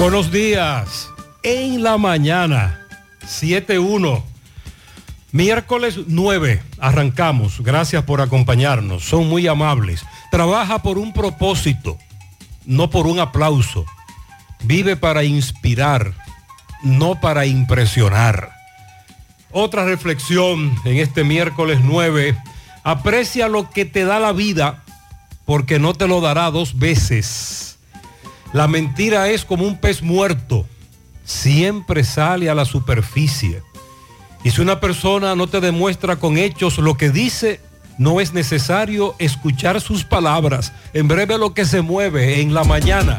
Buenos días. En la mañana, 7-1. Miércoles 9, arrancamos. Gracias por acompañarnos. Son muy amables. Trabaja por un propósito, no por un aplauso. Vive para inspirar, no para impresionar. Otra reflexión en este miércoles 9. Aprecia lo que te da la vida porque no te lo dará dos veces. La mentira es como un pez muerto. Siempre sale a la superficie. Y si una persona no te demuestra con hechos lo que dice, no es necesario escuchar sus palabras. En breve lo que se mueve en la mañana.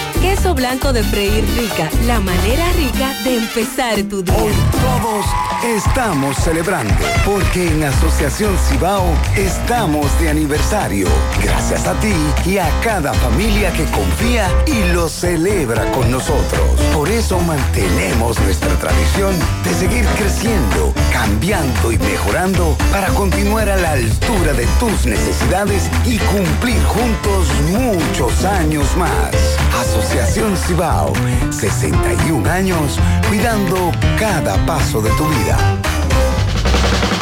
Queso blanco de freír rica, la manera rica de empezar tu día. Todos estamos celebrando porque en Asociación Cibao estamos de aniversario. Gracias a ti y a cada familia que confía y lo celebra con nosotros. Por eso mantenemos nuestra tradición de seguir creciendo, cambiando y mejorando para continuar a la altura de tus necesidades y cumplir juntos muchos años más. Asociación Cibao, 61 años cuidando cada paso de tu vida.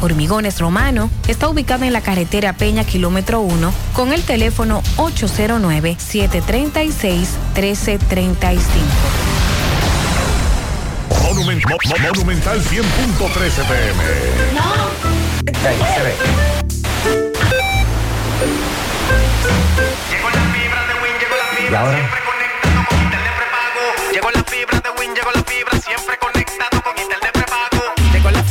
Hormigones Romano está ubicado en la carretera Peña Kilómetro 1 con el teléfono 809-736-1335. Monumen- Mo- Mo- Monumental 100.13 pm. ¿Y ahora?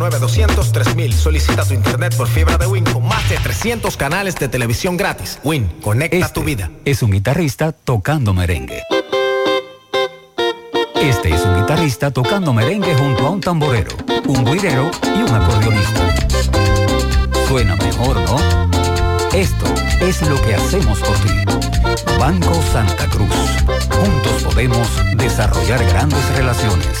809-200-3000. Solicita tu internet por fibra de Win con más de 300 canales de televisión gratis. Win, conecta Este tu vida. Es un guitarrista tocando merengue. Este es un guitarrista tocando merengue junto a un tamborero, un guirero y un acordeonista. Suena mejor, ¿no? Esto es lo que hacemos por ti. Banco Santa Cruz. Juntos podemos desarrollar grandes relaciones.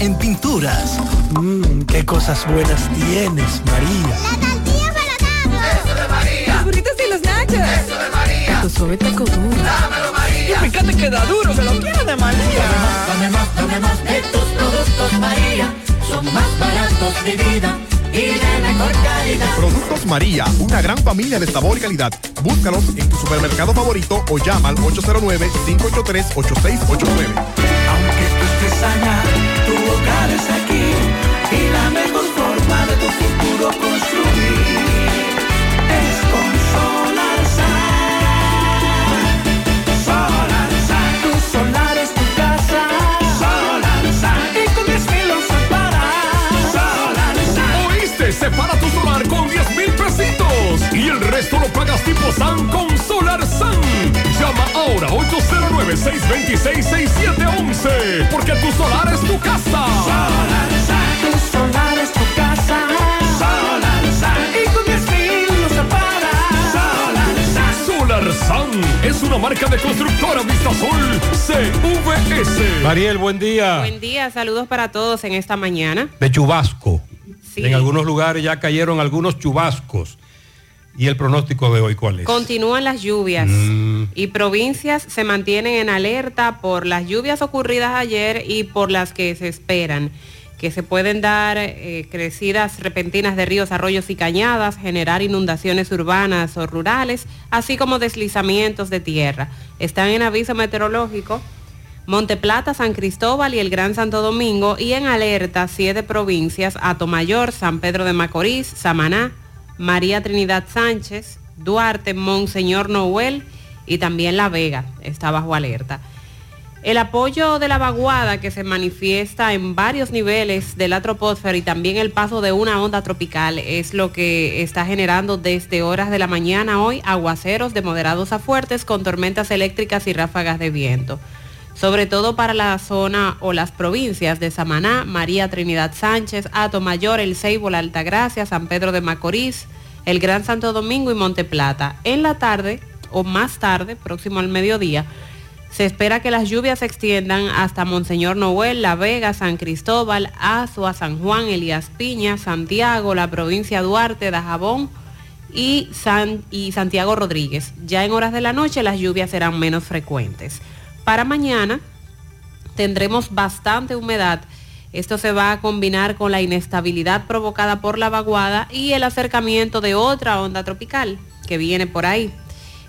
en pinturas. Mmm, qué cosas buenas tienes, María. La tortilla para Eso de María. Los burritos y los nachos. Eso de María. Tu suave taco duro. Dámelo, María. Y fíjate que da duro, que lo quiero de María. Dame más, dame más de tus productos, María. Son más baratos de vida. Y de mejor calidad. Productos María, una gran familia de sabor y calidad. Búscalos en tu supermercado favorito o llama al 809-583-8689. Aunque tú estés allá, tu aquí. Y la mejor forma de tu futuro construir es con Solar Solar Tu solar es tu casa. Solar Y con 10 mil lo separas. Solar ¿Oíste? Separa tu solar con 10 mil pesitos y el resto lo pagas tipo SAN con Solar SAN. Llama ahora 809-626-6711 porque tu solar es tu casa. Solar Tu solar es tu casa. Solar Y con 10 mil lo separas. Solar Solar SAN es una marca de constructora Vistasol CVS. Mariel, buen día. Buen día, saludos para todos en esta mañana. De chubasco. Sí. En algunos lugares ya cayeron algunos chubascos. ¿Y el pronóstico de hoy cuál es? Continúan las lluvias Mm. y provincias se mantienen en alerta por las lluvias ocurridas ayer y por las que se esperan, que se pueden dar eh, crecidas repentinas de ríos, arroyos y cañadas, generar inundaciones urbanas o rurales, así como deslizamientos de tierra. Están en aviso meteorológico Monteplata, San Cristóbal y el Gran Santo Domingo y en alerta siete provincias, Atomayor, San Pedro de Macorís, Samaná, María Trinidad Sánchez, Duarte, Monseñor Noel y también La Vega está bajo alerta. El apoyo de la vaguada que se manifiesta en varios niveles de la troposfera y también el paso de una onda tropical es lo que está generando desde horas de la mañana hoy aguaceros de moderados a fuertes con tormentas eléctricas y ráfagas de viento sobre todo para la zona o las provincias de Samaná, María Trinidad Sánchez, Atomayor, El Ceibo, La Altagracia, San Pedro de Macorís, el Gran Santo Domingo y Monteplata. En la tarde o más tarde, próximo al mediodía, se espera que las lluvias se extiendan hasta Monseñor Noel, La Vega, San Cristóbal, Azua, San Juan, Elías Piña, Santiago, la provincia Duarte, Dajabón y, San, y Santiago Rodríguez. Ya en horas de la noche las lluvias serán menos frecuentes. Para mañana tendremos bastante humedad. Esto se va a combinar con la inestabilidad provocada por la vaguada y el acercamiento de otra onda tropical que viene por ahí.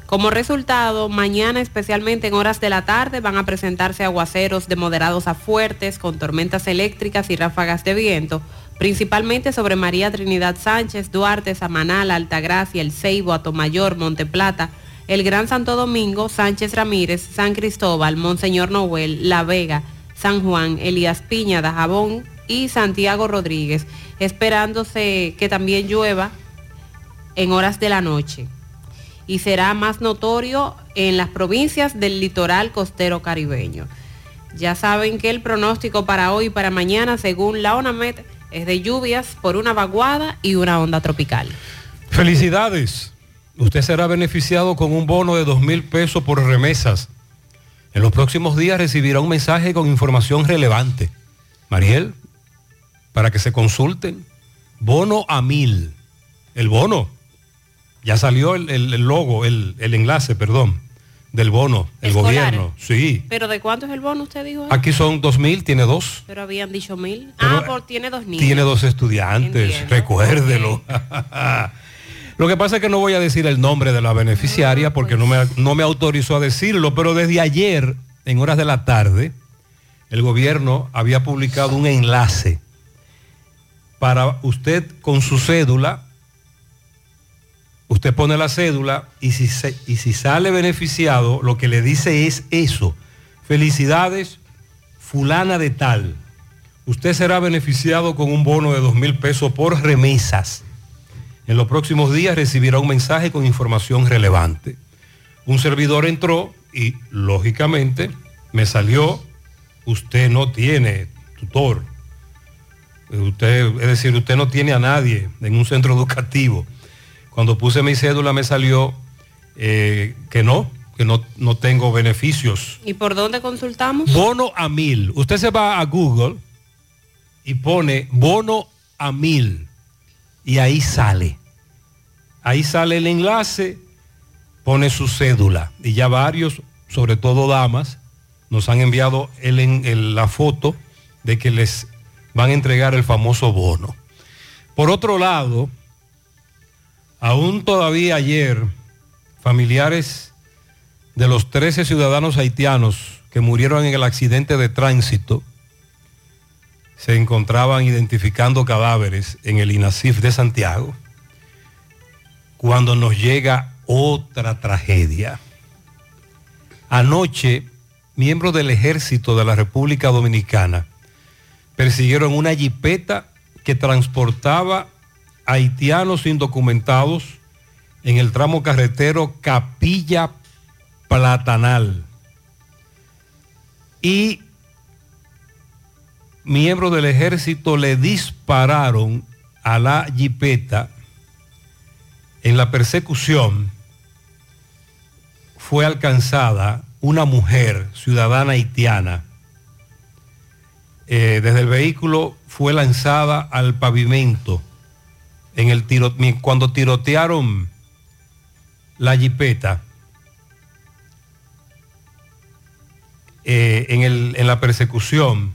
Como resultado, mañana, especialmente en horas de la tarde, van a presentarse aguaceros de moderados a fuertes, con tormentas eléctricas y ráfagas de viento, principalmente sobre María Trinidad Sánchez, Duarte, Samaná, Altagracia, El Ceibo, Atomayor, Monteplata, el Gran Santo Domingo, Sánchez Ramírez, San Cristóbal, Monseñor Noel, La Vega, San Juan, Elías Piña, Dajabón y Santiago Rodríguez, esperándose que también llueva en horas de la noche. Y será más notorio en las provincias del litoral costero caribeño. Ya saben que el pronóstico para hoy y para mañana, según la ONAMET, es de lluvias por una vaguada y una onda tropical. Felicidades. Usted será beneficiado con un bono de dos mil pesos por remesas. En los próximos días recibirá un mensaje con información relevante. Mariel, para que se consulten, bono a mil. El bono. Ya salió el, el- el logo, el, el enlace, perdón. del bono, el Escolar. gobierno. Sí. ¿Pero de cuánto es el bono usted dijo? Aquí son dos mil, tiene dos. Pero habían dicho mil. Pero- ah, por, tiene dos niños. Tiene dos estudiantes, Entiendo. recuérdelo. Lo que pasa es que no voy a decir el nombre de la beneficiaria Ah, porque no pues. me, no me autorizó a decirlo, pero desde ayer, en horas de la tarde, el gobierno había publicado un enlace para usted con su cédula, usted pone la cédula y si, se- y si sale beneficiado, lo que le dice es eso. Felicidades, fulana de tal. Usted será beneficiado con un bono de dos mil pesos por remesas. En los próximos días recibirá un mensaje con información relevante. Un servidor entró y, lógicamente, me salió, usted no tiene tutor. Usted, es decir, usted no tiene a nadie en un centro educativo. Cuando puse mi cédula me salió eh, que no, que no, no tengo beneficios. ¿Y por dónde consultamos? Bono a mil. Usted se va a Google y pone bono a mil y ahí sale. Ahí sale el enlace, pone su cédula y ya varios, sobre todo damas, nos han enviado la foto de que les van a entregar el famoso bono. Por otro lado, aún todavía ayer, familiares de los 13 ciudadanos haitianos que murieron en el accidente de tránsito se encontraban identificando cadáveres en el INASIF de Santiago cuando nos llega otra tragedia. Anoche, miembros del ejército de la República Dominicana persiguieron una jipeta que transportaba haitianos indocumentados en el tramo carretero Capilla Platanal. Y miembros del ejército le dispararon a la jipeta en la persecución. Fue alcanzada una mujer ciudadana haitiana. Eh, desde el vehículo fue lanzada al pavimento en el cuando tirotearon la jipeta. eh, en, el- en la persecución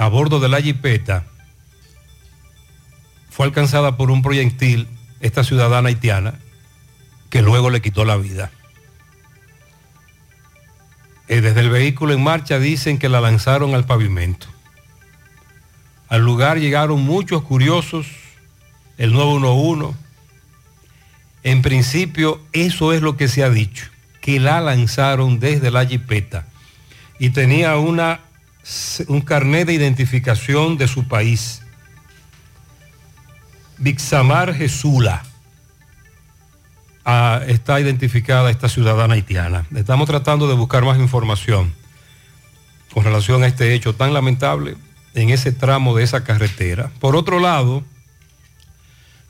a bordo de la jipeta fue alcanzada por un proyectil esta ciudadana haitiana que luego le quitó la vida. Eh, desde el vehículo en marcha dicen que la lanzaron al pavimento. Al lugar llegaron muchos curiosos, el 911. En principio, eso es lo que se ha dicho, que la lanzaron desde la jipeta y tenía una, un carnet de identificación de su país. Bixamar Jesula ah, está identificada esta ciudadana haitiana. Estamos tratando de buscar más información con relación a este hecho tan lamentable en ese tramo de esa carretera. Por otro lado,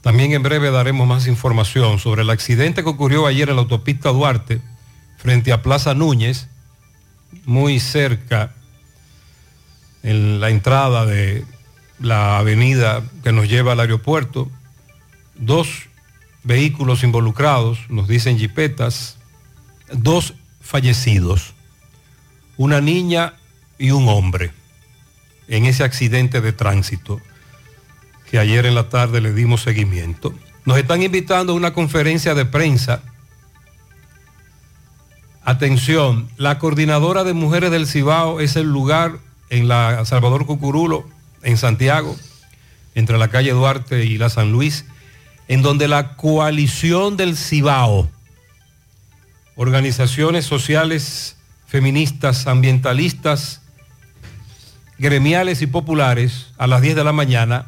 también en breve daremos más información sobre el accidente que ocurrió ayer en la autopista Duarte frente a Plaza Núñez, muy cerca en la entrada de la avenida que nos lleva al aeropuerto. Dos vehículos involucrados, nos dicen jipetas, dos fallecidos, una niña y un hombre en ese accidente de tránsito que ayer en la tarde le dimos seguimiento. Nos están invitando a una conferencia de prensa. Atención, la coordinadora de mujeres del Cibao es el lugar en la Salvador Cucurulo, en Santiago, entre la calle Duarte y la San Luis, en donde la coalición del Cibao, organizaciones sociales, feministas, ambientalistas, gremiales y populares, a las 10 de la mañana,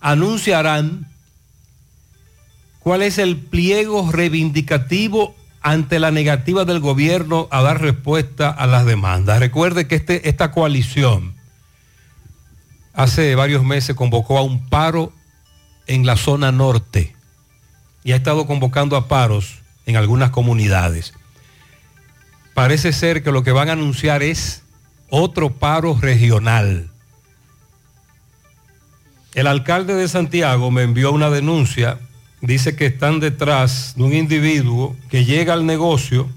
anunciarán cuál es el pliego reivindicativo ante la negativa del gobierno a dar respuesta a las demandas. Recuerde que este, esta coalición hace varios meses convocó a un paro en la zona norte y ha estado convocando a paros en algunas comunidades. Parece ser que lo que van a anunciar es otro paro regional. El alcalde de Santiago me envió una denuncia dice que están detrás de un individuo que llega al negocio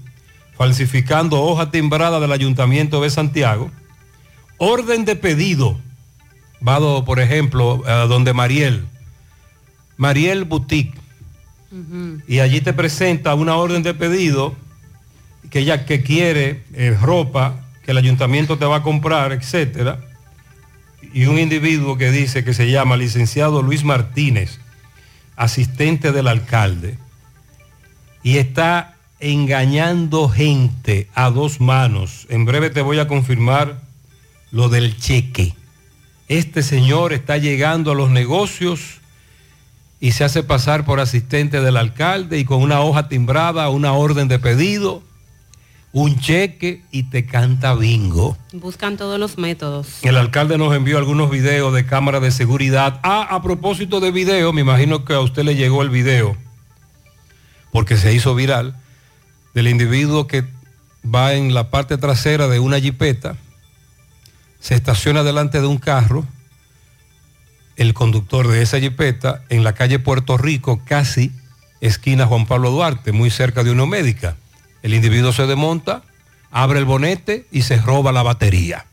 falsificando hoja timbrada del Ayuntamiento de Santiago, orden de pedido, vado por ejemplo a donde Mariel, Mariel Boutique, y allí te presenta una orden de pedido que ella que quiere eh, ropa que el ayuntamiento te va a comprar, etcétera, y un individuo que dice que se llama licenciado Luis Martínez, asistente del alcalde, y está engañando gente a dos manos. En breve te voy a confirmar lo del cheque. Este señor está llegando a los negocios y se hace pasar por asistente del alcalde y con una hoja timbrada, una orden de pedido, un cheque y te canta bingo. Buscan todos los métodos. El alcalde nos envió algunos videos de cámara de seguridad. Ah, a propósito de video, me imagino que a usted le llegó el video, porque se hizo viral, del individuo que va en la parte trasera de una jipeta, se estaciona delante de un carro, el conductor de esa jipeta, en la calle Puerto Rico, casi esquina Juan Pablo Duarte, muy cerca de una médica. El individuo se desmonta, abre el bonete y se roba la batería.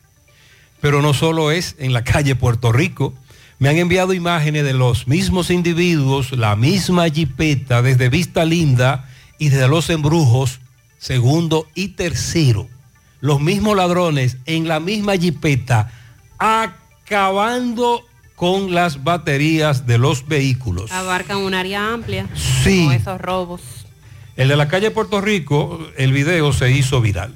Pero no solo es en la calle Puerto Rico. Me han enviado imágenes de los mismos individuos, la misma jipeta desde Vista Linda y desde Los Embrujos, segundo y tercero. Los mismos ladrones en la misma jipeta, acabando con las baterías de los vehículos. Abarcan un área amplia Sí. con esos robos. El de la calle Puerto Rico, el video se hizo viral.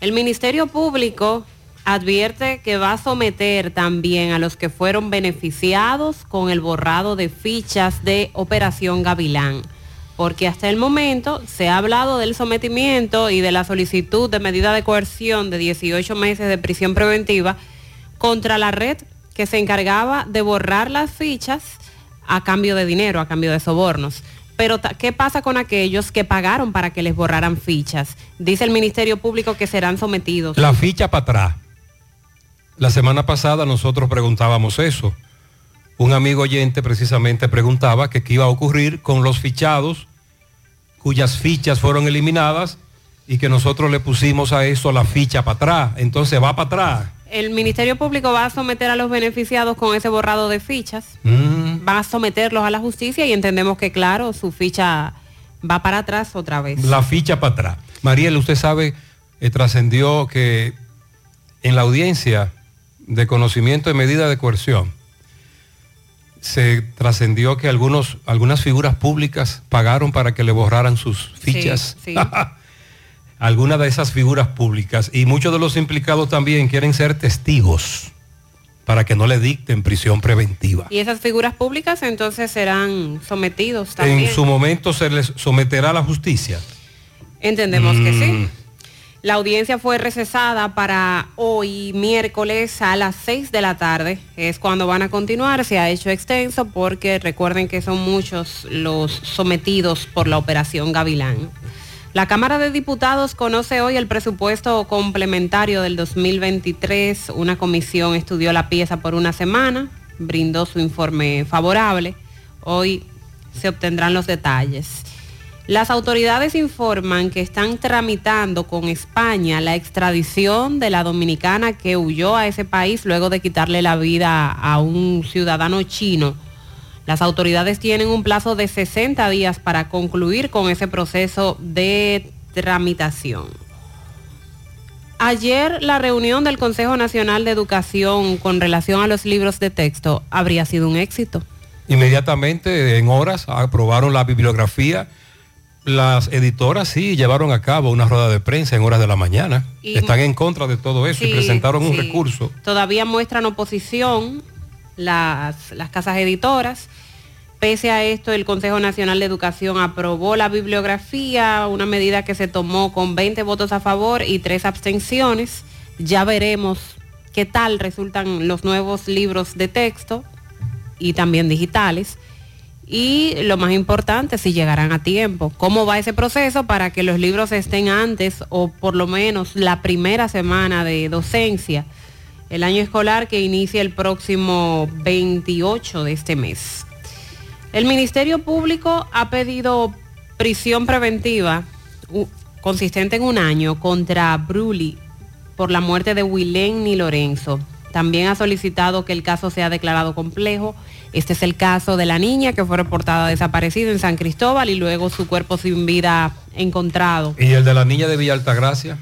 El Ministerio Público advierte que va a someter también a los que fueron beneficiados con el borrado de fichas de Operación Gavilán, porque hasta el momento se ha hablado del sometimiento y de la solicitud de medida de coerción de 18 meses de prisión preventiva contra la red que se encargaba de borrar las fichas a cambio de dinero, a cambio de sobornos. Pero ¿qué pasa con aquellos que pagaron para que les borraran fichas? Dice el Ministerio Público que serán sometidos. La ficha para atrás. La semana pasada nosotros preguntábamos eso. Un amigo oyente precisamente preguntaba que qué iba a ocurrir con los fichados cuyas fichas fueron eliminadas y que nosotros le pusimos a eso la ficha para atrás. Entonces va para atrás. El Ministerio Público va a someter a los beneficiados con ese borrado de fichas. Mm. Va a someterlos a la justicia y entendemos que, claro, su ficha va para atrás otra vez. La ficha para atrás. Mariel, usted sabe, eh, trascendió que en la audiencia de conocimiento de medida de coerción se trascendió que algunos, algunas figuras públicas pagaron para que le borraran sus fichas. sí. Algunas de esas figuras públicas. Y muchos de los implicados también quieren ser testigos para que no le dicten prisión preventiva. Y esas figuras públicas entonces serán sometidos también. En su momento se les someterá a la justicia. Entendemos que Mm. sí. La audiencia fue recesada para hoy, miércoles, a las 6 de la tarde. Es cuando van a continuar. Se ha hecho extenso porque recuerden que son muchos los sometidos por la operación Gavilán. La Cámara de Diputados conoce hoy el presupuesto complementario del 2023. Una comisión estudió la pieza por una semana, brindó su informe favorable. Hoy se obtendrán los detalles. Las autoridades informan que están tramitando con España la extradición de la dominicana que huyó a ese país luego de quitarle la vida a un ciudadano chino. Las autoridades tienen un plazo de 60 días para concluir con ese proceso de tramitación. Ayer la reunión del Consejo Nacional de Educación con relación a los libros de texto habría sido un éxito. Inmediatamente, en horas, aprobaron la bibliografía. Las editoras sí llevaron a cabo una rueda de prensa en horas de la mañana. Y- Están en contra de todo eso y Sí, presentaron un recurso. Todavía muestran oposición las, las casas editoras. Pese a esto, el Consejo Nacional de Educación aprobó la bibliografía, una medida que se tomó con 20 votos a favor y 3 abstenciones. Ya veremos qué tal resultan los nuevos libros de texto y también digitales. Y lo más importante, si llegarán a tiempo. ¿Cómo va ese proceso para que los libros estén antes o por lo menos la primera semana de docencia? El año escolar que inicia el próximo 28 de este mes. El Ministerio Público ha pedido prisión preventiva consistente en un año contra Bruli por la muerte de Wilén y Lorenzo. También ha solicitado que el caso sea declarado complejo. Este es el caso de la niña que fue reportada desaparecida en San Cristóbal y luego su cuerpo sin vida encontrado. ¿Y el de la niña de Villa Altagracia?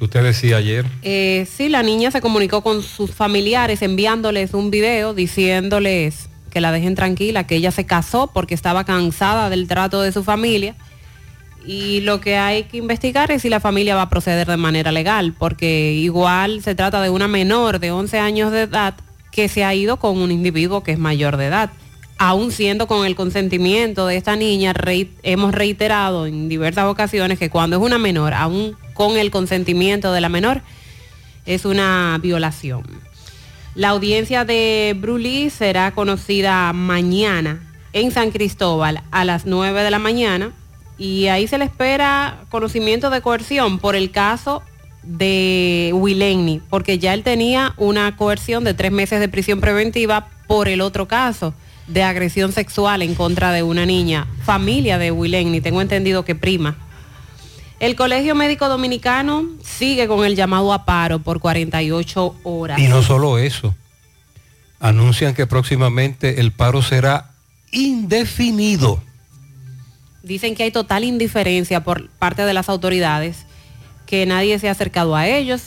Usted decía ayer. Eh, sí, la niña se comunicó con sus familiares enviándoles un video diciéndoles que la dejen tranquila, que ella se casó porque estaba cansada del trato de su familia. Y lo que hay que investigar es si la familia va a proceder de manera legal, porque igual se trata de una menor de 11 años de edad que se ha ido con un individuo que es mayor de edad. Aún siendo con el consentimiento de esta niña, hemos reiterado en diversas ocasiones que cuando es una menor, aún con el consentimiento de la menor, es una violación. La audiencia de Brulí será conocida mañana en San Cristóbal a las 9 de la mañana y ahí se le espera conocimiento de coerción por el caso de Willenny, porque ya él tenía una coerción de tres meses de prisión preventiva por el otro caso de agresión sexual en contra de una niña, familia de Willenny, tengo entendido que prima. El Colegio Médico Dominicano sigue con el llamado a paro por 48 horas. Y no solo eso. Anuncian que próximamente el paro será indefinido. Dicen que hay total indiferencia por parte de las autoridades, que nadie se ha acercado a ellos,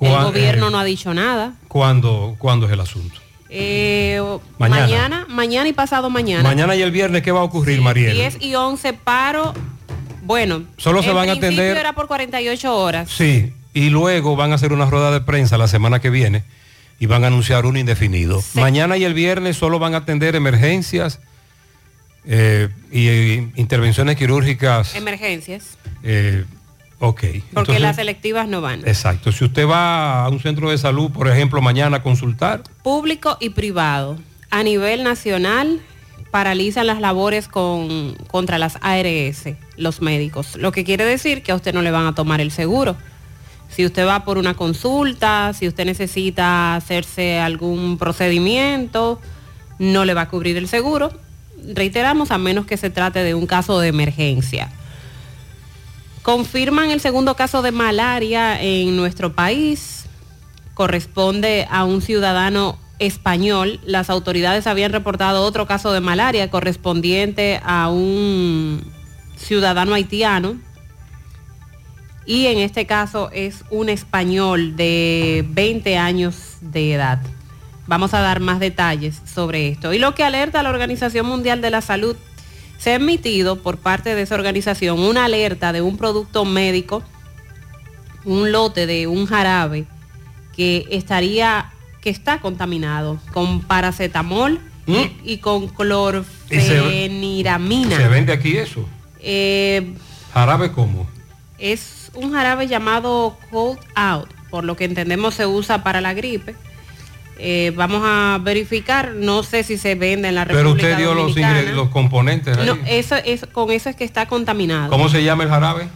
el ¿Cuál- gobierno eh? no ha dicho nada. ¿Cuándo, ¿Cuándo es el asunto? Eh, Mañana. mañana, mañana y pasado mañana. Mañana y el viernes, ¿qué va a ocurrir, Mariel? 10 y 11 paro. Bueno, Solo se van a atender- era por 48 horas. Sí, y luego van a hacer una rueda de prensa la semana que viene y van a anunciar un indefinido. Mañana y el viernes solo van a atender emergencias eh, y, eh, intervenciones quirúrgicas. Emergencias, eh, ok. porque Entonces, las selectivas no van. Exacto. Si usted va a un centro de salud, por ejemplo, mañana a consultar, público y privado. A nivel nacional paralizan las labores con, contra las ARS, los médicos. Lo que quiere decir que a usted no le van a tomar el seguro. Si usted va por una consulta, si usted necesita hacerse algún procedimiento, no le va a cubrir el seguro. Reiteramos, a menos que se trate de un caso de emergencia. Confirman el segundo caso de malaria en nuestro país. Corresponde a un ciudadano español. Las autoridades habían reportado otro caso de malaria correspondiente a un ciudadano haitiano. Y en este caso es un español de 20 años de edad. Vamos a dar más detalles sobre esto. Y lo que alerta a la Organización Mundial de la Salud, se ha emitido por parte de esa organización una alerta de un producto médico, un lote de un jarabe que estaría, que está contaminado con paracetamol y, y con clorfeniramina. ¿se vende aquí eso? Eh, ¿Jarabe cómo? es un jarabe llamado Cold Out, por lo que entendemos se usa para la gripe. Eh, vamos a verificar, no sé si se vende en la Pero República usted dio los, Dominicana. ingre- los componentes ahí. No, eso es, con eso es que está contaminado. ¿Cómo se llama el jarabe?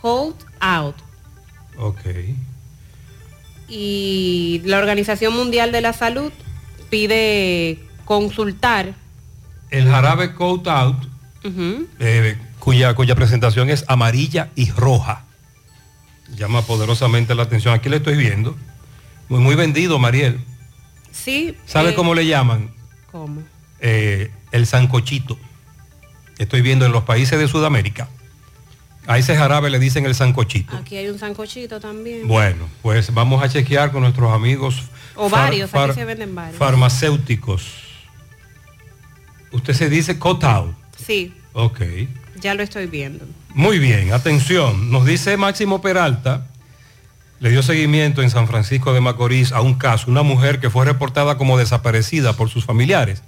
Cold Out. Ok. Y la Organización Mundial de la Salud pide consultar. El jarabe Coat Out, eh, cuya, cuya presentación es amarilla y roja. Llama poderosamente la atención. Aquí le estoy viendo. Muy, muy vendido, Mariel. Sí. ¿Sabe eh, cómo le llaman? ¿Cómo? Eh, el sancochito. Estoy viendo en los países de Sudamérica. A ese jarabe le dicen el sancochito. Aquí hay un sancochito también. Bueno, pues vamos a chequear con nuestros amigos O varios, far- aquí se venden varios. farmacéuticos. Usted se dice out. Sí, Ok. ya lo estoy viendo. Muy bien, atención. Nos dice Máximo Peralta, le dio seguimiento en San Francisco de Macorís a un caso, una mujer que fue reportada como desaparecida por sus familiares.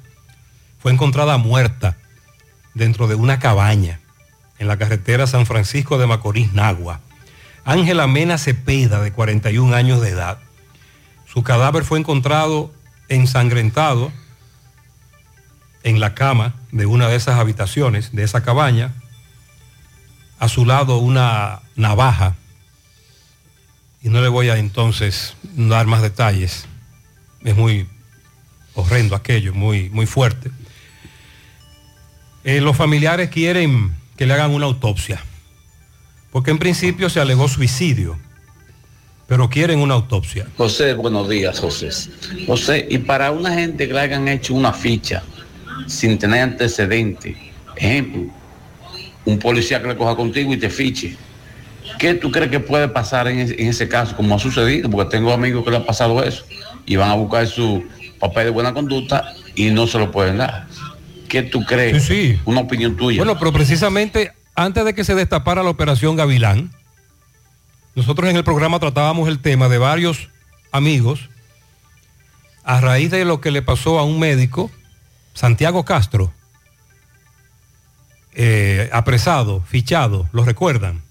Fue encontrada muerta dentro de una cabaña en la carretera San Francisco de Macorís, Nagua. Ángela Mena Cepeda, de 41 años de edad. Su cadáver fue encontrado ensangrentado en la cama de una de esas habitaciones, de esa cabaña, a su lado una navaja, y no le voy a entonces dar más detalles, es muy horrendo aquello, muy, muy fuerte. Eh, los familiares quieren que le hagan una autopsia, porque en principio se alegó suicidio, pero quieren una autopsia. José, buenos días, José. José, y para una gente que le hayan hecho una ficha sin tener antecedentes, ejemplo, un policía que le coja contigo y te fiche, ¿qué tú crees que puede pasar en ese, en ese caso, como ha sucedido? Porque tengo amigos que le ha pasado eso y van a buscar su papel de buena conducta y no se lo pueden dar. ¿Qué tú crees? Sí, sí. Una opinión tuya. Bueno, pero precisamente antes de que se destapara la operación Gavilán, nosotros en el programa tratábamos el tema de varios amigos a raíz de lo que le pasó a un médico, Santiago Castro, eh, apresado, fichado, lo recuerdan,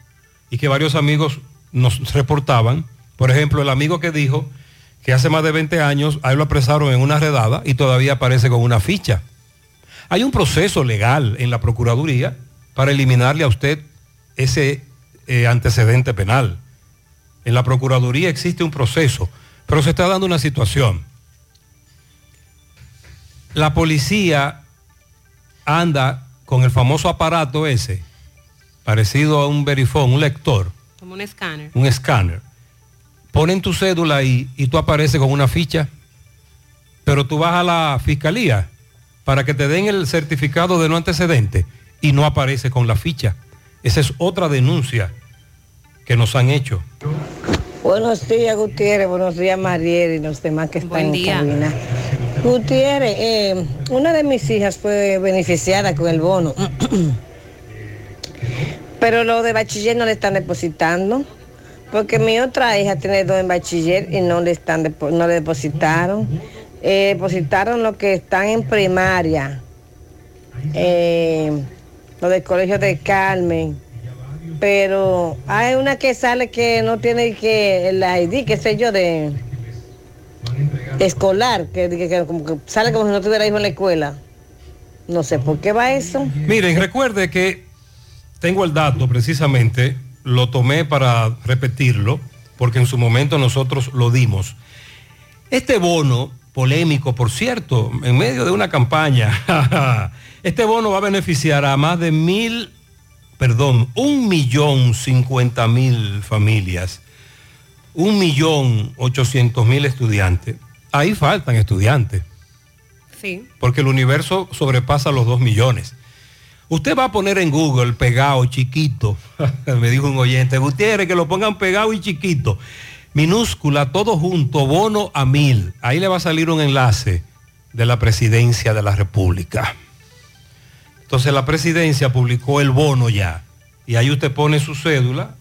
y que varios amigos nos reportaban, por ejemplo, el amigo que dijo que hace más de 20 años a él lo apresaron en una redada y todavía aparece con una ficha. Hay un proceso legal en la Procuraduría para eliminarle a usted ese eh, antecedente penal. En la Procuraduría existe un proceso, pero se está dando una situación. La policía anda con el famoso aparato ese, parecido a un verifón, un lector, Como un escáner. un escáner. Ponen tu cédula ahí y tú apareces con una ficha, pero tú vas a la fiscalía para que te den el certificado de no antecedente y no aparece con la ficha. Esa es otra denuncia que nos han hecho. Buenos días, Gutiérrez. Buenos días, Mariel y los demás que están Buen en cabina. Gutiérrez, eh, una de mis hijas fue beneficiada con el bono, pero lo de bachiller no le están depositando, porque mi otra hija tiene dos en bachiller y no le están no le depositaron. Eh, depositaron los que están en primaria, eh, lo del colegio de Carmen, pero hay una que sale que no tiene que el ID, qué sé yo, de escolar, que sale como si no tuviera hijo en la escuela. No sé por qué va eso. Miren, recuerde que tengo el dato precisamente, lo tomé para repetirlo, porque en su momento nosotros lo dimos. Este bono, polémico por cierto, en medio de una campaña, este bono va a beneficiar a más de mil, perdón, un millón cincuenta mil familias, un millón ochocientos mil estudiantes. Ahí faltan estudiantes Sí. porque el universo sobrepasa los 2 millones. Usted va a poner en Google pegado chiquito, me dijo un oyente, Gutiérrez, que lo pongan pegado y chiquito, minúscula, todo junto, bono a mil. Ahí le va a salir un enlace de la presidencia de la República. Entonces la presidencia publicó el bono ya, y ahí usted pone su cédula,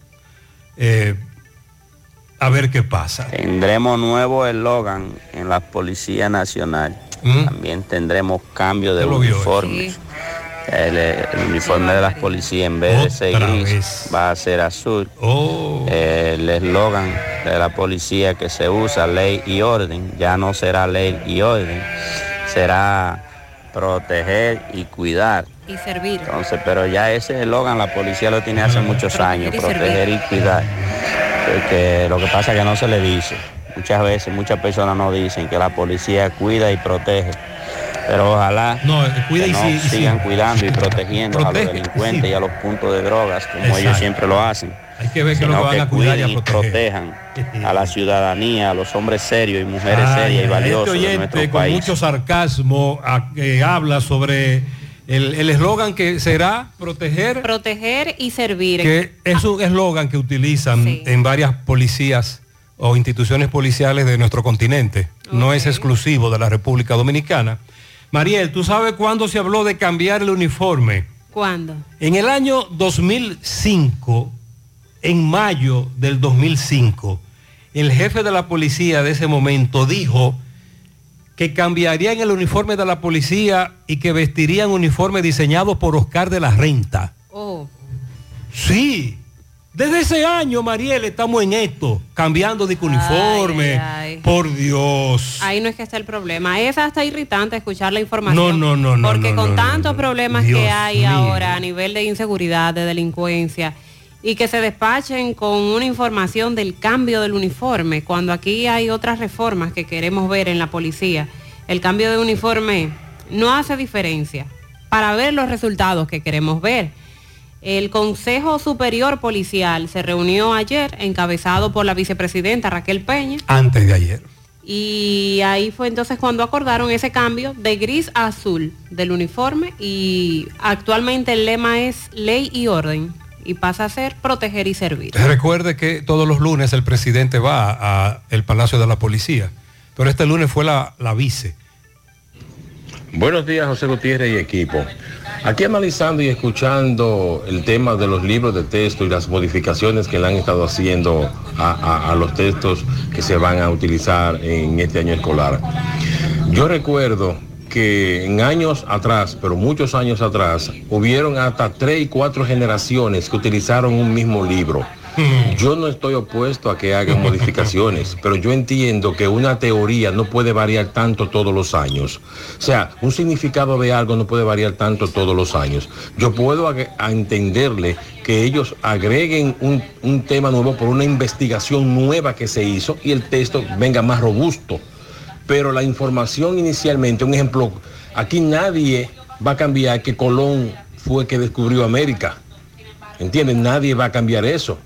eh, a ver qué pasa. Tendremos nuevo eslogan en la Policía Nacional. También tendremos cambio de ¿Mm? lo vio, eh? uniforme. El, el uniforme de las policías en vez de ser gris va a ser azul. Oh. El eslogan de la policía que se usa, ley y orden, ya no será ley y orden, será proteger y cuidar. Y servir. Entonces, pero ya ese eslogan la policía lo tiene hace muchos años, y servir. proteger y cuidar. Porque lo que pasa es que no se le dice. Muchas veces, muchas personas no dicen que la policía cuida y protege. Pero ojalá No, cuida que y no sí- y sí. sigan cuidando y protegiendo a los delincuentes sí. y a los puntos de drogas, como Exacto. ellos siempre lo hacen. Hay que ver que lo Sino que van que a cuidar y a y proteger. protejan a la ciudadanía, a los hombres serios y mujeres Ay, serias y este valiosas de oyente nuestro con país. mucho sarcasmo a- que habla sobre el el eslogan que será proteger, Proteger y servir. que es un eslogan que utilizan en varias policías o instituciones policiales de nuestro continente. No es exclusivo de la República Dominicana. Mariel, ¿tú sabes cuándo se habló de cambiar el uniforme? ¿Cuándo? En el año 2005, en mayo del 2005, el jefe de la policía de ese momento dijo que cambiarían el uniforme de la policía y que vestirían uniforme diseñado por Oscar de la Renta. Oh. Sí, desde ese año, Mariel, estamos en esto, cambiando de uniforme. ay, ay. Por Dios. Ahí no es que está el problema. Es hasta irritante escuchar la información. No, no, no, no. Porque no, con no, tantos problemas Dios que hay mío. ahora a nivel de inseguridad, de delincuencia, y que se despachen con una información del cambio del uniforme, cuando aquí hay otras reformas que queremos ver en la policía, el cambio de uniforme no hace diferencia. para ver los resultados que queremos ver. El Consejo Superior Policial se reunió ayer, encabezado por la vicepresidenta Raquel Peña, Antes de ayer. y ahí fue entonces cuando acordaron ese cambio de gris a azul del uniforme y actualmente el lema es ley y orden y pasa a ser proteger y servir. Recuerde que todos los lunes el presidente va a el Palacio de la Policía, pero este lunes fue la, la vice. Buenos días, José Gutiérrez y equipo. Aquí analizando y escuchando el tema de los libros de texto y las modificaciones que le han estado haciendo a, a- a los textos que se van a utilizar en este año escolar. Yo recuerdo que en años atrás, pero muchos años atrás, hubieron hasta tres y cuatro generaciones que utilizaron un mismo libro. Yo no estoy opuesto a que hagan modificaciones, pero yo entiendo que una teoría no puede variar tanto todos los años. O sea, un significado de algo no puede variar tanto todos los años. Yo puedo a entenderle que ellos agreguen un, un tema nuevo por una investigación nueva que se hizo y el texto venga más robusto. Pero la información inicialmente, un ejemplo, aquí nadie va a cambiar que Colón fue que descubrió América. ¿Entienden? Nadie va a cambiar eso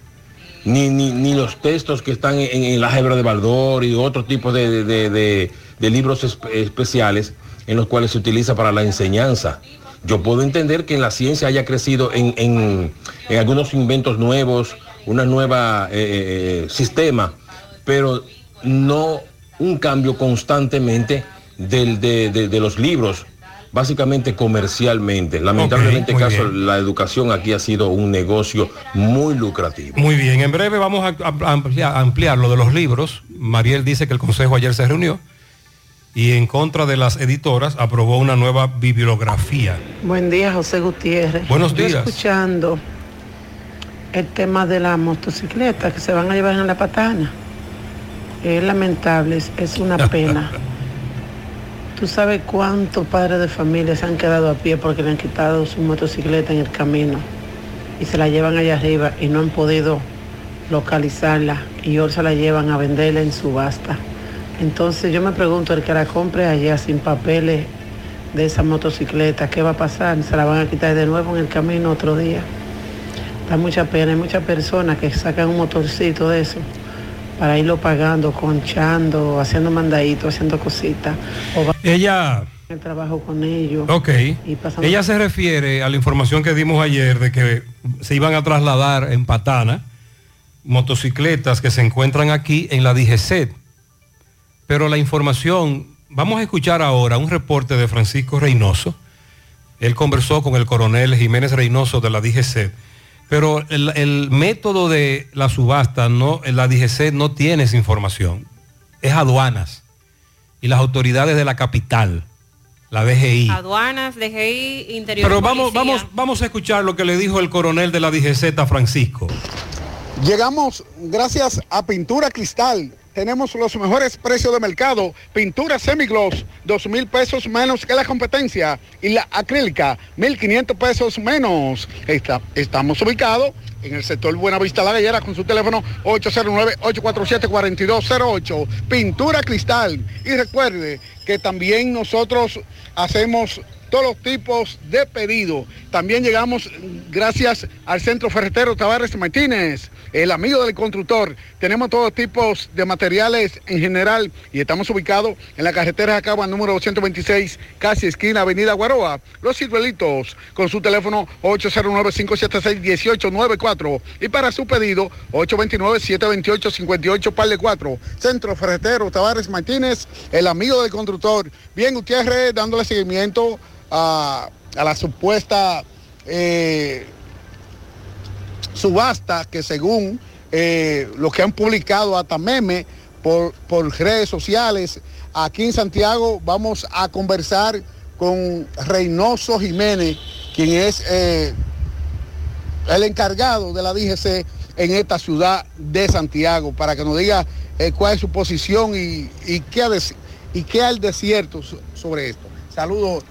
ni, ni, ni los textos que están en, en la Hebra de Baldor y otro tipo de, de- de- libros espe- especiales en los cuales se utiliza para la enseñanza. Yo puedo entender que en la ciencia haya crecido en, en- en algunos inventos nuevos, una nueva eh, eh, sistema, pero no un cambio constantemente del- de, de- de los libros, básicamente comercialmente. Lamentablemente, caso, bien. la educación aquí ha sido un negocio muy lucrativo. Muy bien, en breve vamos a, a- ampliar, a ampliar lo de los libros. Mariel dice que el Consejo ayer se reunió y en contra de las editoras aprobó una nueva bibliografía. Buen día, José Gutiérrez. Buenos Yo días. escuchando el tema de la motocicleta que se van a llevar en la patana. Es lamentable, es una pena. ¿Tú sabes cuántos padres de familia se han quedado a pie porque le han quitado su motocicleta en el camino y se la llevan allá arriba y no han podido localizarla y ahora se la llevan a venderla en subasta? Entonces yo me pregunto, el que la compre allá sin papeles de esa motocicleta, ¿qué va a pasar? ¿Se la van a quitar de nuevo en el camino otro día? Da mucha pena, hay muchas personas que sacan un motorcito de eso para irlo pagando, conchando, haciendo mandaditos, haciendo cositas. Ella, el trabajo con ellos. ok, Y ella se refiere a la información que dimos ayer de que se iban a trasladar en Patana motocicletas que se encuentran aquí en la DGC. Pero la información, vamos a escuchar ahora un reporte de Francisco Reynoso. Él conversó con el coronel Jiménez Reynoso de la DGC. Pero el, el método de la subasta, no, la DGC no tiene esa información. Es aduanas y las autoridades de la capital, la DGI. Aduanas, DGI, Interior. Pero vamos, Policía. vamos, vamos a escuchar lo que le dijo el coronel de la DGZ, Francisco. Llegamos gracias a Pintura Cristal. Tenemos los mejores precios de mercado. Pintura semigloss, dos mil pesos menos que la competencia. Y la acrílica, 1.500 pesos menos. Está- estamos ubicados en el sector Buenavista La Gallera con su teléfono 809-847-4208. Pintura Cristal. Y recuerde que también nosotros hacemos todos los tipos de pedido. También llegamos gracias al Centro Ferretero Tavares Martínez, el amigo del constructor. Tenemos todos tipos de materiales en general y estamos ubicados en la carretera de Acaba número 226, casi esquina Avenida Guaroa. Los ciruelitos con su teléfono 809-576-1894 y para su pedido 829-728-58 par de 4. Centro Ferretero Tavares Martínez, el amigo del constructor. Bien, Gutiérrez, dándole seguimiento a, a la supuesta eh, subasta que según eh, lo que han publicado hasta meme por, por redes sociales, aquí en Santiago vamos a conversar con Reynoso Jiménez, quien es eh, el encargado de la DGC en esta ciudad de Santiago, para que nos diga eh, cuál es su posición y, y qué, ha y qué al desierto so- sobre esto. Saludos.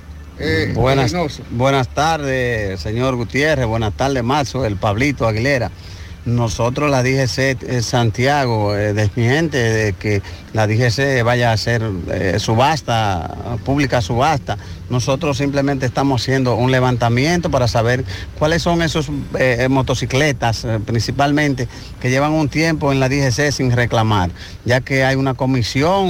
Eh, Buenas, buenas tardes, señor Gutiérrez. Buenas tardes, Marzo, el Pablito Aguilera. nosotros la DGC eh, Santiago eh, desmiente de que la DGC vaya a hacer eh, subasta, pública subasta. Nosotros simplemente estamos haciendo un levantamiento para saber cuáles son esos motocicletas principalmente que llevan un tiempo en la DGC sin reclamar, ya que hay una comisión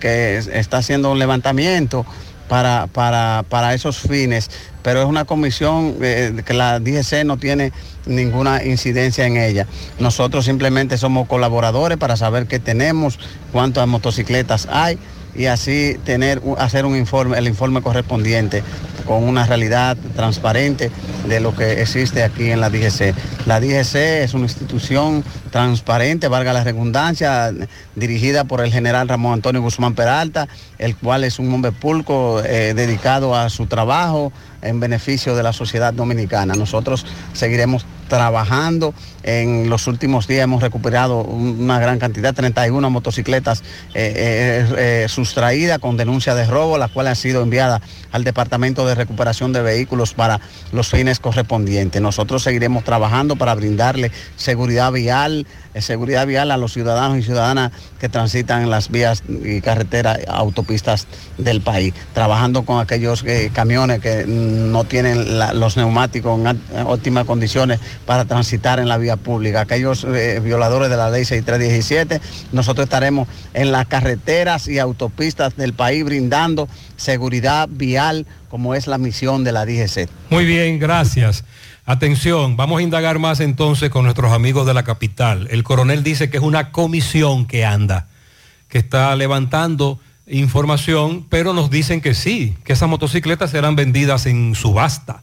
que es- está haciendo un levantamiento para, para, para esos fines, pero es una comisión eh, que la DGC no tiene ninguna incidencia en ella. Nosotros simplemente somos colaboradores para saber qué tenemos, cuántas motocicletas hay y así tener hacer un informe, el informe correspondiente con una realidad transparente de lo que existe aquí en la DGC. La DGC es una institución transparente, valga la redundancia, dirigida por el general Ramón Antonio Guzmán Peralta, el cual es un hombre pulco eh, dedicado a su trabajo en beneficio de la sociedad dominicana. Nosotros seguiremos trabajando. En los últimos días hemos recuperado un- una gran cantidad, 31 motocicletas eh, eh, eh, sustraídas con denuncia de robo, las cuales han sido enviadas al Departamento de Recuperación de Vehículos para los fines correspondientes. Nosotros seguiremos trabajando para brindarle seguridad vial, eh, seguridad vial a los ciudadanos y ciudadanas que transitan las vías y carreteras, autopistas del país, trabajando con aquellos eh, camiones que no tienen los neumáticos en óptimas condiciones para transitar en la vía pública, aquellos eh, violadores de la ley 6317, nosotros estaremos en las carreteras y autopistas del país brindando seguridad vial como es la misión de la DGC. Muy bien, gracias. Atención, vamos a indagar más entonces con nuestros amigos de la capital. El coronel dice que es una comisión que anda, que está levantando información, pero nos dicen que sí, que esas motocicletas serán vendidas en subasta.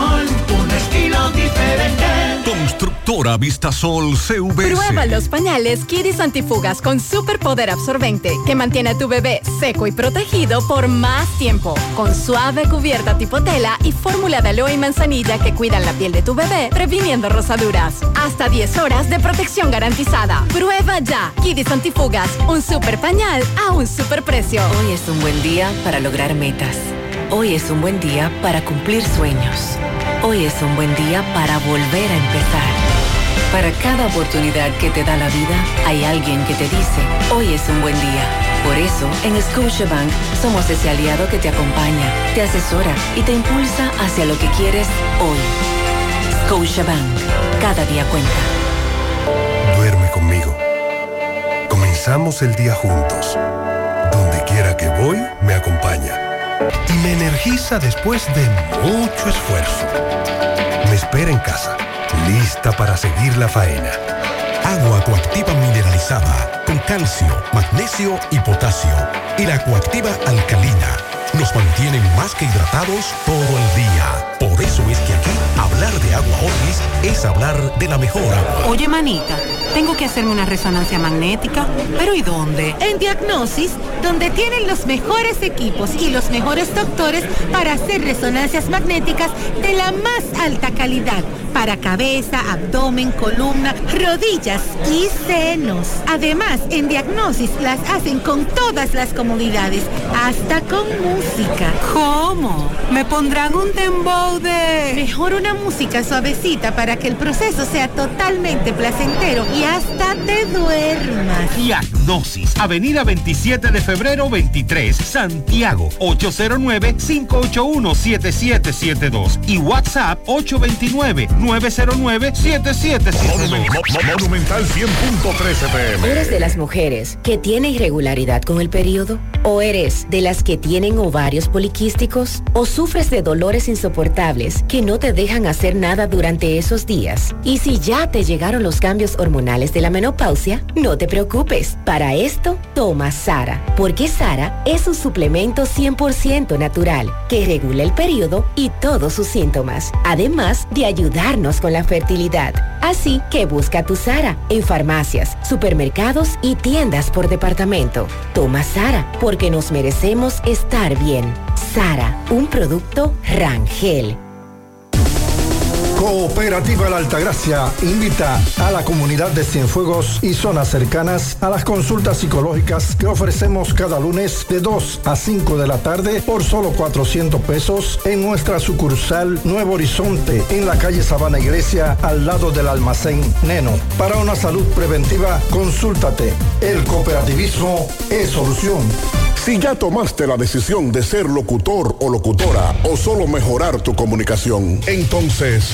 Constructora Vistasol CVS. Prueba los pañales Kidis Antifugas con superpoder absorbente que mantiene a tu bebé seco y protegido por más tiempo. Con suave cubierta tipo tela y fórmula de aloe y manzanilla que cuidan la piel de tu bebé, previniendo rosaduras. Hasta 10 horas de protección garantizada. Prueba ya. Kidis Antifugas, un super pañal a un super precio. Hoy es un buen día para lograr metas. Hoy es un buen día para cumplir sueños. Hoy es un buen día para volver a empezar. Para cada oportunidad que te da la vida, hay alguien que te dice, hoy es un buen día. Por eso, en Scotiabank somos ese aliado que te acompaña, te asesora y te impulsa hacia lo que quieres hoy. Scotiabank, cada día cuenta. Duerme conmigo. Comenzamos el día juntos. Donde quiera que voy, me acompaña. Y me energiza después de mucho esfuerzo. Me espera en casa, lista para seguir la faena. Agua coactiva mineralizada con calcio, magnesio y potasio. Y la coactiva alcalina nos mantienen más que hidratados todo el día. Por eso es que aquí hablar de agua Orlis es hablar de la mejor. Oye, manita, tengo que hacerme una resonancia magnética. ¿Pero y dónde? En Diagnosis, donde tienen los mejores equipos y los mejores doctores para hacer resonancias magnéticas de la más alta calidad para cabeza, abdomen, columna, rodillas y senos. Además, en Diagnosis las hacen con todas las comodidades, hasta con música. ¿Cómo? ¿Me pondrán un dembow de...? Mejor una música suavecita para que el proceso sea totalmente placentero y hasta te duermas. Diagnosis, Avenida 27 de febrero 23, Santiago, 809-581-7772 y WhatsApp 829-909-7772. Monumental 100.13 pm. ¿Eres de las mujeres que tiene irregularidad con el periodo? ¿O eres de las que tienen ovarios poliquísticos? ¿O sufres de dolores insoportables que no te dejan hacer nada durante esos días? Y si ya te llegaron los cambios hormonales de la menopausia, no te preocupes. Para esto, toma Sara, porque Sara es un suplemento 100% natural que regula el periodo y todos sus síntomas, además de ayudarnos con la fertilidad. Así que busca tu Sara en farmacias, supermercados y tiendas por departamento. Toma Sara, porque nos merecemos estar Sara, un producto Rangel. Cooperativa La Altagracia invita a la comunidad de Cienfuegos y zonas cercanas a las consultas psicológicas que ofrecemos cada lunes de 2 a 5 de la tarde por solo 400 pesos en nuestra sucursal Nuevo Horizonte en la calle Sabana Iglesia al lado del almacén Neno. Para una salud preventiva, consúltate. El cooperativismo es solución. Si ya tomaste la decisión de ser locutor o locutora o solo mejorar tu comunicación, entonces,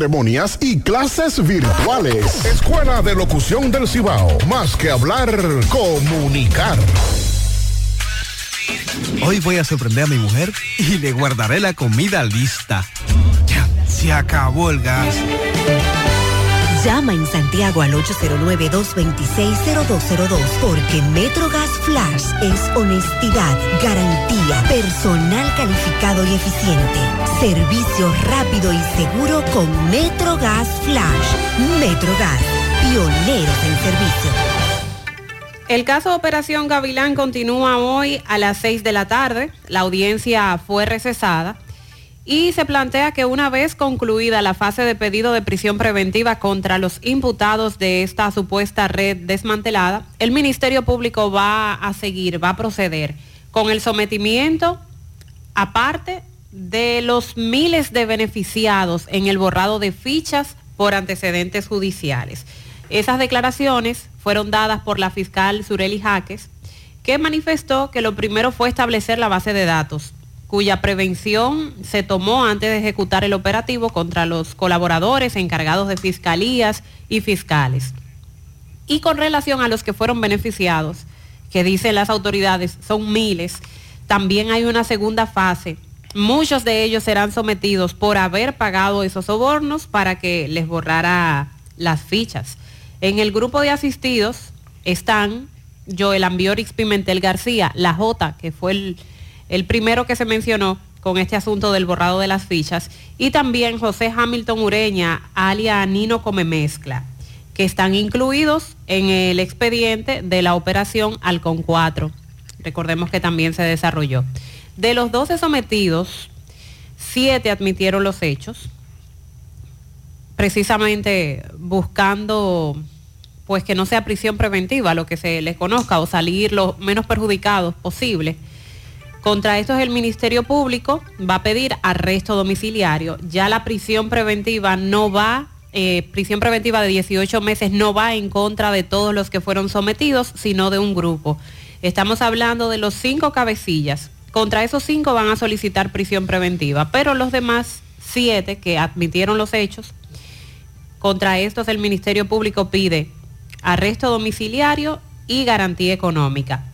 ceremonias y clases virtuales. Escuela de Locución del Cibao. Más que hablar, comunicar. Hoy voy a sorprender a mi mujer y le guardaré la comida lista. Ya, se acabó el gas. Llama en Santiago al 809-226-0202 porque MetroGas Flash es honestidad, garantía, personal calificado y eficiente, servicio rápido y seguro con MetroGas Flash. MetroGas, pioneros en servicio. El caso Operación Gavilán continúa hoy a las 6 de la tarde. La audiencia fue recesada y se plantea que una vez concluida la fase de pedido de prisión preventiva contra los imputados de esta supuesta red desmantelada, el Ministerio Público va a seguir, va a proceder con el sometimiento, aparte de los miles de beneficiados en el borrado de fichas por antecedentes judiciales. Esas declaraciones fueron dadas por la fiscal Sureli Jaques, que manifestó que lo primero fue establecer la base de datos cuya prevención se tomó antes de ejecutar el operativo contra los colaboradores encargados de fiscalías y fiscales. Y con relación a los que fueron beneficiados, que dicen las autoridades son miles, también hay una segunda fase. Muchos de ellos serán sometidos por haber pagado esos sobornos para que les borrara las fichas. En el grupo de asistidos están Joel Ambiorix Pimentel García, la J, que fue el el primero que se mencionó con este asunto del borrado de las fichas, y también José Hamilton Ureña, alia Nino Come Mezcla, que están incluidos en el expediente de la operación Alcon 4. Recordemos que también se desarrolló. De los 12 sometidos, 7 admitieron los hechos, precisamente buscando pues que no sea prisión preventiva, lo que se les conozca, o salir lo menos perjudicados posible contra estos el Ministerio Público va a pedir arresto domiciliario. Ya la prisión preventiva no va, eh, prisión preventiva de 18 meses no va en contra de todos los que fueron sometidos, sino de un grupo. Estamos hablando de los cinco cabecillas. Contra esos cinco van a solicitar prisión preventiva, pero los demás siete que admitieron los hechos, contra estos el Ministerio Público pide arresto domiciliario y garantía económica.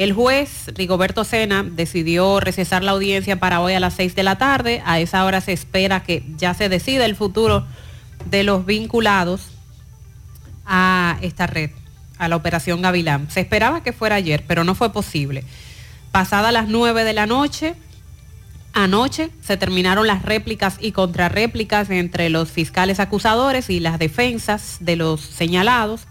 El juez Rigoberto Sena decidió recesar la audiencia para hoy a las 6 de la tarde. A esa hora se espera que ya se decida el futuro de los vinculados a esta red, a la operación Gavilán. Se esperaba que fuera ayer, pero no fue posible. Pasada las 9 de la noche, anoche se terminaron las réplicas y contrarréplicas entre los fiscales acusadores y las defensas de los señalados.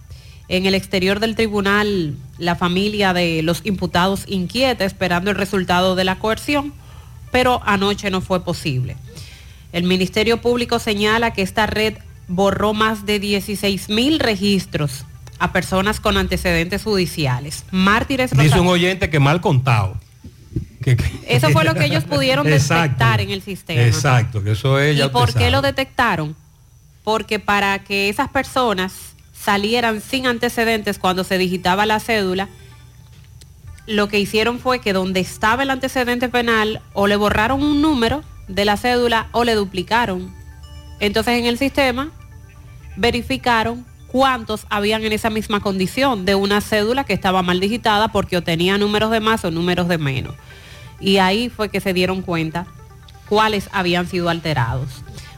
En el exterior del tribunal, la familia de los imputados inquieta esperando el resultado de la coerción, pero anoche no fue posible. El Ministerio Público señala que esta red borró más de 16 mil registros a personas con antecedentes judiciales. Mártires. Dice un oyente que mal contado. Eso fue lo que ellos pudieron detectar en el sistema. Exacto, que eso es. ¿Y por qué lo detectaron? Porque para que esas personas salieran sin antecedentes cuando se digitaba la cédula, lo que hicieron fue que donde estaba el antecedente penal o le borraron un número de la cédula o le duplicaron. Entonces en el sistema verificaron cuántos habían en esa misma condición de una cédula que estaba mal digitada porque o tenía números de más o números de menos. Y ahí fue que se dieron cuenta cuáles habían sido alterados.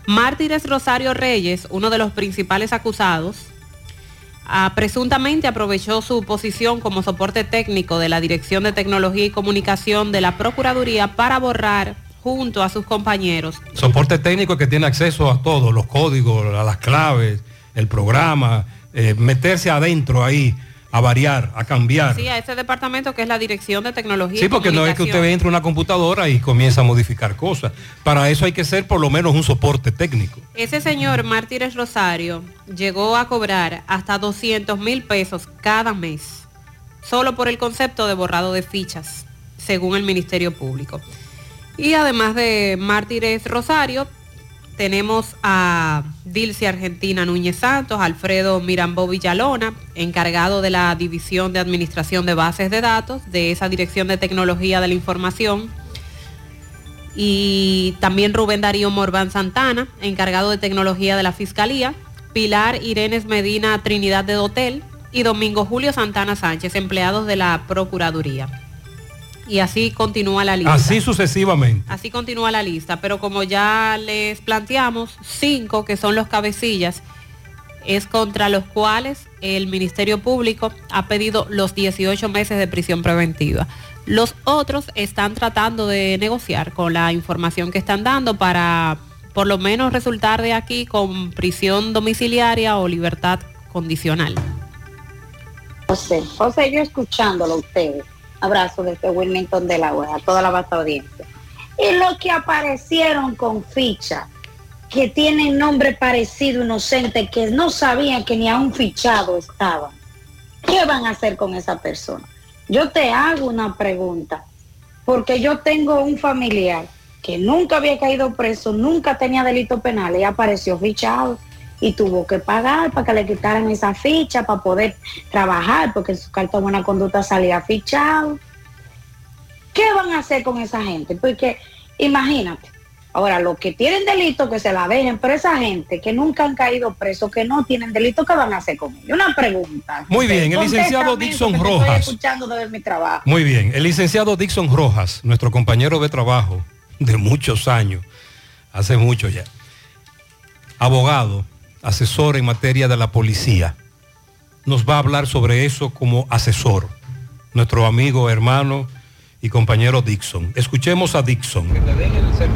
Mártires Rosario Reyes, uno de los principales acusados, presuntamente aprovechó su posición como soporte técnico de la Dirección de Tecnología y Comunicación de la Procuraduría para borrar junto a sus compañeros. Soporte técnico que tiene acceso a todo, los códigos, a las claves, el programa, eh, meterse adentro ahí, a variar, a cambiar. Sí, a ese departamento que es la Dirección de Tecnología. Sí, y porque no es que usted entre a una computadora y comienza a modificar cosas. Para eso hay que ser por lo menos un soporte técnico. Ese señor Mártires Rosario llegó a cobrar hasta 200 mil pesos cada mes, solo por el concepto de borrado de fichas, según el Ministerio Público. Y además de Mártires Rosario, tenemos a Dilce Argentina Núñez Santos, Alfredo Mirambó Villalona, encargado de la División de Administración de Bases de Datos de esa Dirección de Tecnología de la Información. Y también Rubén Darío Morván Santana, encargado de Tecnología de la Fiscalía. Pilar Irenes Medina Trinidad de Dotel y Domingo Julio Santana Sánchez, empleados de la Procuraduría. Y así continúa la lista. Así sucesivamente. Así continúa la lista, pero como ya les planteamos, cinco que son los cabecillas, es contra los cuales el Ministerio Público ha pedido los 18 meses de prisión preventiva. Los otros están tratando de negociar con la información que están dando para por lo menos resultar de aquí con prisión domiciliaria o libertad condicional. José, José, yo escuchándolo a ustedes. Abrazo desde Wilmington de la a toda la vasta audiencia. Y los que aparecieron con ficha, que tienen nombre parecido, inocente, que no sabían que ni a un fichado estaban. ¿Qué van a hacer con esa persona? Yo te hago una pregunta, porque yo tengo un familiar que nunca había caído preso, nunca tenía delito penal y apareció fichado y tuvo que pagar para que le quitaran esa ficha para poder trabajar, porque en su carta de buena conducta salía fichado. ¿Qué van a hacer con esa gente? Porque imagínate, ahora los que tienen delito que se la dejen, pero esa gente que nunca han caído presos, que no tienen delito, ¿qué van a hacer con ellos? Una pregunta. Muy bien, el licenciado Dixon Rojas. Estoy escuchando de mi trabajo. Muy bien, el licenciado Dixon Rojas, nuestro compañero de trabajo de muchos años, hace mucho ya, abogado, asesor en materia de la policía, nos va a hablar sobre eso como asesor, nuestro amigo, hermano y compañero Dixon. Escuchemos a Dixon.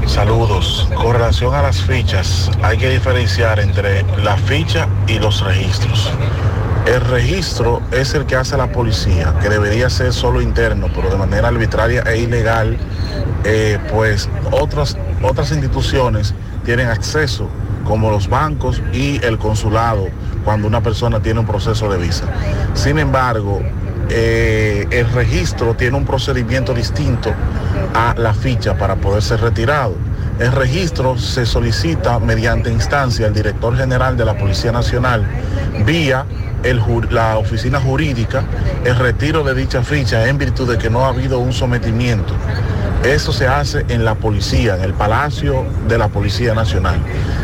Saludos. Con relación a las fichas, hay que diferenciar entre la ficha y los registros. El registro es el que hace la policía, que debería ser solo interno, pero de manera arbitraria e ilegal, eh, pues otras, otras instituciones tienen acceso, como los bancos y el consulado, cuando una persona tiene un proceso de visa. Sin embargo, eh, el registro tiene un procedimiento distinto a la ficha para poder ser retirado. El registro se solicita mediante instancia al director general de la Policía Nacional vía la oficina jurídica el retiro de dicha ficha en virtud de que no ha habido un sometimiento. Eso se hace en la policía, en el Palacio de la Policía Nacional.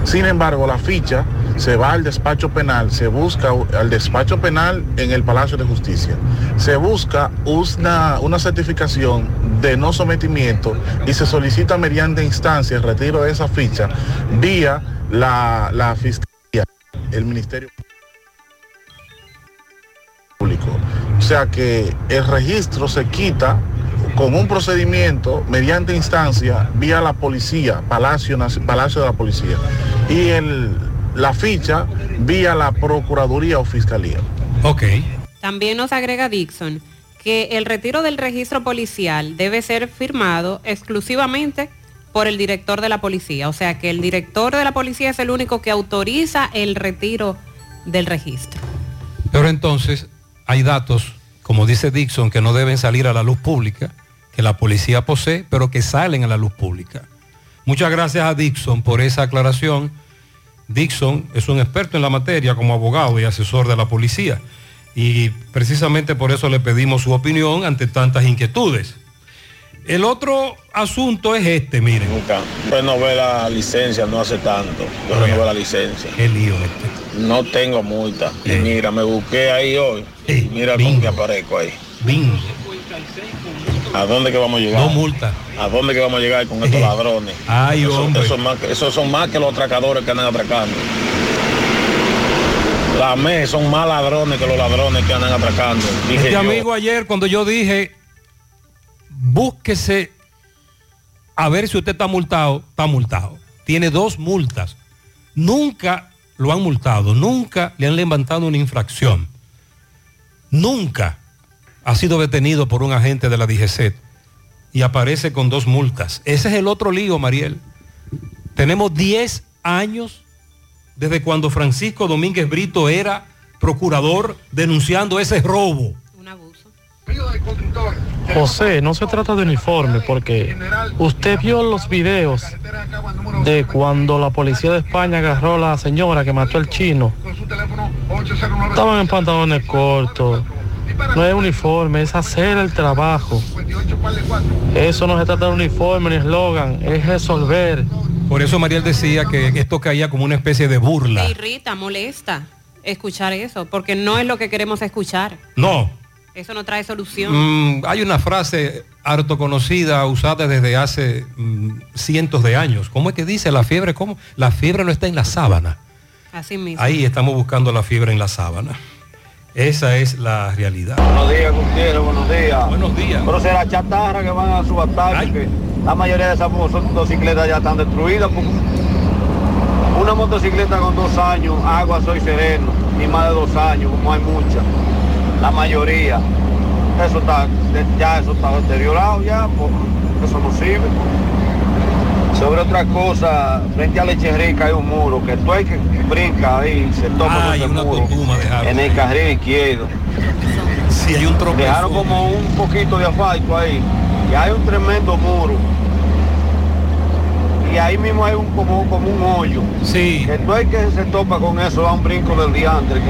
Sin embargo, la ficha se va al despacho penal, se busca al despacho penal en el Palacio de Justicia. Se busca una, una certificación de no sometimiento y se solicita mediante instancia el retiro de esa ficha vía la, la Fiscalía, el Ministerio Público. O sea que el registro se quita con un procedimiento mediante instancia vía la policía, Palacio, Palacio de la Policía, y el, la ficha vía la Procuraduría o Fiscalía. Ok. También nos agrega Dixon que el retiro del registro policial debe ser firmado exclusivamente por el director de la policía. O sea que el director de la policía es el único que autoriza el retiro del registro. Pero entonces hay datos, como dice Dixon, que no deben salir a la luz pública, que la policía posee, pero que salen a la luz pública. Muchas gracias a Dixon por esa aclaración. Dixon es un experto en la materia como abogado y asesor de la policía. Y precisamente por eso le pedimos su opinión ante tantas inquietudes. El otro asunto es este, miren. Renové la licencia no hace tanto. Yo renové la licencia. Qué lío este. No tengo multa. Y mira, me busqué ahí hoy. Y mira cómo que aparezco ahí. Bingo. ¿A dónde que vamos a llegar? No multa. ¿A dónde que vamos a llegar con estos ladrones? Ay, Eso- hombre. Esos, más esos son más que los atracadores que andan atracando. La ME son más ladrones que los ladrones que andan atracando. Dije Este yo. amigo ayer cuando yo dije, búsquese a ver si usted está multado, está multado. Tiene dos multas. Nunca lo han multado, nunca le han levantado una infracción. Nunca ha sido detenido por un agente de la DGC y aparece con dos multas. Ese es el otro lío, Mariel. Tenemos 10 años desde cuando Francisco Domínguez Brito era procurador denunciando ese robo. José, no se trata de uniforme porque usted vio los videos de cuando la policía de España agarró a la señora que mató al chino. Estaban en pantalones cortos. No es uniforme, es hacer el trabajo. Eso no se trata de uniforme ni eslogan, es resolver. Por eso Mariel decía que esto caía como una especie de burla. Me irrita, molesta escuchar eso, porque no es lo que queremos escuchar. No, Eso no trae solución. mm, hay una frase harto conocida, usada desde hace mm, cientos de años. ¿Cómo es que dice la fiebre? ¿Cómo? La fiebre no está en la sábana. Así mismo. Ahí estamos buscando la fiebre en la sábana. Esa es la realidad. Buenos días, Gutiérrez, buenos días. Buenos días. Pero será chatarra que van a subastar, porque la mayoría de esas motocicletas ya están destruidas. porque Una motocicleta con dos años, agua soy sereno, ni más de dos años, como hay muchas. La mayoría. Eso está, ya eso está deteriorado ya, pues, eso no sirve. Sobre otra cosa, frente a Leche Rica hay un muro que tú hay que brinca ahí, se toma ese muro en el carril izquierdo. Sí, hay un. Dejaron como un poquito de asfalto ahí y hay un tremendo muro. Y ahí mismo hay un como, como un hoyo. Sí. Que tú hay que se topa con eso, da un brinco del diantre. Que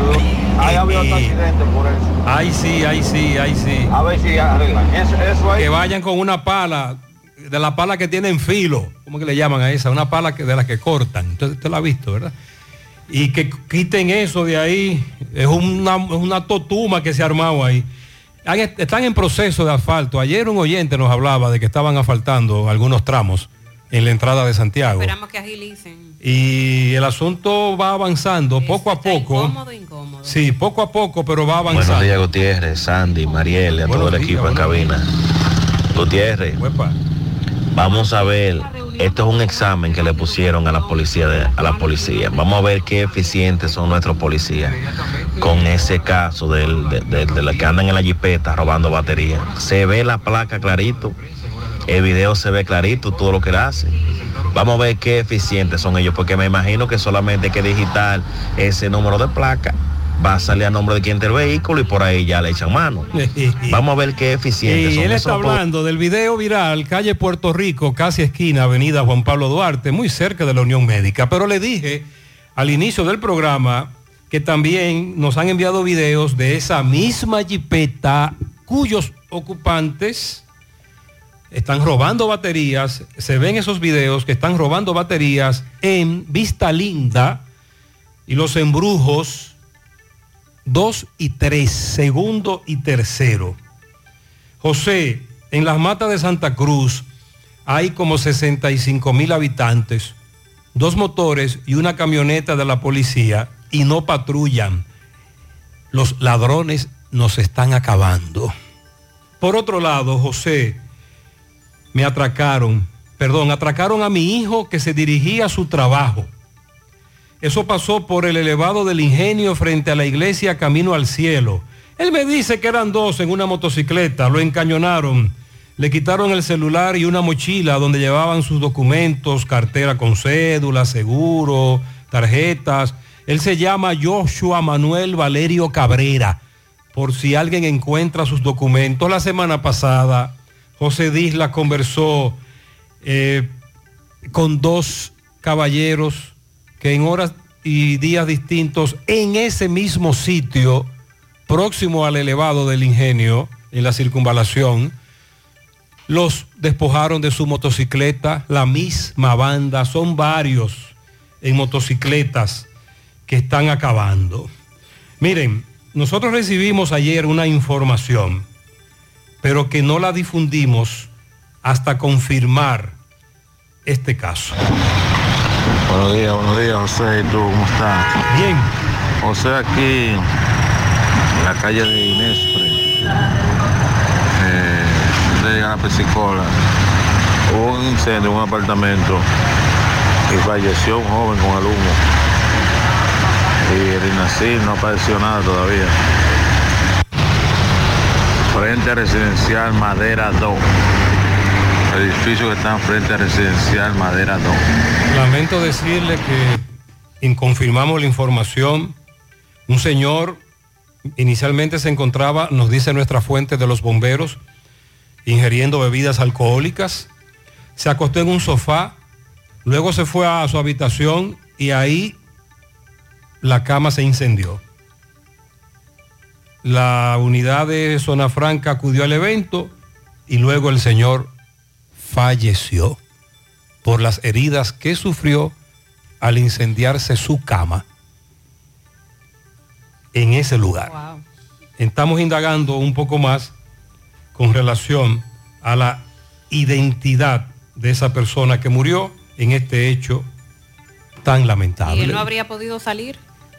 hay habido hasta accidentes por eso. Ay, sí, ay, sí, ay, sí. A ver si arreglan. Eso, eso ahí. Que vayan con una pala, de la pala que tienen filo, ¿cómo que le llaman a esa? Una pala que, de las que cortan. Entonces usted la ha visto, ¿verdad? Y que quiten eso de ahí. Es una, es una totuma que se ha armado ahí. Están en proceso de asfalto. Ayer un oyente nos hablaba de que estaban asfaltando algunos tramos en la entrada de Santiago. Esperamos que agilicen. Y el asunto va avanzando poco a poco. Incómodo, incómodo. Sí, poco a poco, pero va avanzando. Buenos días, Gutiérrez, Sandy, Mariel a todo el equipo en cabina. Gutiérrez, vamos a ver, esto es un examen que le pusieron a la policía de- a la policía. Vamos a ver qué eficientes son nuestros policías con ese caso del, de, de- de los que andan en la jipeta robando batería. Se ve la placa clarito, el video se ve clarito, todo lo que hace. Vamos a ver qué eficientes son ellos, porque me imagino que solamente hay que digitar ese número de placa, va a salir a nombre de quien del vehículo y por ahí ya le echan mano. Vamos a ver qué eficientes Y él está hablando del video viral, calle Puerto Rico, casi esquina, avenida Juan Pablo Duarte, muy cerca de la Unión Médica. Pero le dije al inicio del programa que también nos han enviado videos de esa misma jipeta cuyos ocupantes están robando baterías. Se ven esos videos que están robando baterías en Vista Linda y los embrujos 2 y 3, segundo y tercero. José, en las matas de Santa Cruz hay como 65 mil habitantes, dos motores y una camioneta de la policía y no patrullan. Los ladrones nos están acabando. Por otro lado, José, me atracaron, perdón, atracaron a mi hijo que se dirigía a su trabajo. Eso pasó por el elevado del ingenio frente a la iglesia Camino al Cielo. Él me dice que eran dos en una motocicleta, lo encañonaron, le quitaron el celular y una mochila donde llevaban sus documentos, cartera con cédula, seguro, tarjetas. Él se llama Joshua Manuel Valerio Cabrera, por si alguien encuentra sus documentos. La semana pasada, José Disla conversó eh, con dos caballeros que en horas y días distintos en ese mismo sitio próximo al elevado del ingenio, en la circunvalación, los despojaron de su motocicleta, la misma banda, son varios en motocicletas que están acabando. Miren, nosotros recibimos ayer una información, pero que no la difundimos hasta confirmar este caso. Buenos días, buenos días, José. ¿Y tú cómo estás? Bien. José, aquí en la calle de Inespre, eh, de llegar a Pesicola, hubo un incendio en un apartamento y falleció un joven con el humo. Y el INACIR no apareció nada todavía. Frente Residencial Madera 2. El edificio que está frente Residencial Madera 2. Lamento decirle que inconfirmamos la información. Un señor inicialmente se encontraba, nos dice nuestra fuente de los bomberos, ingiriendo bebidas alcohólicas. Se acostó en un sofá, luego se fue a su habitación y ahí la cama se incendió. La unidad de Zona Franca acudió al evento y luego el señor falleció por las heridas que sufrió al incendiarse su cama en ese lugar. Estamos indagando un poco más con relación a la identidad de esa persona que murió en este hecho tan lamentable. Y él no habría podido salir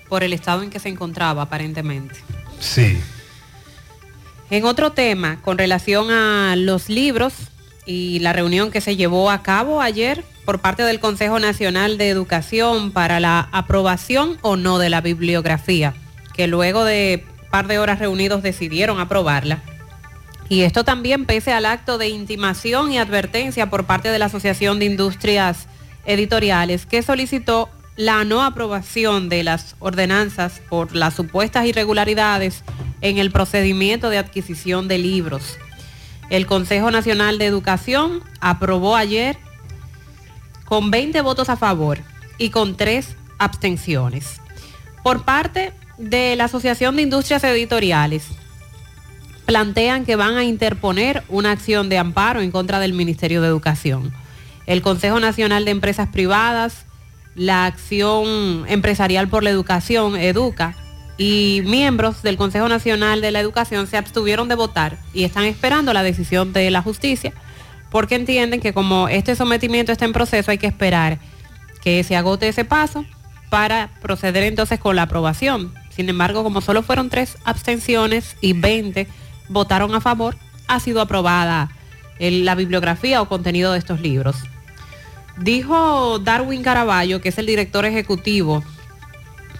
por el estado en que se encontraba aparentemente. Sí. En otro tema, con relación a los libros y la reunión que se llevó a cabo ayer por parte del Consejo Nacional de Educación para la aprobación o no de la bibliografía, que luego de par de horas reunidos decidieron aprobarla. Y esto también pese al acto de intimación y advertencia por parte de la Asociación de Industrias Editoriales que solicitó la no aprobación de las ordenanzas por las supuestas irregularidades en el procedimiento de adquisición de libros. El Consejo Nacional de Educación aprobó ayer con 20 votos a favor y con 3 abstenciones. Por parte de la Asociación de Industrias Editoriales, plantean que van a interponer una acción de amparo en contra del Ministerio de Educación. El Consejo Nacional de Empresas Privadas, la Acción Empresarial por la Educación, EDUCA, y miembros del Consejo Nacional de la Educación se abstuvieron de votar y están esperando la decisión de la justicia porque entienden que como este sometimiento está en proceso hay que esperar que se agote ese paso para proceder entonces con la aprobación. Sin embargo, como solo fueron tres abstenciones y 20 votaron a favor, ha sido aprobada la bibliografía o contenido de estos libros. Dijo Darwin Caraballo, que es el director ejecutivo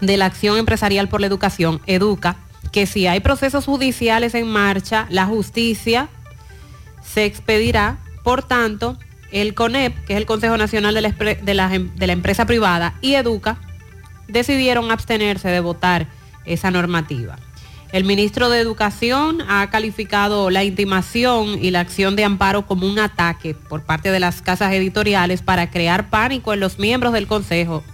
de la Acción Empresarial por la Educación, Educa, que si hay procesos judiciales en marcha, la justicia se expedirá. Por tanto, el CONEP, que es el Consejo Nacional de la, la, de la Empresa Privada, y Educa, decidieron abstenerse de votar esa normativa. El ministro de Educación ha calificado la intimación y la acción de amparo como un ataque por parte de las casas editoriales para crear pánico en los miembros del Consejo.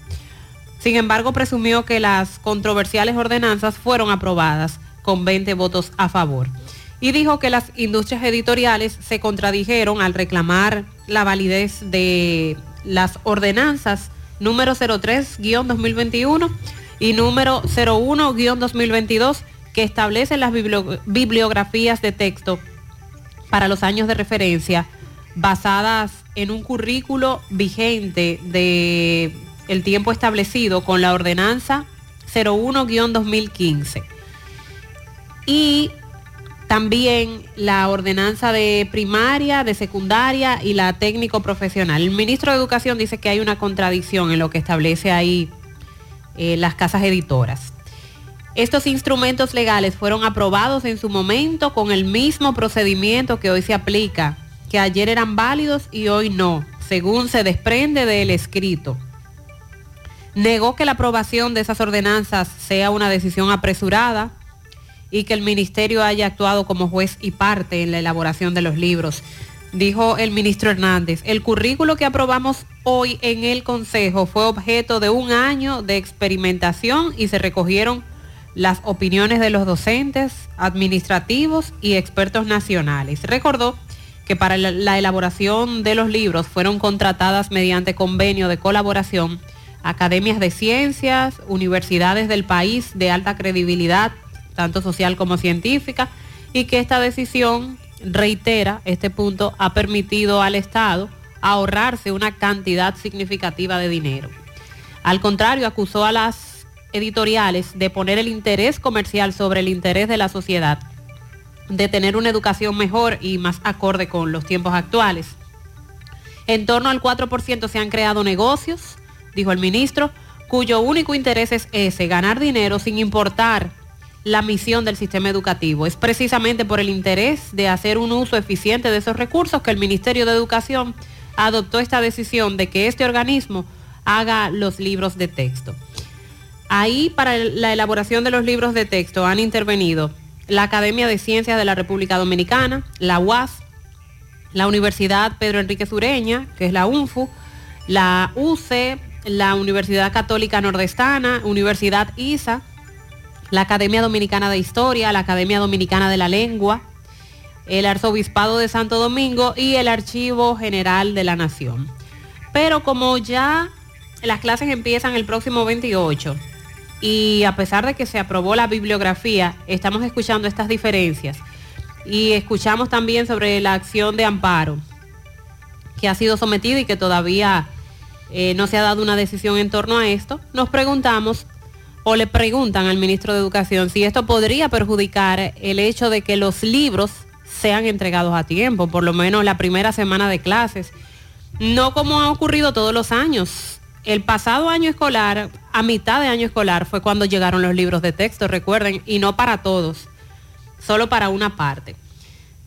Sin embargo, presumió que las controversiales ordenanzas fueron aprobadas con 20 votos a favor. Y dijo que las industrias editoriales se contradijeron al reclamar la validez de las ordenanzas número 03-2021 y número 01-2022 que establecen las bibliografías de texto para los años de referencia basadas en un currículo vigente de el tiempo establecido con la ordenanza 01-2015 y también la ordenanza de primaria, de secundaria y la técnico profesional. El ministro de Educación dice que hay una contradicción en lo que establece ahí eh, las casas editoras. Estos instrumentos legales fueron aprobados en su momento con el mismo procedimiento que hoy se aplica, que ayer eran válidos y hoy no, según se desprende del escrito. Negó que la aprobación de esas ordenanzas sea una decisión apresurada y que el ministerio haya actuado como juez y parte en la elaboración de los libros. Dijo el ministro Hernández, el currículo que aprobamos hoy en el Consejo fue objeto de un año de experimentación y se recogieron las opiniones de los docentes, administrativos y expertos nacionales. Recordó que para la elaboración de los libros fueron contratadas mediante convenio de colaboración academias de ciencias, universidades del país de alta credibilidad, tanto social como científica, y que esta decisión, reitera, este punto ha permitido al Estado ahorrarse una cantidad significativa de dinero. Al contrario, acusó a las editoriales de poner el interés comercial sobre el interés de la sociedad, de tener una educación mejor y más acorde con los tiempos actuales. En torno al 4% se han creado negocios, dijo el ministro, cuyo único interés es ese, ganar dinero sin importar la misión del sistema educativo. Es precisamente por el interés de hacer un uso eficiente de esos recursos que el Ministerio de Educación adoptó esta decisión de que este organismo haga los libros de texto. Ahí para la elaboración de los libros de texto han intervenido la Academia de Ciencias de la República Dominicana, la UAS, la Universidad Pedro Enrique Sureña, que es la UNFU, la UCE, la Universidad Católica Nordestana, Universidad ISA, la Academia Dominicana de Historia, la Academia Dominicana de la Lengua, el Arzobispado de Santo Domingo y el Archivo General de la Nación. Pero como ya las clases empiezan el próximo 28 y a pesar de que se aprobó la bibliografía, estamos escuchando estas diferencias y escuchamos también sobre la acción de amparo que ha sido sometida y que todavía eh, no se ha dado una decisión en torno a esto, nos preguntamos o le preguntan al ministro de Educación si esto podría perjudicar el hecho de que los libros sean entregados a tiempo, por lo menos la primera semana de clases. No como ha ocurrido todos los años. El pasado año escolar, a mitad de año escolar, fue cuando llegaron los libros de texto, recuerden, y no para todos, solo para una parte.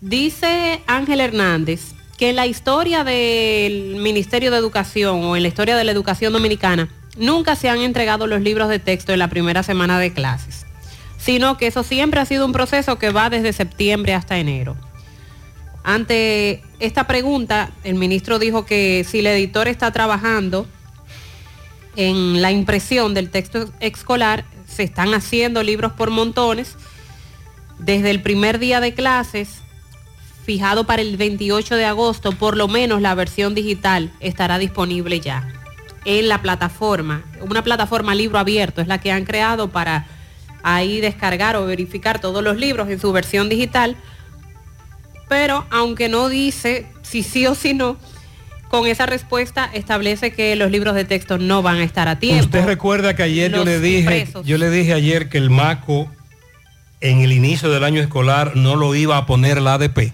Dice Ángel Hernández que en la historia del Ministerio de Educación o en la historia de la educación dominicana, nunca se han entregado los libros de texto en la primera semana de clases sino que eso siempre ha sido un proceso que va desde septiembre hasta enero. Ante esta pregunta, el ministro dijo que si el editor está trabajando en la impresión del texto escolar, se están haciendo libros por montones. Desde el primer día de clases, fijado para el 28 de agosto, por lo menos la versión digital estará disponible ya en la plataforma. Una plataforma libro abierto es la que han creado para ahí descargar o verificar todos los libros en su versión digital, pero aunque no dice si sí o si no, con esa respuesta establece que los libros de texto no van a estar a tiempo. Usted recuerda que ayer yo le dije, yo le dije ayer que el MACO en el inicio del año escolar no lo iba a poner la ADP,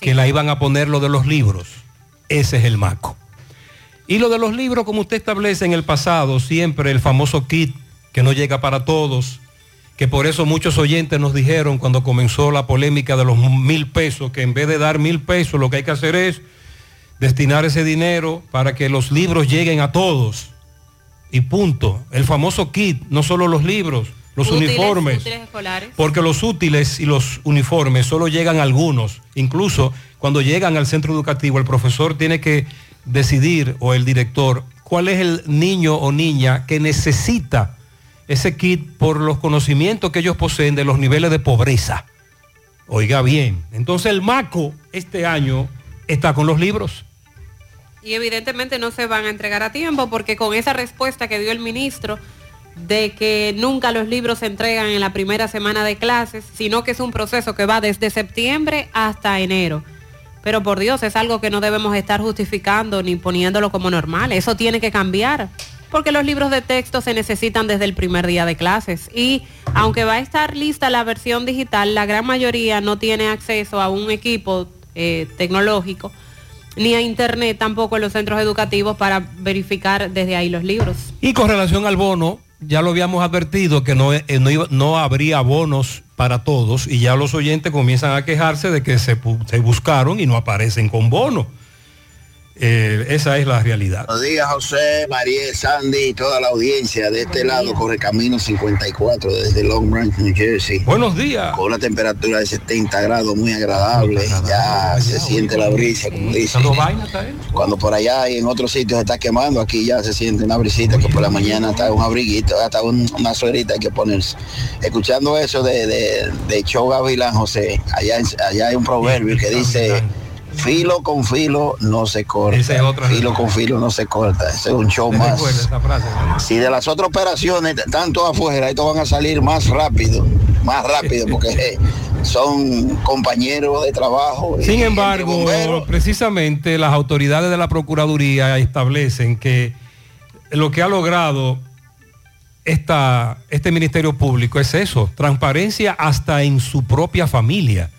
que la iban a poner lo de los libros. Ese es el MACO. Y lo de los libros, como usted establece en el pasado, siempre el famoso kit que no llega para todos, que por eso muchos oyentes nos dijeron cuando comenzó la polémica de los mil pesos, que en vez de dar mil pesos lo que hay que hacer es destinar ese dinero para que los libros lleguen a todos. Y punto. El famoso kit, no solo los libros, los uniformes. porque los útiles y los uniformes solo llegan a algunos. Incluso cuando llegan al centro educativo, el profesor tiene que decidir, o el director, cuál es el niño o niña que necesita ese kit por los conocimientos que ellos poseen de los niveles de pobreza. Oiga bien, entonces el MACO este año está con los libros. Y evidentemente no se van a entregar a tiempo porque con esa respuesta que dio el ministro de que nunca los libros se entregan en la primera semana de clases, sino que es un proceso que va desde septiembre hasta enero. Pero por Dios, es algo que no debemos estar justificando ni poniéndolo como normal. Eso tiene que cambiar porque los libros de texto se necesitan desde el primer día de clases y aunque va a estar lista la versión digital, la gran mayoría no tiene acceso a un equipo eh, tecnológico ni a internet tampoco en los centros educativos para verificar desde ahí los libros. Y con relación al bono, ya lo habíamos advertido que no, eh, no, habría bonos para todos y ya los oyentes comienzan a quejarse de que se, se buscaron y no aparecen con bono. Eh, esa es la realidad. Buenos días, José, María, Sandy y toda la audiencia. De este lado corre camino 54 desde Long Branch, New Jersey. Buenos días. Con una temperatura de 70 grados muy agradable. Ya se siente la brisa, como dice. Cuando por allá y en otros sitios se está quemando, aquí ya se siente una brisita que por la mañana está un abriguito, hasta un- una suerita hay que ponerse. Escuchando eso de, de, de Show Gavilán, José, allá, allá hay un proverbio que dice... Filo con filo no se corta. filo con filo no se corta. Ese es un show más. Si de las otras operaciones, tanto afuera, estos van a salir más rápido, más rápido, porque son compañeros de trabajo. Sin embargo, precisamente las autoridades de la Procuraduría establecen que lo que ha logrado esta, este Ministerio Público es eso, transparencia hasta en su propia familia.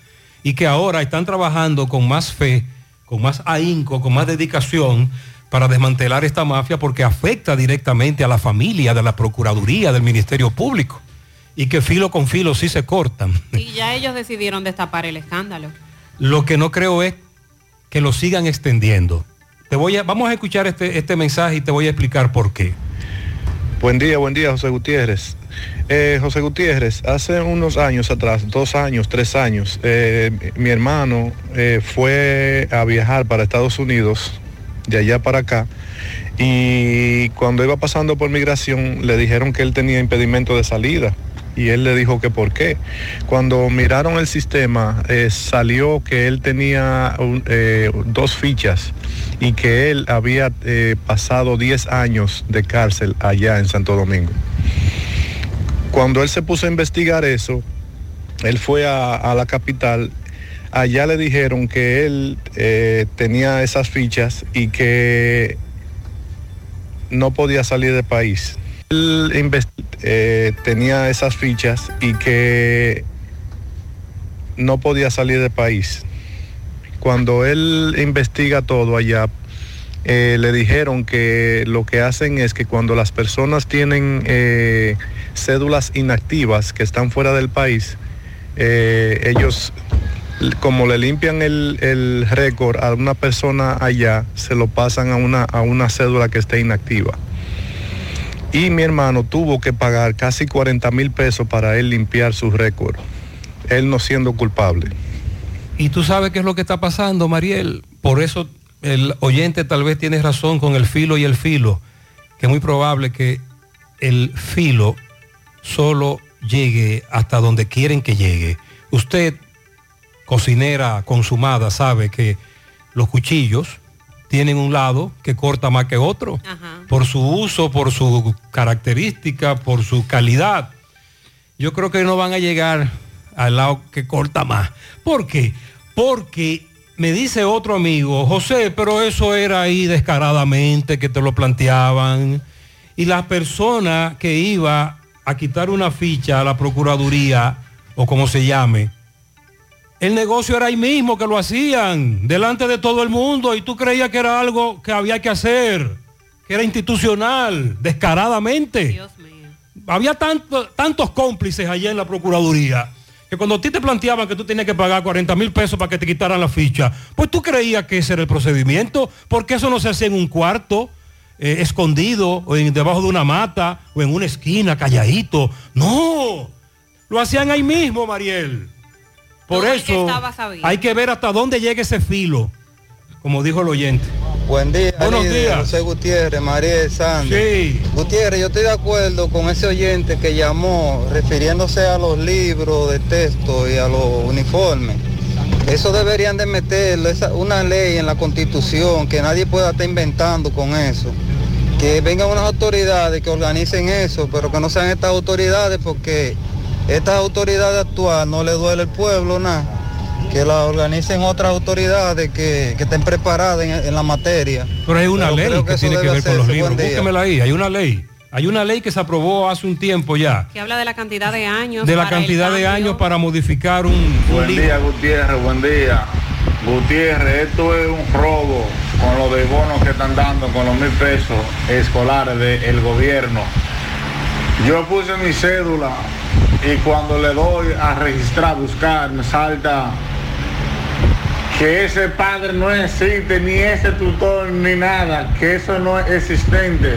Y que ahora están trabajando con más fe, con más ahínco, con más dedicación para desmantelar esta mafia porque afecta directamente a la familia de la Procuraduría, del Ministerio Público. Y que filo con filo sí se cortan. Y ya ellos decidieron destapar el escándalo. Lo que no creo es que lo sigan extendiendo. Te voy a, vamos a escuchar este, este mensaje y te voy a explicar por qué. Buen día, buen día, José Gutiérrez. Eh, José Gutiérrez, hace unos años atrás, dos años, tres años, eh, mi hermano eh, fue a viajar para Estados Unidos, de allá para acá, y cuando iba pasando por migración le dijeron que él tenía impedimento de salida. Y él le dijo que por qué. Cuando miraron el sistema, eh, salió que él tenía dos fichas y que él había pasado 10 años de cárcel allá en Santo Domingo. Cuando él se puso a investigar eso, él fue a, la capital, allá le dijeron que él eh, tenía esas fichas y que no podía salir del país. Él eh, tenía esas fichas y que no podía salir del país. Cuando él investiga todo allá, eh, le dijeron que lo que hacen es que cuando las personas tienen cédulas inactivas que están fuera del país, eh, ellos como le limpian el, el récord a una persona allá, se lo pasan a una, a una cédula que esté inactiva. Y mi hermano tuvo que pagar casi 40 mil pesos para él limpiar su récord, él no siendo culpable. Y tú sabes qué es lo que está pasando, Mariel. Por eso el oyente tal vez tiene razón con el filo y el filo, que es muy probable que el filo solo llegue hasta donde quieren que llegue. Usted, cocinera consumada, sabe que los cuchillos tienen un lado que corta más que otro, por su uso, por su característica, por su calidad. Yo creo que no van a llegar al lado que corta más. ¿Por qué? Porque me dice otro amigo, José, pero eso era ahí descaradamente que te lo planteaban. Y la persona que iba a quitar una ficha a la Procuraduría, o como se llame, el negocio era ahí mismo que lo hacían, delante de todo el mundo, y tú creías que era algo que había que hacer, que era institucional, descaradamente. Había tanto- tantos cómplices allá en la Procuraduría que cuando a ti te planteaban que tú tenías que pagar 40 mil pesos para que te quitaran la ficha, pues tú creías que ese era el procedimiento, porque eso no se hacía en un cuarto, eh, escondido, o en, debajo de una mata, o en una esquina, calladito. No, lo hacían ahí mismo, Mariel. Por eso hay que ver hasta dónde llega ese filo, como dijo el oyente. Buen día, Buenos líder, días. José Gutiérrez, María Sandy. Sí. Gutiérrez, yo estoy de acuerdo con ese oyente que llamó refiriéndose a los libros de texto y a los uniformes. Eso deberían de meterlo, esa, una ley en la constitución, que nadie pueda estar inventando con eso. Que vengan unas autoridades que organicen eso, pero que no sean estas autoridades porque estas autoridades actuales no le duele al pueblo nada. Que la organicen otras autoridades que, que estén preparadas en, en la materia. Pero hay una Pero ley que, tiene que ver con los libros. Búsquemela ahí, hay una ley. Hay una ley que se aprobó hace un tiempo ya, Que habla de la cantidad de años. de la cantidad de años para modificar un, un Buen libro. día, Gutiérrez, buen día. Gutiérrez, esto es un robo con los de bonos que están dando con los mil pesos escolares del gobierno. Yo puse mi cédula y cuando le doy a registrar, buscar, me salta que ese padre no existe, ni ese tutor, ni nada, que eso no es existente.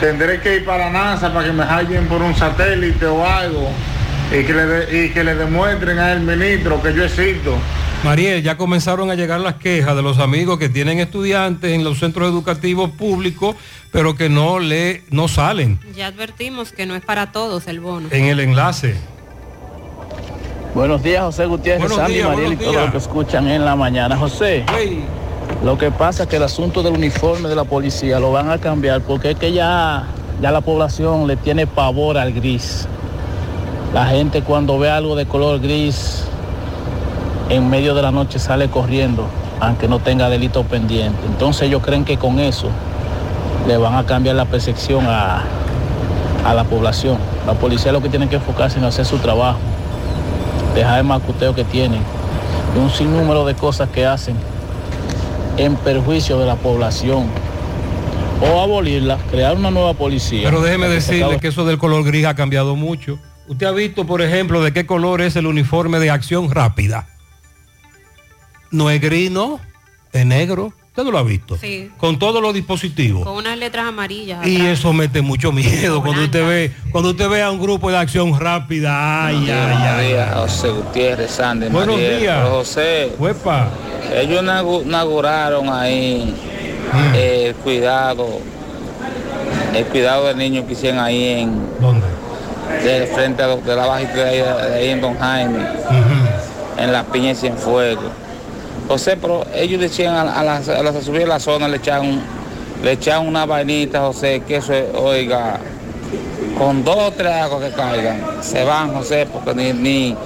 Tendré que ir para NASA para que me hallen por un satélite o algo y que le, y que le demuestren al ministro que yo existo. Mariel, ya comenzaron a llegar las quejas de los amigos que tienen estudiantes en los centros educativos públicos, pero que no le no salen. Ya advertimos que no es para todos el bono. En el enlace. Buenos días, José Gutiérrez, Sandy, Mariel y todos los que escuchan en la mañana. José, lo que pasa es que el asunto del uniforme de la policía lo van a cambiar porque es que ya, ya la población le tiene pavor al gris. La gente cuando ve algo de color gris en medio de la noche sale corriendo, aunque no tenga delito pendiente. Entonces ellos creen que con eso le van a cambiar la percepción a, a la población. La policía lo que tiene que enfocarse en hacer su trabajo, dejar el macuteo que tienen y un sinnúmero de cosas que hacen en perjuicio de la población. O abolirla, crear una nueva policía. Pero déjeme decirle que eso del color gris ha cambiado mucho. Usted ha visto, por ejemplo, de qué color es el uniforme de acción rápida. No es gris, no, es negro. Usted no lo ha visto. Sí. Con todos los dispositivos. Con unas letras amarillas. Y atrás. eso mete mucho miedo cuando usted ve, cuando usted ve a un grupo de acción rápida. Ay, ay, Buenos ay. días, José Gutiérrez, Sandy, Buenos Mariel. días. José, Huepa. ellos inauguraron ahí Mm. el cuidado, el cuidado del niño que hicieron ahí en... ¿Dónde? De frente a, de la bajita de ahí, de ahí en Don Jaime, en la piña y Cienfuegos. José, pero ellos decían a, a las a las a subir a la zona le echaban, le echaban una vainita, José, que eso es, oiga, con dos o tres aguas que caigan, se van, José, porque ni, ni,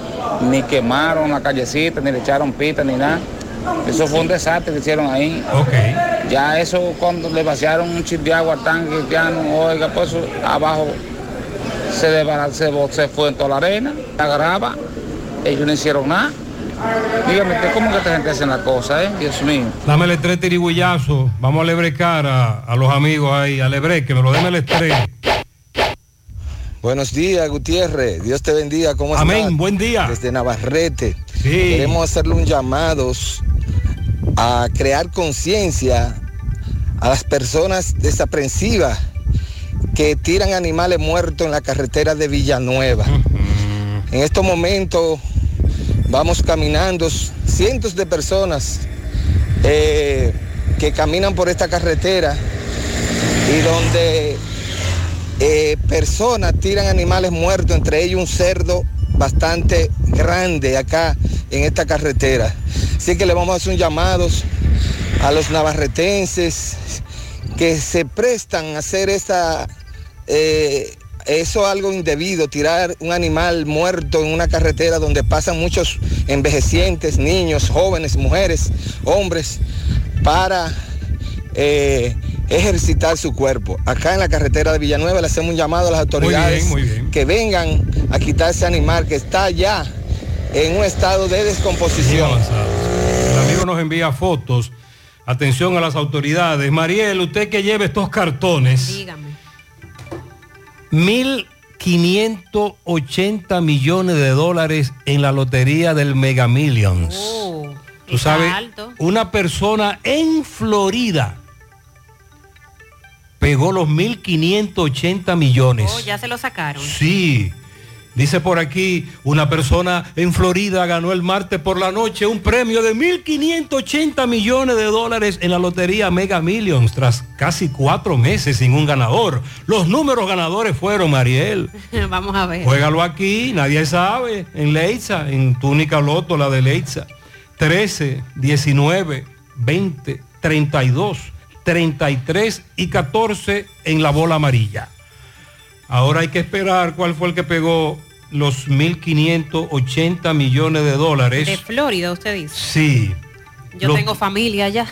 ni quemaron la callecita, ni le echaron pita, ni nada. Eso fue un desastre que hicieron ahí. Ya eso cuando le vaciaron un chip de agua al tanque cristiano, oiga, pues eso abajo se, bo- se fue en toda la arena, la grava, ellos no hicieron nada. Dígame, ¿qué- ¿cómo que esta gente hace la cosa, eh? Dios mío. Dame el estrés tirigüillazo. Vamos a lebrecar a, a los amigos ahí, a lebre, que me lo den el estrés. Buenos días, Gutiérrez. Dios te bendiga. ¿Cómo estás? Amén. Buen día. Desde Navarrete. Queremos hacerle un llamado a crear conciencia a las personas desaprensivas que tiran animales muertos en la carretera de Villanueva. En estos momentos vamos caminando cientos de personas eh, que caminan por esta carretera y donde eh, personas tiran animales muertos, entre ellos un cerdo bastante grande acá en esta carretera. Así que le vamos a hacer un llamado a los navarretenses que se prestan a hacer esta, eh, eso algo indebido, tirar un animal muerto en una carretera donde pasan muchos envejecientes, niños, jóvenes, mujeres, hombres, para eh, ejercitar su cuerpo. Acá en la carretera de Villanueva le hacemos un llamado a las autoridades muy bien. que vengan a quitar ese animal que está ya en un estado de descomposición. El amigo nos envía fotos. Atención a las autoridades. Mariel, usted que lleve estos cartones. Dígame. 1.580 millones de dólares en la lotería del Mega Millions. Tú está sabes, alto. una persona en Florida pegó los 1.580 millones. Oh, ya se lo sacaron. Sí. Dice por aquí, una persona en Florida ganó el martes por la noche un premio de 1.580 millones de dólares en la lotería Mega Millions tras casi cuatro meses sin un ganador. Los números ganadores fueron, Mariel. Vamos a ver. Juégalo aquí, nadie sabe, en Leitza, en túnica loto, la de Leitza. 13, 19, 20, 32, 33 y 14 en la bola amarilla. Ahora hay que esperar cuál fue el que pegó los 1.580 millones de dólares. De Florida, usted dice. Sí. Yo tengo familia allá.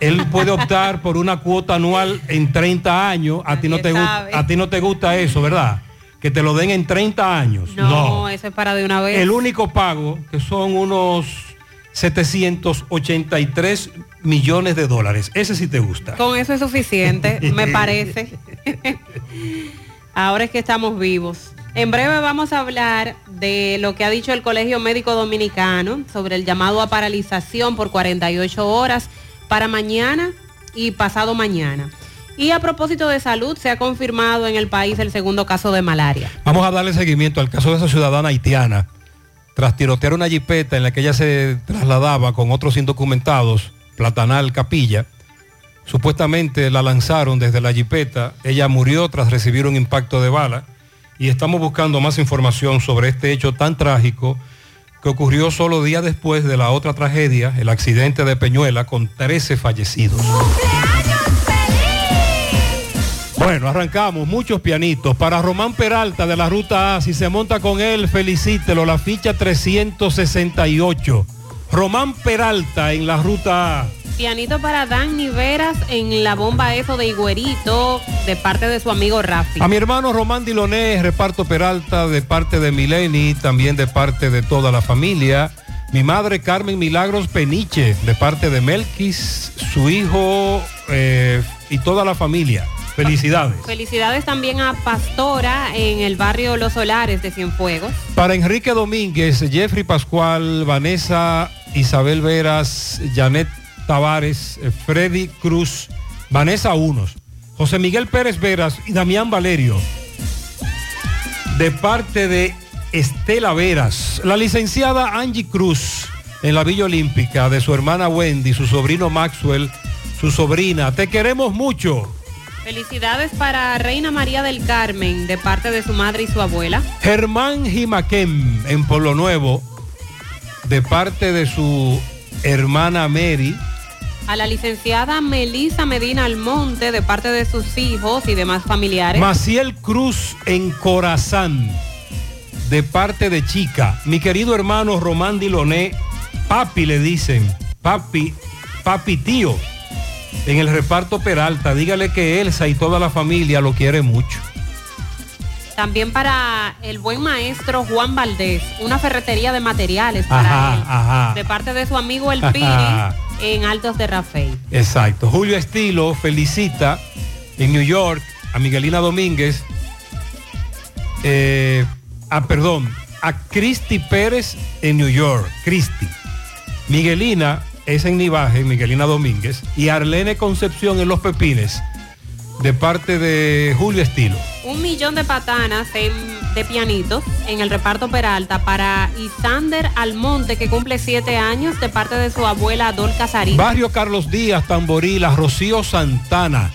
Él puede optar por una cuota anual en 30 años. A ti, no te, a ti no te gusta eso, ¿verdad? Que te lo den en 30 años. No, eso es para de una vez. El único pago, que son unos 783 millones de dólares. Ese sí te gusta. Con eso es suficiente, me parece. Ahora es que estamos vivos. En breve vamos a hablar de lo que ha dicho el Colegio Médico Dominicano sobre el llamado a paralización por 48 horas para mañana y pasado mañana. Y a propósito de salud, se ha confirmado en el país el segundo caso de malaria. Vamos a darle seguimiento al caso de esa ciudadana haitiana. Tras tirotear una jipeta en la que ella se trasladaba con otros indocumentados, Platanal Capilla, supuestamente la lanzaron desde la jipeta. Ella murió tras recibir un impacto de bala y estamos buscando más información sobre este hecho tan trágico que ocurrió solo días después de la otra tragedia, el accidente de Peñuela con 13 fallecidos. Bueno, arrancamos, muchos pianitos. Para Román Peralta de la Ruta A, si se monta con él, felicítelo, la ficha 368. Román Peralta en la Ruta A. Pianito para Dan Niveras en la bomba eso de Higuerito de parte de su amigo Rafi. A mi hermano Román Diloné, reparto Peralta de parte de Mileni, también de parte de toda la familia. Mi madre Carmen Milagros Peniche, de parte de Melquis, su hijo eh, y toda la familia. Felicidades. Felicidades también a Pastora en el barrio Los Solares de Cienfuegos. Para Enrique Domínguez, Jeffrey Pascual, Vanessa Isabel Veras, Janet Tavares, eh, Freddy Cruz, Vanessa Unos, José Miguel Pérez Veras y Damián Valerio. De parte de Estela Veras, la licenciada Angie Cruz en la Villa Olímpica, de su hermana Wendy, su sobrino Maxwell, su sobrina. Te queremos mucho. Felicidades para Reina María del Carmen de parte de su madre y su abuela. Germán Jimaquem en Pueblo Nuevo de parte de su hermana Mary. A la licenciada Melisa Medina Almonte de parte de sus hijos y demás familiares. Maciel Cruz en Corazán de parte de Chica. Mi querido hermano Román Diloné, papi le dicen, papi, papi tío en el reparto Peralta. Dígale que Elsa y toda la familia lo quiere mucho. También para el buen maestro Juan Valdés, una ferretería de materiales para él, de parte de su amigo El Piri en Altos de Rafael. Exacto. Julio Estilo felicita en New York a Miguelina Domínguez, eh, ah, perdón, a Cristi Pérez en New York. Cristi. Miguelina es en Nivaje, Miguelina Domínguez, y Arlene Concepción en Los Pepines, de parte de Julio Estilo. Un millón de patanas de pianitos en el reparto Peralta para Isander Almonte, que cumple siete años, de parte de su abuela Adol Casarín. Barrio Carlos Díaz, Tamborila, Rocío Santana,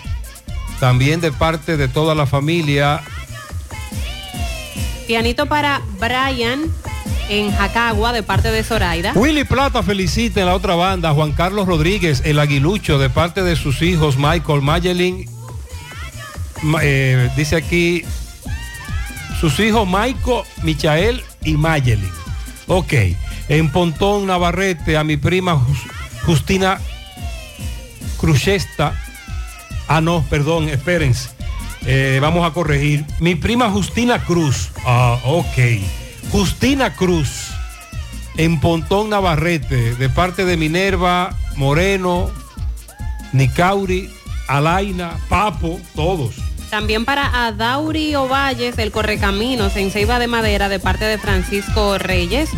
también de parte de toda la familia. Pianito para Brian en Jacagua de parte de Zoraida. Willy Plata felicita en la otra banda Juan Carlos Rodríguez, el aguilucho de parte de sus hijos Michael Mayelin. Eh, dice aquí sus hijos Michael, Michael y Mayelin. Ok. En Pontón Navarrete a mi prima Justina Cruchesta. Ah, no, perdón, espérense. Eh, vamos a corregir. Mi prima Justina Cruz. Ah, ok. Justina Cruz en Pontón Navarrete, de parte de Minerva, Moreno, Nicauri, Alaina, Papo, todos. También para Adauri Ovalles, el Correcaminos en Ceiba de Madera, de parte de Francisco Reyes.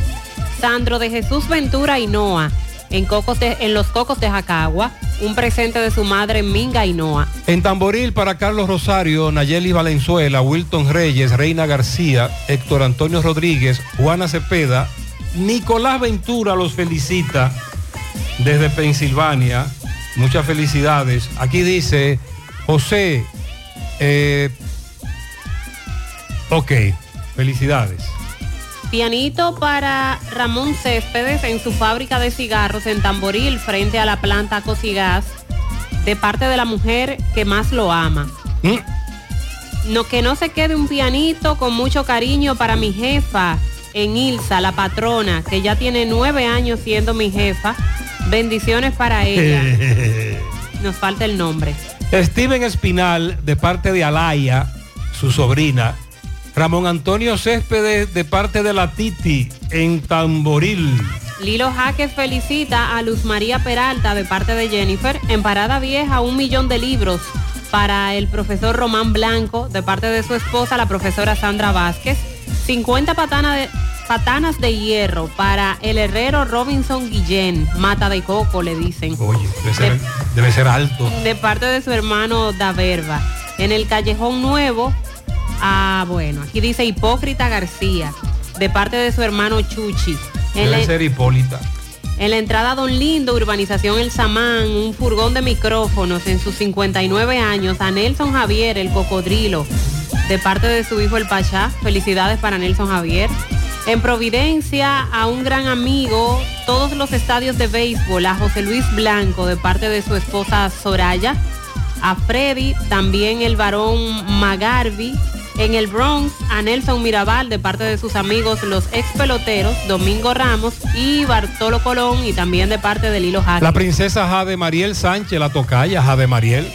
Sandro de Jesús Ventura y Noa en, en los Cocos de Jacagua, un presente de su madre Minga Noa. En Tamboril para Carlos Rosario, Nayeli Valenzuela, Wilton Reyes, Reina García, Héctor Antonio Rodríguez, Juana Cepeda, Nicolás Ventura los felicita desde Pensilvania. Muchas felicidades. Aquí dice José, eh, ok, felicidades. Pianito para Ramón Céspedes en su fábrica de cigarros en Tamboril frente a la planta Cosigas de parte de la mujer que más lo ama. ¿Mm? No, que no se quede un pianito con mucho cariño para mi jefa en Ilsa, la patrona, que ya tiene nueve años siendo mi jefa. Bendiciones para ella. Nos falta el nombre. Steven Espinal, de parte de Alaya, su sobrina, Ramón Antonio Céspedes de parte de la Titi en Tamboril. Lilo Jaques felicita a Luz María Peralta de parte de Jennifer en Parada Vieja un millón de libros para el profesor Román Blanco de parte de su esposa la profesora Sandra Vázquez. 50 patanas de, patanas de hierro para el herrero Robinson Guillén, mata de coco, le dicen. Oye, debe ser, debe ser alto. De parte de su hermano Daverba. En el Callejón Nuevo, ah, bueno, aquí dice Hipócrita García, de parte de su hermano Chuchi. En Debe la- ser Hipólita. en la entrada Don Lindo, urbanización El Samán, un furgón de micrófonos en sus 59 años a Nelson Javier, el cocodrilo, de parte de su hijo el Pachá. Felicidades para Nelson Javier. En Providencia, a un gran amigo, todos los estadios de béisbol, a José Luis Blanco, de parte de su esposa Soraya. A Freddy, también el varón Magarbi. En el Bronx, a Nelson Mirabal, de parte de sus amigos, los ex peloteros, Domingo Ramos y Bartolo Colón, y también de parte del Hilo Jaque. La princesa Jade Mariel Sánchez, la tocaya Jade Mariel.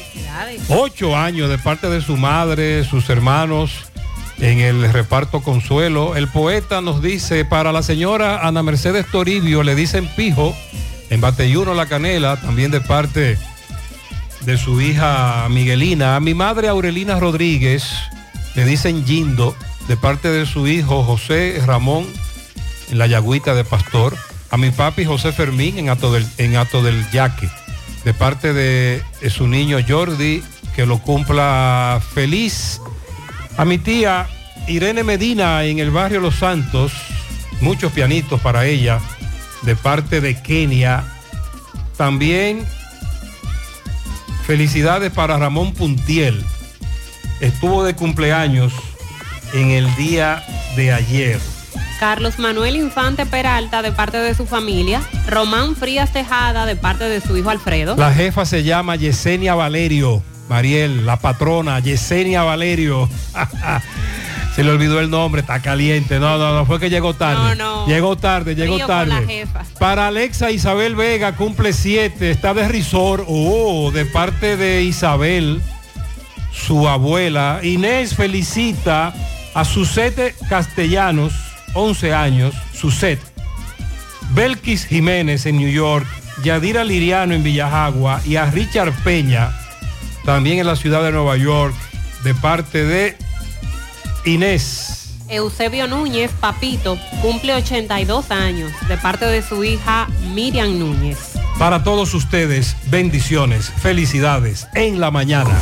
Ocho años de parte de su madre, sus hermanos, en el reparto Consuelo. El poeta nos dice, para la señora Ana Mercedes Toribio le dicen pijo, en Bateyuno La Canela, también de parte de su hija Miguelina. A mi madre Aurelina Rodríguez le dicen Yindo, de parte de su hijo José Ramón, en la Yagüita de Pastor. A mi papi José Fermín en Ato del, en Ato del Yaque, de parte de su niño Jordi, que lo cumpla feliz. A mi tía Irene Medina en el barrio Los Santos, muchos pianitos para ella, de parte de Kenia. También felicidades para Ramón Puntiel. Estuvo de cumpleaños en el día de ayer. Carlos Manuel Infante Peralta, de parte de su familia. Román Frías Tejada, de parte de su hijo Alfredo. La jefa se llama Yesenia Valerio. Mariel, la patrona, Yesenia Valerio. Se le olvidó el nombre, está caliente. No, no, no, fue que llegó tarde. No, no. Llegó tarde, llegó tarde. Para Alexa Isabel Vega cumple siete, está de risor, oh, de parte de Isabel, su abuela. Inés felicita a Susete Castellanos, 11 años, Suset. Belkis Jiménez en New York, Yadira Liriano en Villajagua y a Richard Peña, también en la ciudad de Nueva York, de parte de Inés. Eusebio Núñez, papito, cumple 82 años, de parte de su hija Miriam Núñez. Para todos ustedes, bendiciones, felicidades en la mañana.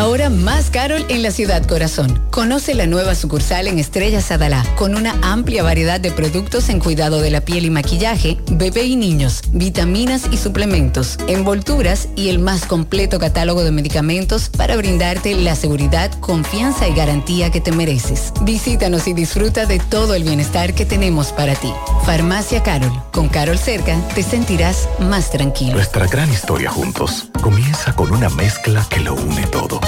Ahora más Carol en la ciudad corazón. Conoce la nueva sucursal en Estrella Sadalá, con una amplia variedad de productos en cuidado de la piel y maquillaje, bebé y niños, vitaminas y suplementos, envolturas y el más completo catálogo de medicamentos para brindarte la seguridad, confianza y garantía que te mereces. Visítanos y disfruta de todo el bienestar que tenemos para ti. Farmacia Carol. Con Carol cerca te sentirás más tranquilo. Nuestra gran historia juntos comienza con una mezcla que lo une todo.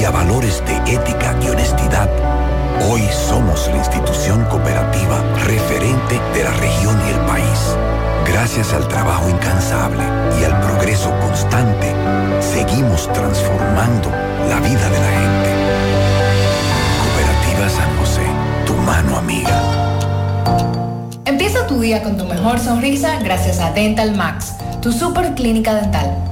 y a valores de ética y honestidad, hoy somos la institución cooperativa referente de la región y el país. Gracias al trabajo incansable y al progreso constante, seguimos transformando la vida de la gente. Cooperativa San José, tu mano amiga. día con tu mejor sonrisa gracias a Dental Max, tu super clínica dental.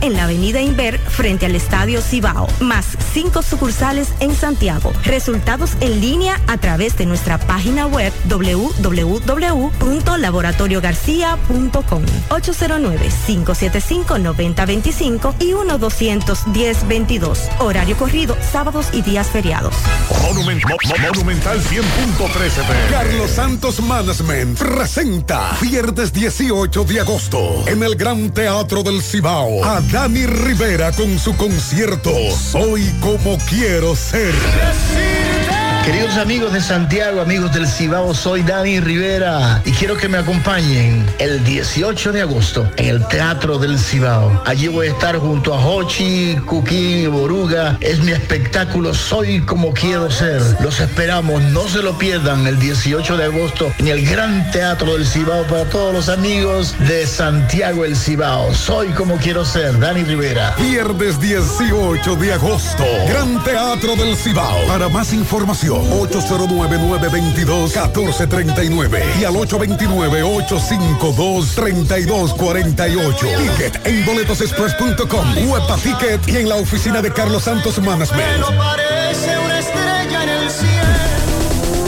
en la avenida Inver frente al Estadio Cibao, más cinco sucursales en Santiago. Resultados en línea a través de nuestra página web www.laboratoriogarcia.com 809-575-9025 y 1-210-22. Horario corrido, sábados y días feriados. Monumental 100.13 Carlos Santos Management presenta viernes 18 de agosto en el Gran Teatro del Cibao a Dani Rivera con su concierto Soy como quiero ser. Queridos amigos de Santiago, amigos del Cibao, soy Dani Rivera y quiero que me acompañen el 18 de agosto en el Teatro del Cibao. Allí voy a estar junto a Hochi, Cuquín y Boruga. Es mi espectáculo Soy como quiero ser. Los esperamos, no se lo pierdan el 18 de agosto en el Gran Teatro del Cibao para todos los amigos de Santiago el Cibao. Soy como quiero ser, Dani Rivera. Viernes 18 de agosto, Gran Teatro del Cibao. Para más información 809-922-1439 y al 829-852-3248. Ticket en boletosexpress.com, Huepa Ticket y en la oficina de Carlos Santos Management. Parece una estrella en el cielo.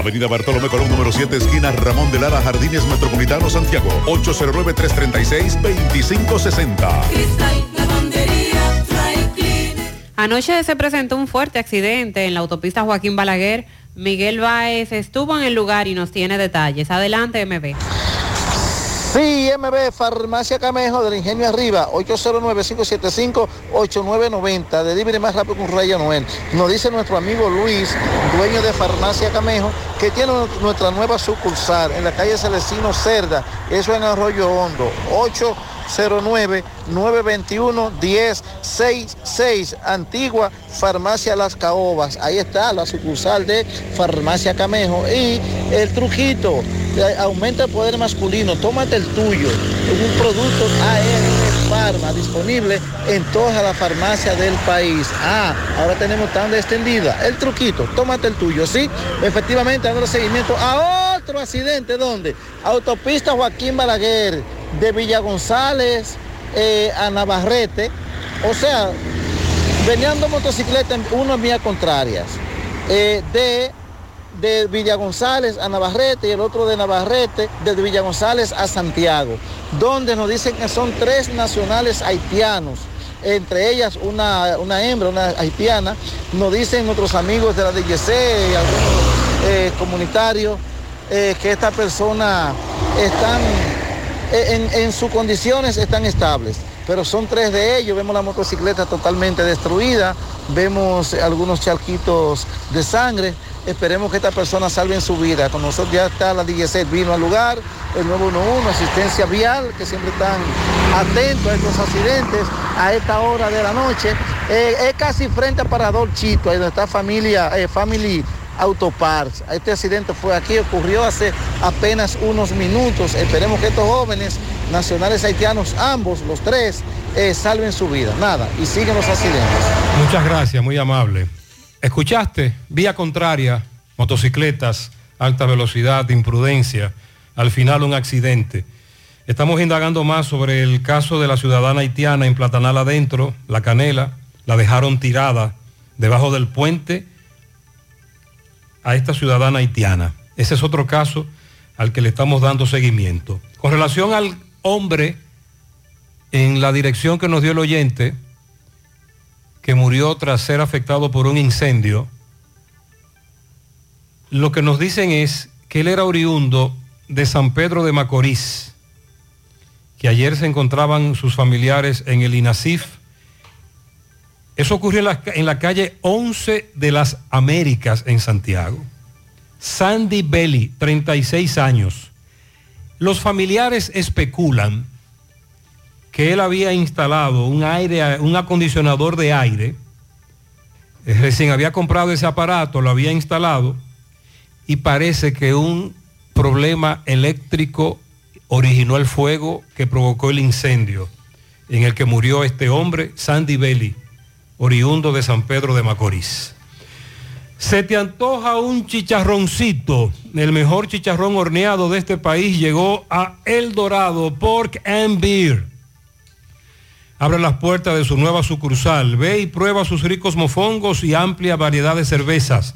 Avenida Bartolomé Colón, número 7, esquina Ramón de Lara, Jardines Metropolitano, Santiago. 809-336-2560. Cristal, lavandería, dry cleaner. Anoche se presentó un fuerte accidente en la autopista Joaquín Balaguer. Miguel Báez estuvo en el lugar y nos tiene detalles. Adelante, MB. Sí, MB, Farmacia Camejo del Ingenio Arriba, 809-575-8990. Delivery más rápido con Raya Noel. Nos dice nuestro amigo Luis, dueño de Farmacia Camejo, que tiene nuestra nueva sucursal en la calle Celestino Cerda, eso en Arroyo Hondo, 809-921-1066, antigua Farmacia Las Caobas. Ahí está la sucursal de Farmacia Camejo. Y el truquito, eh, aumenta el poder masculino, tómate el tuyo. Un producto ARS Pharma disponible en todas las farmacias del país. Ah, ahora tenemos tan extendida. El truquito, tómate el tuyo, ¿sí? Efectivamente, dando seguimiento a otro accidente, ¿dónde? Autopista Joaquín Balaguer, de Villa González eh, a Navarrete, o sea, venían dos motocicletas, una en vías contrarias, eh, de, de Villa González a Navarrete y el otro de Navarrete, desde Villa González a Santiago, donde nos dicen que son tres nacionales haitianos entre ellas una, una, hembra, una haitiana, nos dicen nuestros amigos de la DGC y algunos eh, comunitarios que estas personas están en, en sus condiciones están estables pero son tres de ellos. Vemos la motocicleta totalmente destruida, vemos algunos charquitos de sangre. Esperemos que estas personas salven su vida. Con nosotros ya está la DGC, vino al lugar, el 911, asistencia vial, que siempre están atentos a estos accidentes a esta hora de la noche. Eh, es casi frente a Parador Chito, ahí donde está familia, eh, Family Autoparts. Este accidente fue aquí, ocurrió hace apenas unos minutos. Esperemos que estos jóvenes nacionales haitianos, ambos, los tres, eh, salven su vida. Nada, y siguen los accidentes. Muchas gracias, muy amable. ¿Escuchaste? Vía contraria, motocicletas, alta velocidad, imprudencia, al final un accidente. Estamos indagando más sobre el caso de la ciudadana haitiana en Platanal adentro, La Canela, la dejaron tirada debajo del puente a esta ciudadana haitiana. Ese es otro caso al que le estamos dando seguimiento. Con relación al hombre en la dirección que nos dio el oyente, que murió tras ser afectado por un incendio, lo que nos dicen es que él era oriundo de San Pedro de Macorís, que ayer se encontraban sus familiares en el INASIF. Eso ocurrió en la, calle 11 de las Américas en Santiago. Sandy Belly, 36 años. Los familiares especulan que él había instalado un aire, un acondicionador de aire. Eh, recién había comprado ese aparato, lo había instalado y parece que un problema eléctrico originó el fuego que provocó el incendio en el que murió este hombre, Sandy Belli, oriundo de San Pedro de Macorís. Se te antoja un chicharroncito. El mejor chicharrón horneado de este país llegó a El Dorado Pork and Beer. Abre las puertas de su nueva sucursal. Ve y prueba sus ricos mofongos y amplia variedad de cervezas.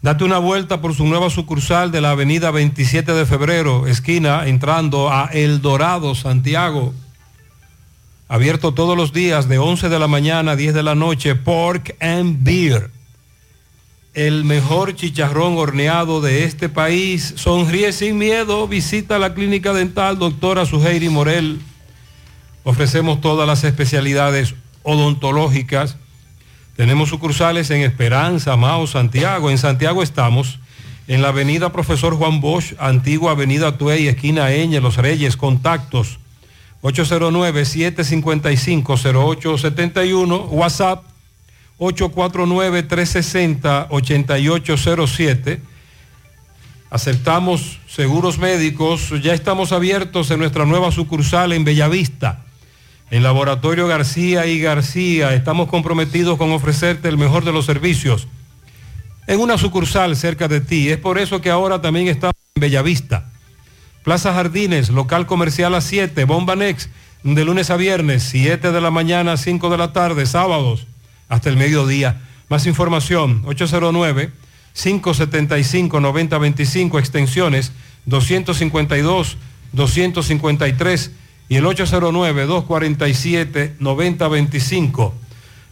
Date una vuelta por su nueva sucursal de la avenida 27 de febrero, esquina, entrando a El Dorado, Santiago. Abierto todos los días de 11 de la mañana a 10 de la noche, Pork and Beer. El mejor chicharrón horneado de este país. Sonríe sin miedo. Visita la clínica dental doctora Suheiri Morel. Ofrecemos todas las especialidades odontológicas. Tenemos sucursales en Esperanza, Mao, Santiago. En Santiago estamos en la avenida Profesor Juan Bosch, antigua avenida Tuey, esquina Eñe, Los Reyes, contactos 809-755-0871, WhatsApp 849-360-8807. Aceptamos seguros médicos, ya estamos abiertos en nuestra nueva sucursal en Bellavista en Laboratorio García y García estamos comprometidos con ofrecerte el mejor de los servicios en una sucursal cerca de ti. Es por eso que ahora también estamos en Bellavista. Plaza Jardines, local comercial a 7, Bomba Next, de lunes a viernes, 7 de la mañana a 5 de la tarde, sábados hasta el mediodía. Más información, 809-575-9025, extensiones 252, 253 y el 809-247-9025.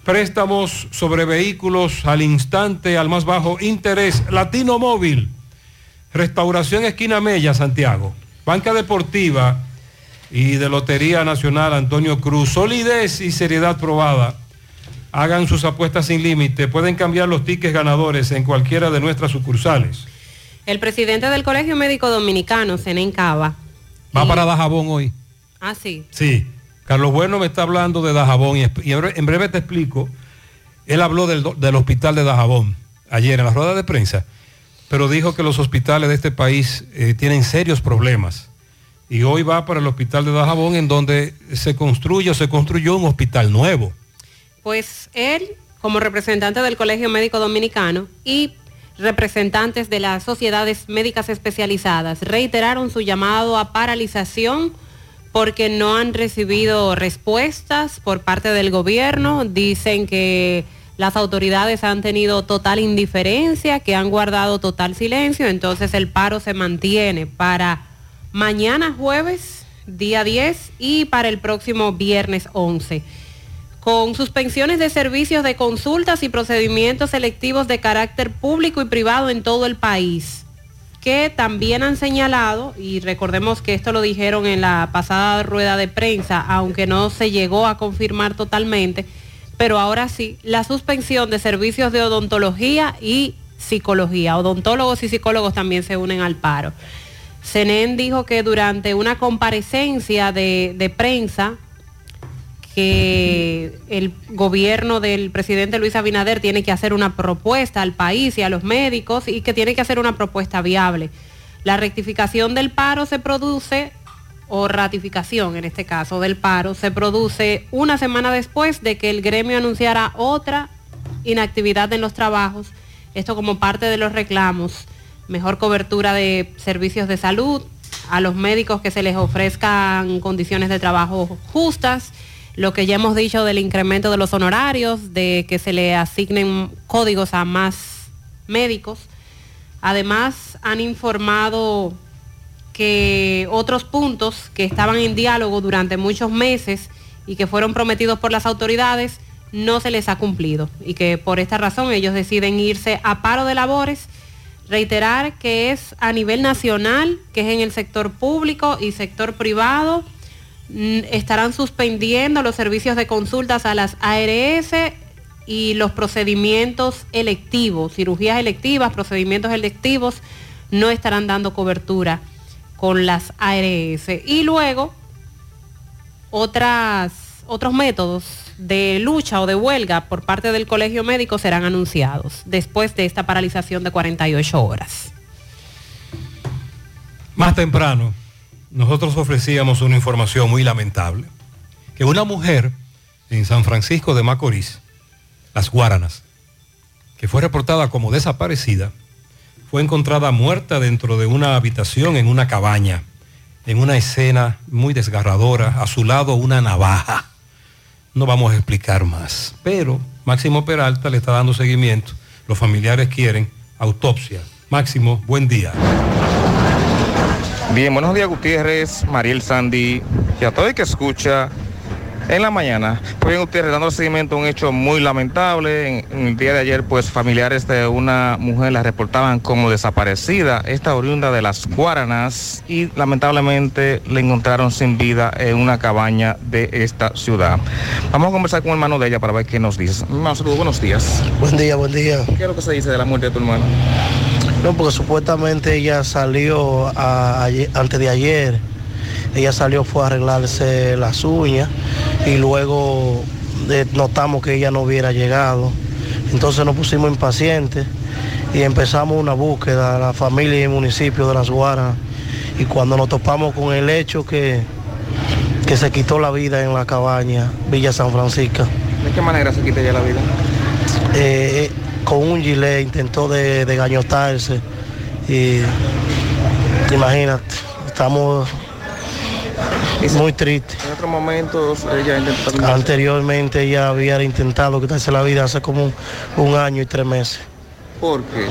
Préstamos sobre vehículos al instante, al más bajo interés. Latino Móvil. Restauración Esquina Mella, Santiago. Banca Deportiva y de Lotería Nacional Antonio Cruz. Solidez y seriedad probada. Hagan sus apuestas sin límite. Pueden cambiar los tickets ganadores en cualquiera de nuestras sucursales. El presidente del Colegio Médico Dominicano, Zenén Cava. Va para Dajabón hoy. Ah, sí. Sí. Carlos Bueno me está hablando de Dajabón y, en breve te explico. Él habló del, hospital de Dajabón ayer en la rueda de prensa, pero dijo que los hospitales de este país eh, tienen serios problemas. Y hoy va para el hospital de Dajabón en donde se construye o se construyó un hospital nuevo. Pues él, como representante del Colegio Médico Dominicano y representantes de las sociedades médicas especializadas, reiteraron su llamado a paralización porque no han recibido respuestas por parte del gobierno. Dicen que las autoridades han tenido total indiferencia, que han guardado total silencio, entonces el paro se mantiene para mañana jueves, día 10, y para el próximo viernes 11 con suspensiones de servicios de consultas y procedimientos selectivos de carácter público y privado en todo el país que también han señalado, y recordemos que esto lo dijeron en la pasada rueda de prensa, aunque no se llegó a confirmar totalmente, pero ahora sí, la suspensión de servicios de odontología y psicología. Odontólogos y psicólogos también se unen al paro. Senen dijo que durante una comparecencia de, de prensa que el gobierno del presidente Luis Abinader tiene que hacer una propuesta al país y a los médicos y que tiene que hacer una propuesta viable. La rectificación del paro se produce, o ratificación en este caso del paro, se produce una semana después de que el gremio anunciara otra inactividad en los trabajos, esto como parte de los reclamos, mejor cobertura de servicios de salud, a los médicos que se les ofrezcan condiciones de trabajo justas lo que ya hemos dicho del incremento de los honorarios, de que se le asignen códigos a más médicos. Además, han informado que otros puntos que estaban en diálogo durante muchos meses y que fueron prometidos por las autoridades no se les ha cumplido y que por esta razón ellos deciden irse a paro de labores. Reiterar que es a nivel nacional, que es en el sector público y sector privado Mm, estarán suspendiendo los servicios de consultas a las ARS y los procedimientos electivos, cirugías electivas, procedimientos electivos, no estarán dando cobertura con las ARS. Y luego, otras, otros métodos de lucha o de huelga por parte del Colegio Médico serán anunciados después de esta paralización de 48 horas. Más temprano nosotros ofrecíamos una información muy lamentable, que una mujer en San Francisco de Macorís, las Guaranas, que fue reportada como desaparecida, fue encontrada muerta dentro de una habitación en una cabaña, en una escena muy desgarradora, a su lado una navaja. No vamos a explicar más, pero Máximo Peralta le está dando seguimiento. Los familiares quieren autopsia. Máximo, buen día. Bien, buenos días Gutiérrez, Mariel Sandy y a todo el que escucha en la mañana. Pues bien, Gutiérrez, dando seguimiento a un hecho muy lamentable. En, el día de ayer, pues familiares de una mujer la reportaban como desaparecida, esta oriunda de las Guaranas, y lamentablemente le encontraron sin vida en una cabaña de esta ciudad. Vamos a conversar con el hermano de ella para ver qué nos dice. Hermano, saludos, buenos días. Buen día, buen día. ¿Qué es lo que se dice de la muerte de tu hermano? No, porque supuestamente ella salió antes de ayer. Ella salió, fue a arreglarse las uñas y luego eh, notamos que ella no hubiera llegado. Entonces nos pusimos impacientes y empezamos una búsqueda, la familia y el municipio de Las Guaras. Y cuando nos topamos con el hecho que, que se quitó la vida en la cabaña Villa San Francisco. ¿De qué manera se quita ya la vida? Eh, con un gilet intentó de, de gañotarse y imagínate, estamos muy tristes. En otros momentos ella intentó... Anteriormente ella había intentado quitarse la vida hace como un, año y tres meses. ¿Por qué?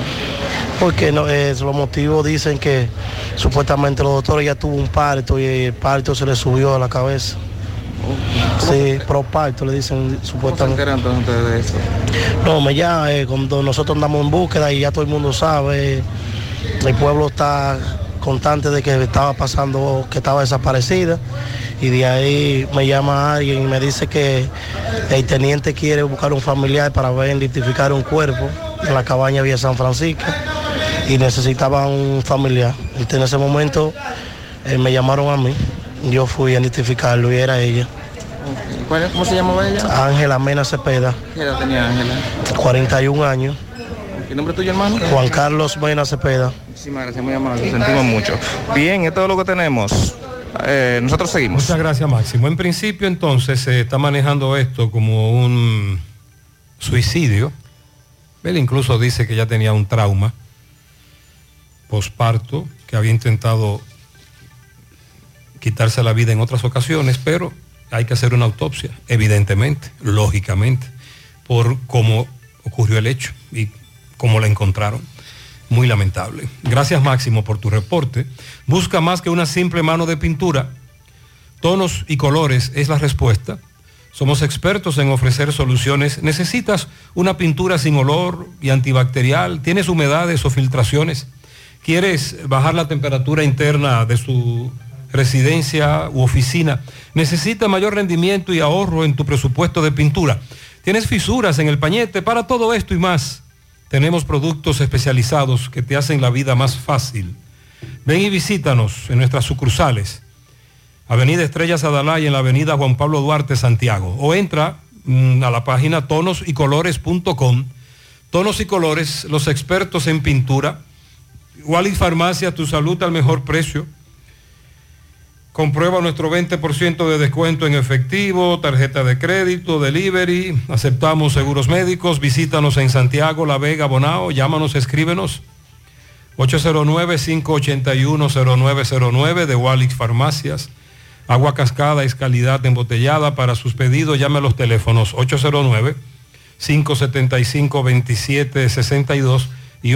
Porque no, es, los motivos dicen que supuestamente los doctores ya tuvo un parto y el parto se le subió a la cabeza. Sí, proparto le dicen supuestamente. ¿Cómo se entonces de eso? No, me ya eh, cuando nosotros andamos en búsqueda y ya todo el mundo sabe, el pueblo está constante de que estaba pasando, que estaba desaparecida y de ahí me llama alguien y me dice que el teniente quiere buscar un familiar para ver identificar un cuerpo en la cabaña Vía San Francisco y necesitaba un familiar. en ese momento eh, me llamaron a mí yo fui a identificarlo y era ella. ¿Cómo se llamaba ella? Ángela Mena Cepeda. ¿Qué edad tenía Ángela? 41 años. ¿Qué nombre tuyo, hermano? Juan Carlos Mena Cepeda. Muchísimas gracias, muy amable. sentimos mucho. Bien, esto es lo que tenemos. Eh, nosotros seguimos. Muchas gracias, Máximo. En principio, entonces, se está manejando esto como un suicidio. Él incluso dice que ya tenía un trauma posparto, que había intentado quitarse la vida en otras ocasiones, pero hay que hacer una autopsia, evidentemente, lógicamente, por cómo ocurrió el hecho y cómo la encontraron. Muy lamentable. Gracias Máximo por tu reporte. Busca más que una simple mano de pintura. Tonos y colores es la respuesta. Somos expertos en ofrecer soluciones. ¿Necesitas una pintura sin olor y antibacterial? ¿Tienes humedades o filtraciones? ¿Quieres bajar la temperatura interna de su residencia u oficina? ¿Necesita mayor rendimiento y ahorro en tu presupuesto de pintura? ¿Tienes fisuras en el pañete? Para todo esto y más, tenemos productos especializados que te hacen la vida más fácil. Ven y visítanos en nuestras sucursales. Avenida Estrellas Adalay en la Avenida Juan Pablo Duarte, Santiago. O entra mm, a la página tonosycolores.com. Tonos y Colores, los expertos en pintura. Wallis Farmacia, tu salud al mejor precio. Comprueba nuestro 20% de descuento en efectivo, tarjeta de crédito, delivery. Aceptamos seguros médicos. Visítanos en Santiago, La Vega, Bonao. Llámanos, escríbenos. 809-581-0909 de Walix Farmacias. Agua cascada es calidad embotellada. Para sus pedidos llame a los teléfonos 809-575-2762 y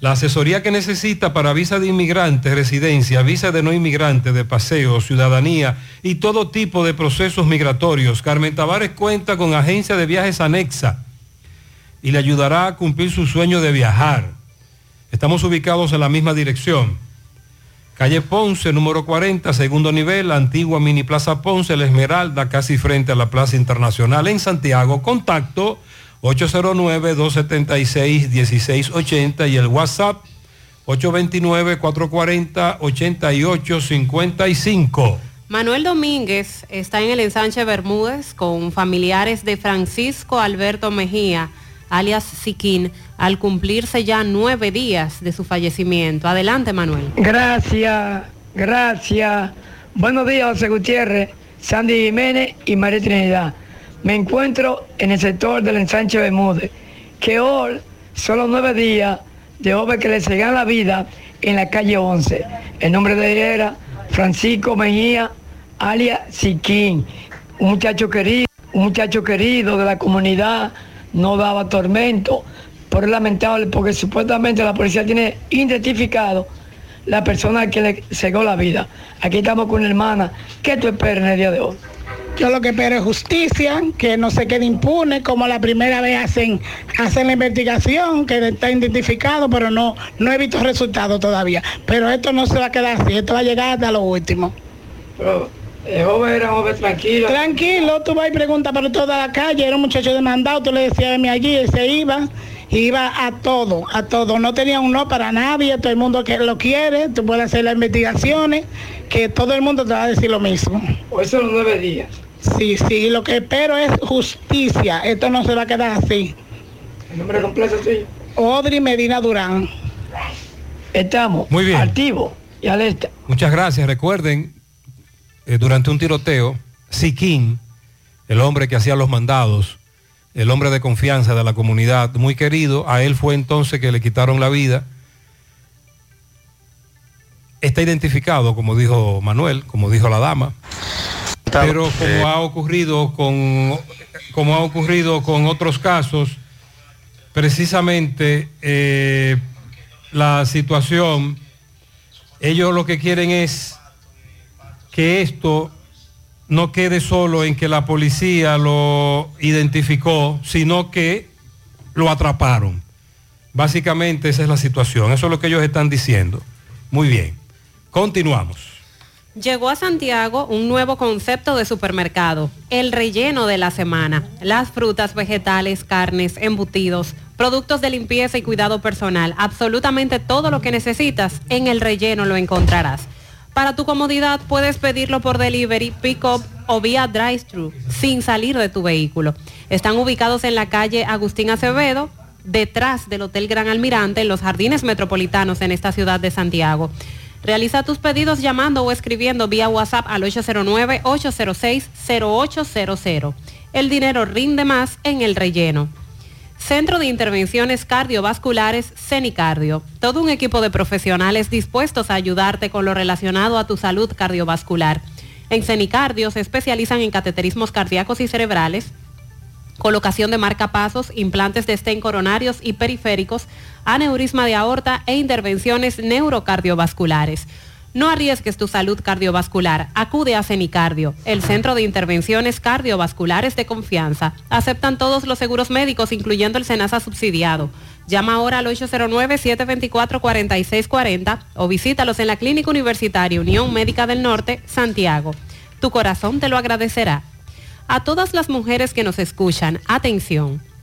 la asesoría que necesita para visa de inmigrante, residencia, visa de no inmigrante, de paseo, ciudadanía y todo tipo de procesos migratorios. Carmen Tavares cuenta con agencia de viajes anexa y le ayudará a cumplir su sueño de viajar. Estamos ubicados en la misma dirección. Calle Ponce, número 40, segundo nivel, antigua Mini Plaza Ponce, La Esmeralda, casi frente a la Plaza Internacional en Santiago. Contacto 809-276-1680 y el WhatsApp 829-440-8855. Manuel Domínguez está en el ensanche Bermúdez con familiares de Francisco Alberto Mejía, alias Siquín, al cumplirse ya nueve días de su fallecimiento. Adelante, Manuel. Gracias, gracias. Buenos días, José Gutiérrez, Sandy Jiménez y María Trinidad. Me encuentro en el sector del ensanche Bermúdez, que hoy son los nueve días de joven que le seguían la vida en la calle 11. El nombre de él era Francisco Mejía, alias Siquín, un muchacho querido, un muchacho querido de la comunidad, no daba tormento, pero es lamentable porque supuestamente la policía tiene identificado la persona que le cegó la vida. Aquí estamos con una hermana. ¿Qué tú esperas en el día de hoy? Yo lo que espero es justicia, que no se quede impune, como la primera vez hacen, hacen la investigación, que está identificado, pero no, no he visto resultados todavía. Pero esto no se va a quedar así, esto va a llegar hasta lo último. Pero el joven era joven tranquilo. Tranquilo, tú vas y preguntas por toda la calle, era un muchacho demandado, tú le decías de mí allí, y se iba, iba a todo, a todo, no tenía un no para nadie, todo el mundo que lo quiere, tú puedes hacer las investigaciones, que todo el mundo te va a decir lo mismo. Hoy son los nueve días. Sí, sí, lo que espero es justicia, esto no se va a quedar así. ¿El nombre completo tuyo? Odri Medina Durán. Estamos Muy bien. activos y alerta. Muchas gracias. Recuerden, eh, durante un tiroteo, Siquín, el hombre que hacía los mandados, el hombre de confianza de la comunidad, muy querido, a él fue entonces que le quitaron la vida. Está identificado, como dijo Manuel, como dijo la dama, pero como ha ocurrido con como ha ocurrido con otros casos, precisamente eh, la situación, ellos lo que quieren es que esto no quede solo en que la policía lo identificó, sino que lo atraparon. Básicamente esa es la situación, eso es lo que ellos están diciendo. Muy bien, continuamos. Llegó a Santiago un nuevo concepto de supermercado, el relleno de la semana. Las frutas, vegetales, carnes, embutidos, productos de limpieza y cuidado personal, absolutamente todo lo que necesitas en el relleno lo encontrarás. Para tu comodidad puedes pedirlo por delivery, pick-up o vía drive-thru sin salir de tu vehículo. Están ubicados en la calle Agustín Acevedo, detrás del Hotel Gran Almirante, en los jardines metropolitanos en esta ciudad de Santiago. Realiza tus pedidos llamando o escribiendo vía WhatsApp al 809-806-0800. El dinero rinde más en el relleno. Centro de Intervenciones Cardiovasculares CENICardio. Todo un equipo de profesionales dispuestos a ayudarte con lo relacionado a tu salud cardiovascular. En CENICardio se especializan en cateterismos cardíacos y cerebrales, colocación de marcapasos, implantes de estén coronarios y periféricos, aneurisma de aorta e intervenciones neurocardiovasculares. No arriesgues tu salud cardiovascular. Acude a Cenicardio, el centro de intervenciones cardiovasculares de confianza. Aceptan todos los seguros médicos, incluyendo el SENASA subsidiado. Llama ahora al 809-724-4640 o visítalos en la Clínica Universitaria Unión Médica del Norte, Santiago. Tu corazón te lo agradecerá. A todas las mujeres que nos escuchan, atención.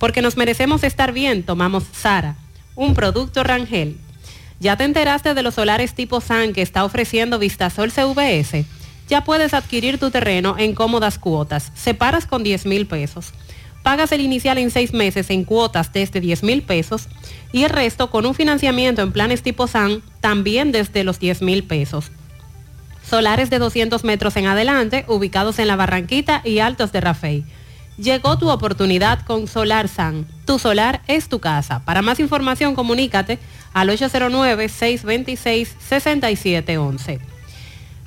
Porque nos merecemos estar bien, tomamos Sara, un producto Rangel. ¿Ya te enteraste de los solares tipo SAN que está ofreciendo Vistasol CVS? Ya puedes adquirir tu terreno en cómodas cuotas. Separas con 10 mil pesos. Pagas el inicial en seis meses en cuotas desde 10 mil pesos y el resto con un financiamiento en planes tipo SAN también desde los 10 mil pesos. Solares de 200 metros en adelante, ubicados en la Barranquita y Altos de Rafey. Llegó tu oportunidad con Solar San. Tu solar es tu casa. Para más información, comunícate al 809-626-6711.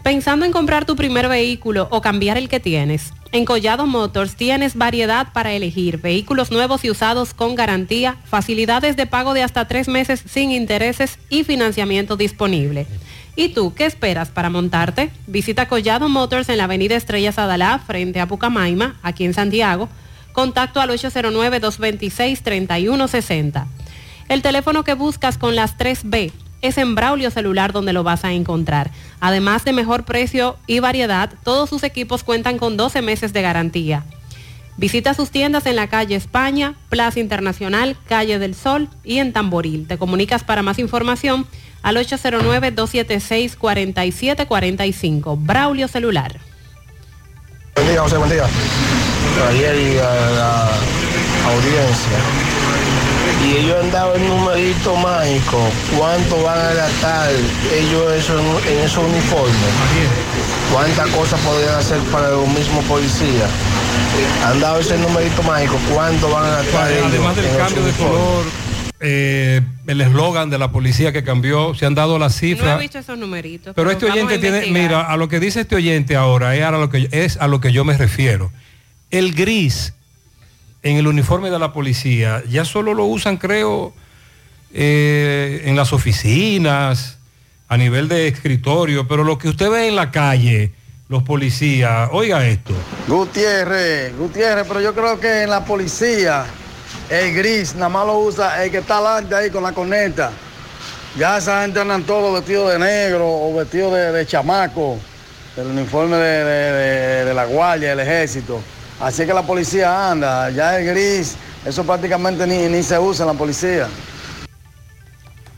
Pensando en comprar tu primer vehículo o cambiar el que tienes, en Collado Motors tienes variedad para elegir vehículos nuevos y usados con garantía, facilidades de pago de hasta tres meses sin intereses y financiamiento disponible. ¿Y tú qué esperas para montarte? Visita Collado Motors en la avenida Estrellas Adalá, frente a Pucamaima, aquí en Santiago. Contacto al 809-226-3160. El teléfono que buscas con las 3B es en Braulio Celular donde lo vas a encontrar. Además de mejor precio y variedad, todos sus equipos cuentan con 12 meses de garantía. Visita sus tiendas en la calle España, Plaza Internacional, Calle del Sol y en Tamboril. Te comunicas para más información al 809-276-4745. Braulio Celular. Buen día, José, buen día. Ayer y la audiencia. Y ellos han dado el numerito mágico. ¿Cuánto van a gastar ellos en esos uniformes? ¿Cuántas cosas podrían hacer para los mismos policías? Han dado ese numerito mágico. ¿Cuánto van a gastar Además del cambio de color, eh, el eslogan de la policía que cambió, se han dado las No he cifras. visto esos numeritos. Pero este oyente tiene, mira, a lo que dice este oyente ahora es a lo que, es a lo que yo me refiero. El gris en el uniforme de la policía ya solo lo usan, creo, eh, en las oficinas, a nivel de escritorio, pero lo que usted ve en la calle, los policías, oiga esto. Gutiérrez, Gutiérrez, pero yo creo que en la policía el gris nada más lo usa el que está adelante ahí con la corneta. Ya esa gente andan todos vestidos de negro o vestidos de, de chamaco, del uniforme de, de- de- de la guardia, del ejército. Así que la policía anda, ya el gris, eso prácticamente ni, ni se usa en la policía.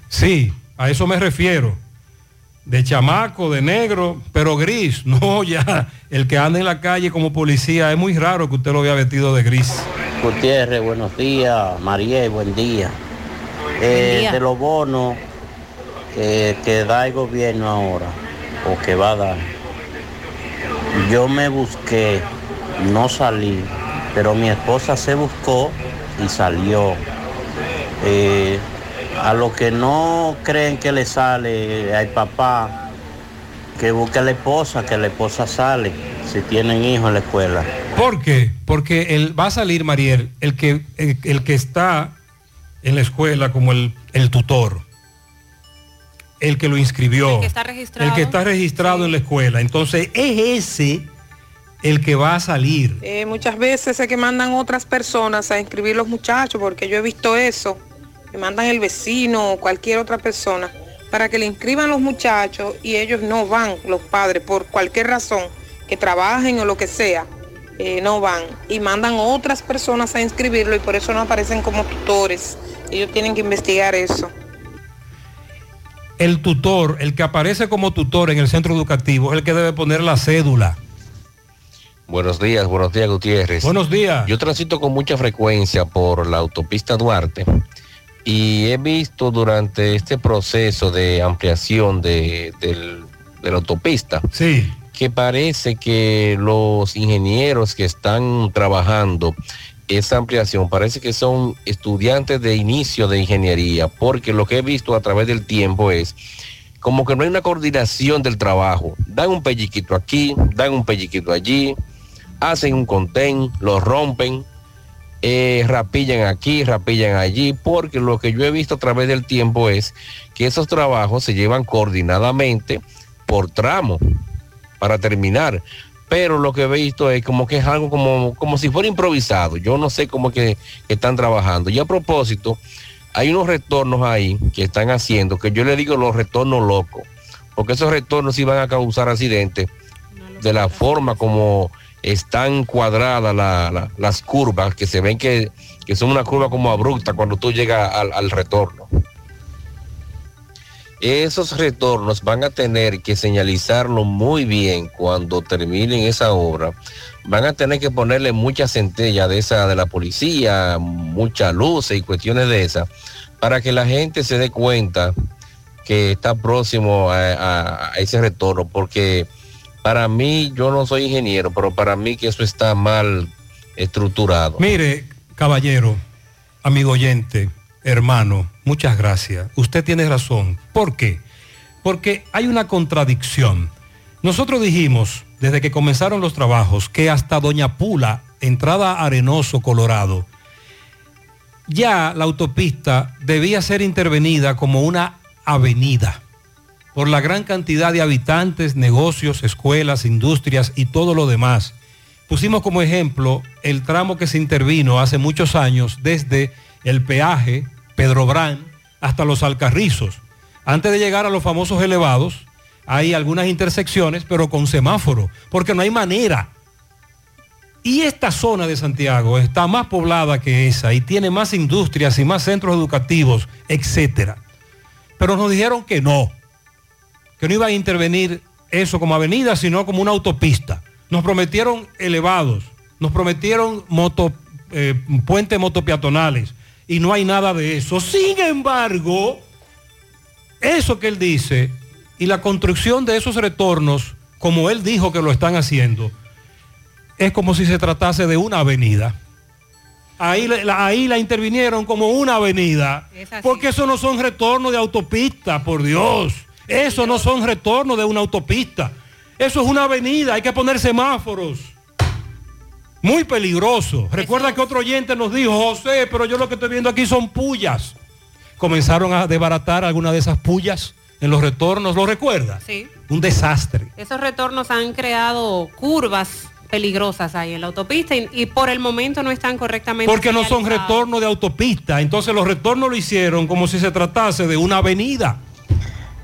Sí, a eso me refiero. De chamaco, de negro, pero gris. No, ya, el que anda en la calle como policía, es muy raro que usted lo vea vestido de gris. Gutiérrez, buenos días. María, buen día. Eh, día. De los bonos eh, que da el gobierno ahora, o que va a dar, yo me busqué, no salí, pero mi esposa se buscó y salió. Eh, a los que no creen que le sale al papá, que busque a la esposa, que la esposa sale, si tienen hijos en la escuela. ¿Por qué? Porque él va a salir, Mariel, el que, el, el que está en la escuela como el, el tutor. el que lo inscribió. El que está registrado. El que está registrado en la escuela. Entonces es ese el que va a salir. Eh, muchas veces es que mandan otras personas a inscribir los muchachos, porque yo he visto eso, que mandan el vecino o cualquier otra persona para que le inscriban los muchachos y ellos no van, los padres, por cualquier razón, que trabajen o lo que sea, eh, no van. Y mandan otras personas a inscribirlo y por eso no aparecen como tutores. Ellos tienen que investigar eso. El tutor, el que aparece como tutor en el centro educativo, es el que debe poner la cédula. Buenos días, buenos días Gutiérrez. Buenos días. Yo transito con mucha frecuencia por la autopista Duarte y he visto durante este proceso de ampliación de, del- de la autopista sí. que parece que los ingenieros que están trabajando esa ampliación parece que son estudiantes de inicio de ingeniería, porque lo que he visto a través del tiempo es como que no hay una coordinación del trabajo. Dan un pelliquito aquí, dan un pelliquito allí, hacen un contén, lo rompen, eh, rapillan aquí, rapillan allí, porque lo que yo he visto a través del tiempo es que esos trabajos se llevan coordinadamente por tramo para terminar. Pero lo que he visto es como que es algo como, como si fuera improvisado. Yo no sé cómo que, que están trabajando. Y a propósito, hay unos retornos ahí que están haciendo, que yo le digo los retornos locos, porque esos retornos iban a causar accidentes de la forma como están cuadradas la- la- las curvas, que se ven que, que son una curva como abrupta cuando tú llegas al, retorno. Esos retornos van a tener que señalizarlo muy bien cuando terminen esa obra. Van a tener que ponerle mucha centella de esa de la policía, muchas luces y cuestiones de esas, para que la gente se dé cuenta que está próximo a- a ese retorno, porque para mí, yo no soy ingeniero, pero para mí que eso está mal estructurado. Mire, caballero, amigo oyente, hermano, muchas gracias. Usted tiene razón. ¿Por qué? Porque hay una contradicción. Nosotros dijimos, desde que comenzaron los trabajos, que hasta Doña Pula, entrada Arenoso, Colorado, ya la autopista debía ser intervenida como una avenida por la gran cantidad de habitantes, negocios, escuelas, industrias y todo lo demás. Pusimos como ejemplo el tramo que se intervino hace muchos años desde el peaje Pedro Brán hasta los Alcarrizos. Antes de llegar a los famosos elevados, hay algunas intersecciones, pero con semáforo, porque no hay manera. Y esta zona de Santiago está más poblada que esa y tiene más industrias y más centros educativos, etcétera. Pero nos dijeron que no, que no iba a intervenir eso como avenida, sino como una autopista. Nos prometieron elevados, nos prometieron moto, eh, puentes motopeatonales y no hay nada de eso. Sin embargo, eso que él dice y la construcción de esos retornos, como él dijo que lo están haciendo, es como si se tratase de una avenida. Ahí la, ahí la intervinieron como una avenida, porque eso no son retornos de autopista, por Dios. Eso no son retornos de una autopista. Eso es una avenida, hay que poner semáforos. Muy peligroso. Recuerda que otro oyente nos dijo, José, pero yo lo que estoy viendo aquí son pullas. Comenzaron a desbaratar algunas de esas pullas en los retornos, ¿lo recuerda? Sí. Un desastre. Esos retornos han creado curvas peligrosas ahí en la autopista y, y por el momento no están correctamente Porque no son retornos de autopista. Entonces los retornos lo hicieron como si se tratase de una avenida.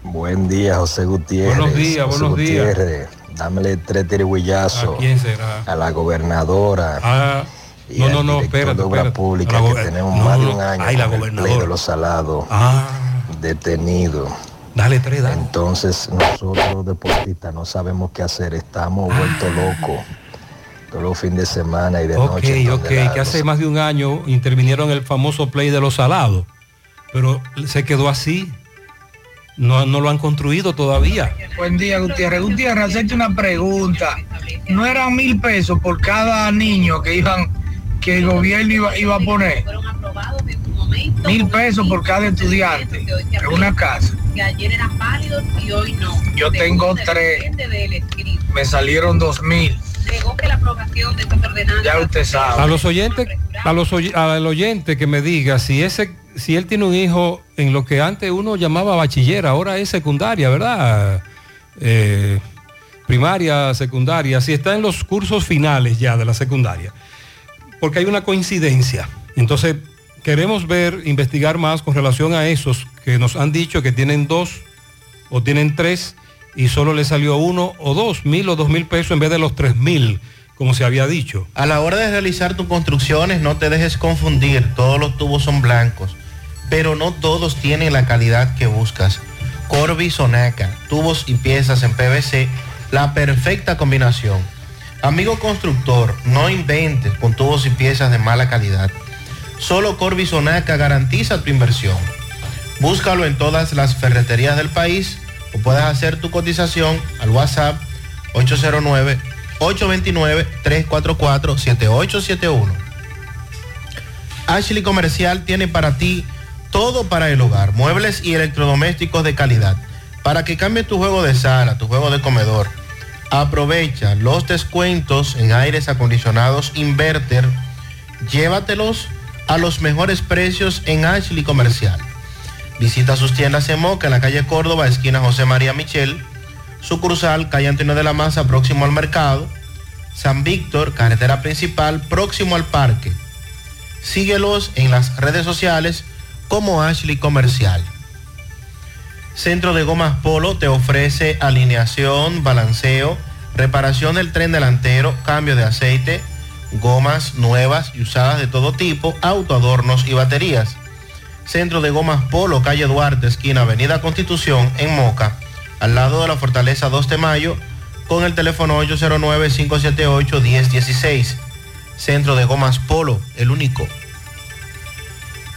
Buen día, José Gutiérrez. Buenos días, José buenos días. Gutiérrez, dámele tres tirigüillazos ¿A quién será? a la gobernadora. Ah, y no, no, no, espérate, de obra espérate. pública que tenemos no, más de un año ay, la gobernadora. de los salados Ah. detenido. Dale tres, dale. Entonces nosotros los deportistas no sabemos qué hacer, estamos vueltos locos todos los fines de semana y de Ok, noche. ok, que hace más de un año intervinieron el famoso play de los salados, pero se quedó así. No, no lo han construido todavía. Buen día, Gutiérrez. Gutiérrez, hacerte una pregunta. ¿No eran mil pesos por cada niño que iban, que el gobierno iba, iba a poner? Mil pesos por cada estudiante en una casa. que ayer eran válidos y hoy no. Yo tengo tres. Me salieron dos mil. Ya usted sabe. A los oyentes, a los oy- al oyente que me diga si ese, si él tiene un hijo en lo que antes uno llamaba bachiller, ahora es secundaria, ¿verdad? Eh, primaria, secundaria, si está en los cursos finales ya de la secundaria, porque hay una coincidencia. Entonces, queremos ver, investigar más con relación a esos que nos han dicho que tienen dos o tienen tres y solo le salió uno o dos mil o dos mil pesos en vez de los tres mil, como se había dicho. A la hora de realizar tus construcciones, no te dejes confundir, todos los tubos son blancos, pero no todos tienen la calidad que buscas. Corby Sonaca, tubos y piezas en PVC, la perfecta combinación. Amigo constructor, no inventes con tubos y piezas de mala calidad. Solo Corby Sonaca garantiza tu inversión. Búscalo en todas las ferreterías del país o puedes hacer tu cotización al WhatsApp 809-829-344-7871. Ashley Comercial tiene para ti todo para el hogar, muebles y electrodomésticos de calidad, para que cambie tu juego de sala, tu juego de comedor. Aprovecha los descuentos en aires acondicionados Inverter, llévatelos a los mejores precios en Ashley Comercial. Visita sus tiendas en Moca, en la calle Córdoba, esquina José María Michel, sucursal, calle Antonio de la Maza, próximo al mercado, San Víctor, carretera principal, próximo al parque. Síguelos en las redes sociales como Ashley Comercial. Centro de Gomas Polo te ofrece alineación, balanceo, reparación del tren delantero, cambio de aceite, gomas nuevas y usadas de todo tipo, autoadornos y baterías. Centro de Gomas Polo, calle Duarte, esquina Avenida Constitución, en Moca, al lado de la Fortaleza 2 de Mayo, con el teléfono 809-578-1016. Centro de Gomas Polo, el único.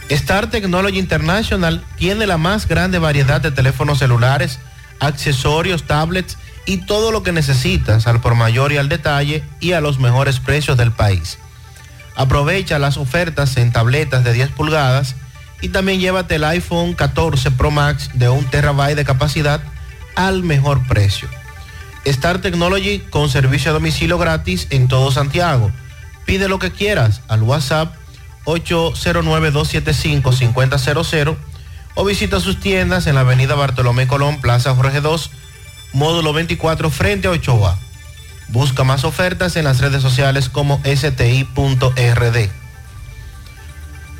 Star Technology International tiene la más grande variedad de teléfonos celulares, accesorios, tablets y todo lo que necesitas al por mayor y al detalle y a los mejores precios del país. Aprovecha las ofertas en tabletas de 10 pulgadas y también llévate el iPhone 14 Pro Max de 1 terabyte de capacidad al mejor precio. Star Technology con servicio a domicilio gratis en todo Santiago. Pide lo que quieras al WhatsApp 809-275-5000 o visita sus tiendas en la avenida Bartolomé Colón, Plaza Jorge 2, módulo 24 frente a Ochoa. Busca más ofertas en las redes sociales como sti.rd.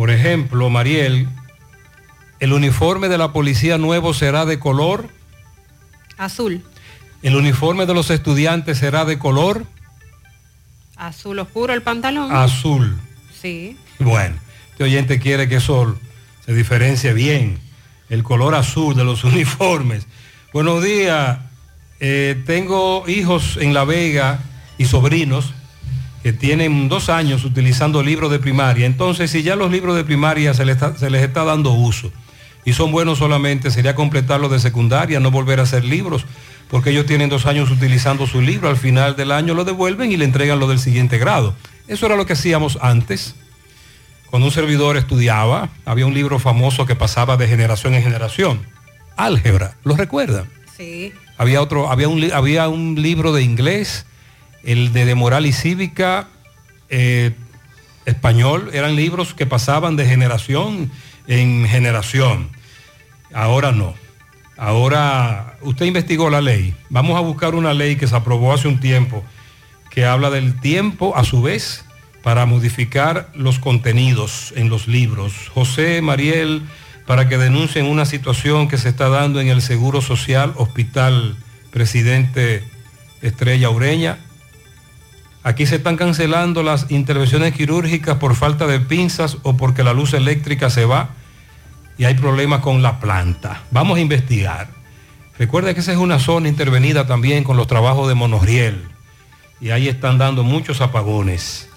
por ejemplo, Mariel, el uniforme de la policía nuevo será de color, Azul. el uniforme de los estudiantes será de color Azul oscuro el pantalón. azul. Sí. Bueno, este oyente quiere que eso se diferencie bien, el color azul de los uniformes. Buenos días, eh, tengo hijos en La Vega y sobrinos que tienen dos años utilizando libros de primaria. Entonces, si ya los libros de primaria se les está, se les está dando uso y son buenos solamente, sería completarlos de secundaria, no volver a hacer libros, porque ellos tienen dos años utilizando su libro, al final del año lo devuelven y le entregan lo del siguiente grado. Eso era lo que hacíamos antes. Cuando un servidor estudiaba, había un libro famoso que pasaba de generación en generación. Álgebra, ¿lo recuerdan? Sí. Había otro, había un, había un libro de inglés, el de, de moral y cívica, eh, español, eran libros que pasaban de generación en generación. Ahora no. Ahora, usted investigó la ley. Vamos a buscar una ley que se aprobó hace un tiempo que habla del tiempo a su vez para modificar los contenidos en los libros. José Mariel, para que denuncien una situación que se está dando en el Seguro Social Hospital Presidente Estrella Ureña. Aquí se están cancelando las intervenciones quirúrgicas por falta de pinzas o porque la luz eléctrica se va y hay problemas con la planta. Vamos a investigar. Recuerda que esa es una zona intervenida también con los trabajos de monorriel. y ahí están dando muchos apagones.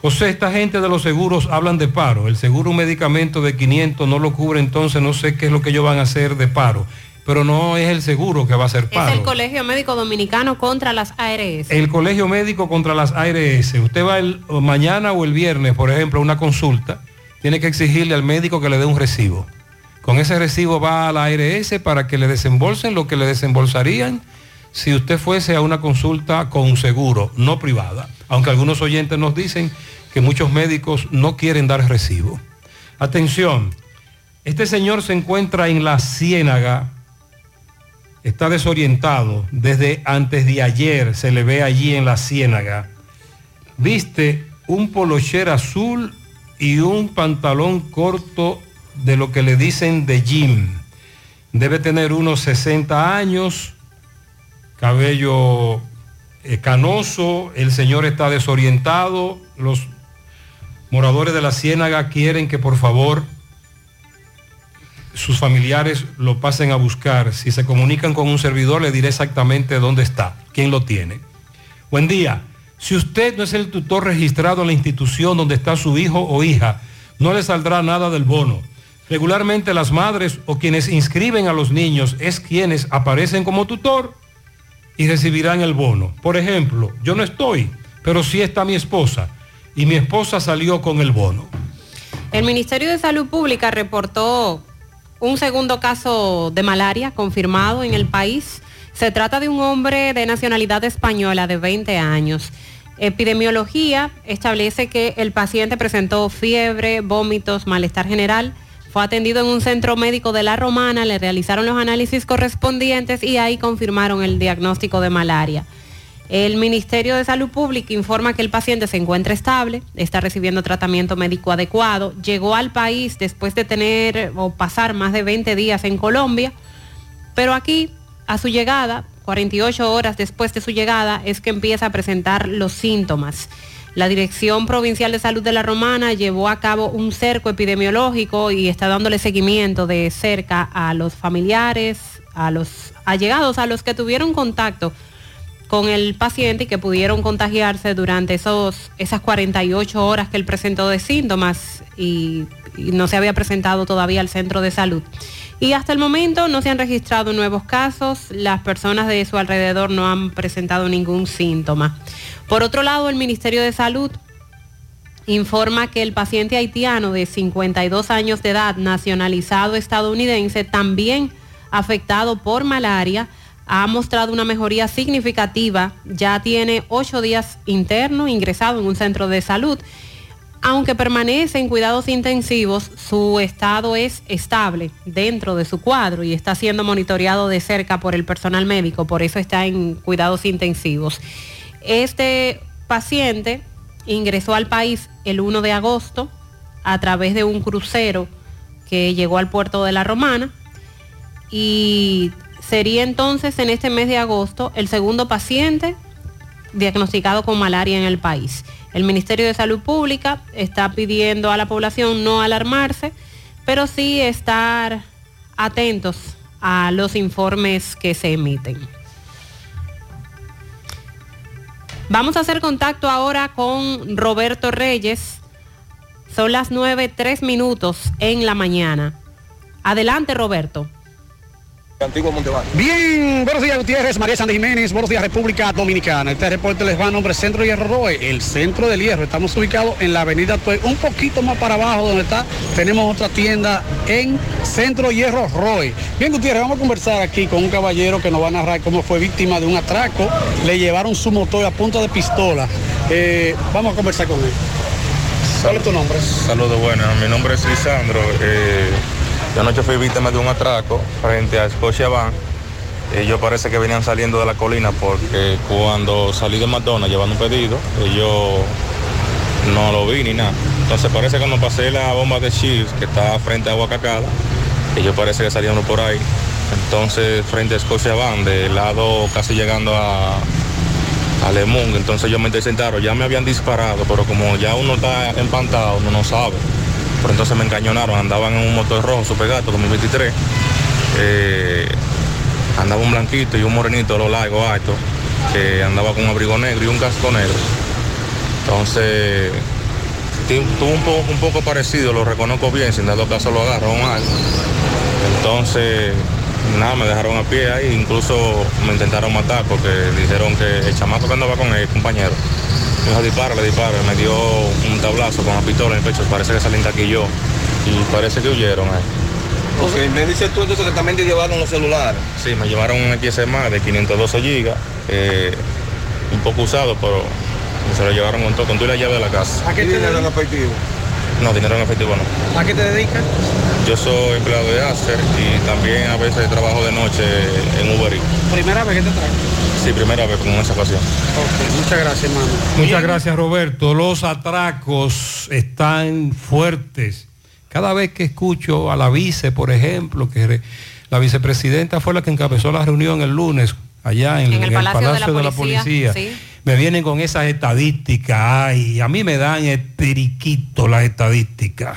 José, esta gente de los seguros hablan de paro. El seguro un medicamento de 500 no lo cubre, entonces no sé qué es lo que ellos van a hacer de paro. Pero no es el seguro que va a hacer paro. Es el Colegio Médico Dominicano contra las ARS. El Colegio Médico contra las ARS. Usted va el, mañana o el viernes, por ejemplo, a una consulta, tiene que exigirle al médico que le dé un recibo. Con ese recibo va a la ARS para que le desembolsen lo que le desembolsarían si usted fuese a una consulta con seguro, no privada. Aunque algunos oyentes nos dicen que muchos médicos no quieren dar recibo. Atención, este señor se encuentra en la Ciénaga, está desorientado, desde antes de ayer se le ve allí en la Ciénaga. Viste un polocher azul y un pantalón corto de lo que le dicen de gym. Debe tener unos 60 años, cabello eh, canoso, el señor está desorientado, los moradores de la Ciénaga quieren que por favor sus familiares lo pasen a buscar. Si se comunican con un servidor, le diré exactamente dónde está, quién lo tiene. Buen día. Si usted no es el tutor registrado en la institución donde está su hijo o hija, no le saldrá nada del bono. Regularmente las madres o quienes inscriben a los niños es quienes aparecen como tutor y recibirán el bono. Por ejemplo, yo no estoy, pero sí está mi esposa y mi esposa salió con el bono. El Ministerio de Salud Pública reportó un segundo caso de malaria confirmado en el país. Se trata de un hombre de nacionalidad española de 20 años. Epidemiología establece que el paciente presentó fiebre, vómitos, malestar general. Fue atendido en un centro médico de La Romana, le realizaron los análisis correspondientes y ahí confirmaron el diagnóstico de malaria. El Ministerio de Salud Pública informa que el paciente se encuentra estable, está recibiendo tratamiento médico adecuado, llegó al país después de tener o pasar más de 20 días en Colombia, pero aquí, a su llegada, 48 horas después de su llegada, es que empieza a presentar los síntomas. La Dirección Provincial de Salud de la Romana llevó a cabo un cerco epidemiológico y está dándole seguimiento de cerca a los familiares, a los allegados, a los que tuvieron contacto con el paciente y que pudieron contagiarse durante esos, esas 48 horas que él presentó de síntomas y, y, no se había presentado todavía al centro de salud. Y hasta el momento no se han registrado nuevos casos, las personas de su alrededor no han presentado ningún síntoma. Por otro lado, el Ministerio de Salud informa que el paciente haitiano de 52 años de edad, nacionalizado estadounidense, también afectado por malaria, ha mostrado una mejoría significativa, ya tiene ocho días interno ingresado en un centro de salud. Aunque permanece en cuidados intensivos, su estado es estable dentro de su cuadro y está siendo monitoreado de cerca por el personal médico, por eso está en cuidados intensivos. Este paciente ingresó al país el 1 de agosto a través de un crucero que llegó al puerto de La Romana y sería entonces en este mes de agosto el segundo paciente diagnosticado con malaria en el país. El Ministerio de Salud Pública está pidiendo a la población no alarmarse, pero sí estar atentos a los informes que se emiten. Vamos a hacer contacto ahora con Roberto Reyes. Son las 9, 3 minutos en la mañana. Adelante, Roberto. Antiguo Bien, buenos días Gutiérrez, María Sandra Jiménez, buenos días República Dominicana. Este reporte les va a nombre Centro Hierro Roe, el centro del hierro. Estamos ubicados en la avenida Tuey, un poquito más para abajo donde está. Tenemos otra tienda en Centro Hierro Roe. Bien Gutiérrez, vamos a conversar aquí con un caballero que nos va a narrar cómo fue víctima de un atraco. Le llevaron su motor a punta de pistola. Eh, vamos a conversar con él. ¿Cuál es tu nombre? Saludos, buenas. Mi nombre es Lisandro. Eh... Yo anoche fui víctima de un atraco frente a Scotia Bank. Ellos parece que venían saliendo de la colina porque cuando salí de McDonald's llevando un pedido, yo no lo vi ni nada. Entonces parece que cuando pasé la bomba de Shields que está frente a Huacacada, ellos parece que salieron por ahí. Entonces frente a Scotia Bank, del lado casi llegando a, a entonces ellos me sentaron, ya me habían disparado, pero como ya uno está empantado, uno no sabe pero entonces me encañonaron, andaban en un motor rojo, super gato, 2023. Eh, andaba un blanquito y un morenito, lo largo, alto. que andaba con un abrigo negro y un casco negro. Entonces, tuvo un, po- un poco parecido, lo reconozco bien, sin dado caso lo agarró mal. Entonces, nada, me dejaron a pie ahí, incluso me intentaron matar porque dijeron que el chamaco que andaba con el compañero dispara, le dispara, me dio un tablazo con la pistola en el pecho, parece que se le yo y parece que huyeron ahí. Ok, me dices tú entonces que también te llevaron los celulares. Sí, me llevaron un XMA de 512 gigas, eh, un poco usado, pero se lo llevaron con todo, con toda la llave de la casa. ¿A qué te dinero en efectivo? No, dinero en efectivo no. ¿A qué te dedicas? Yo soy empleado de Acer y también a veces trabajo de noche en Uber Eats. Primera vez que te traen. Sí, primera vez con esa ocasión. Ok, muchas gracias, hermano. Muchas gracias Roberto. Los atracos están fuertes. Cada vez que escucho a la vice, por ejemplo, que re- la vicepresidenta fue la que encabezó la reunión el lunes allá en, En el en Palacio de la Policía, sí. Me vienen con esas estadísticas. Ay, a mí me dan periquito las estadísticas.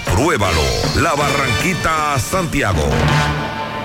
Compruébalo. La Barranquita Santiago.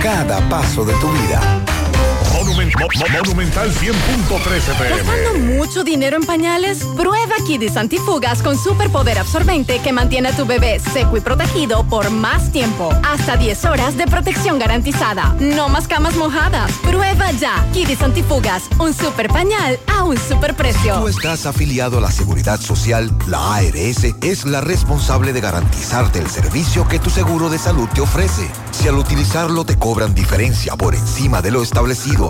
cada paso de tu vida. Monumen- Mo- Mo- Monumental 100.13 ¿Gastando pm. mucho dinero en pañales? Prueba Kidis Antifugas con superpoder absorbente que mantiene a tu bebé seco y protegido por más tiempo. Hasta 10 horas de protección garantizada. No más camas mojadas. Prueba ya. Kidis Antifugas, un super pañal a un super precio. Tú estás afiliado a la Seguridad Social, la ARS es la responsable de garantizarte el servicio que tu seguro de salud te ofrece. Si al utilizarlo te cobran diferencia por encima de lo establecido,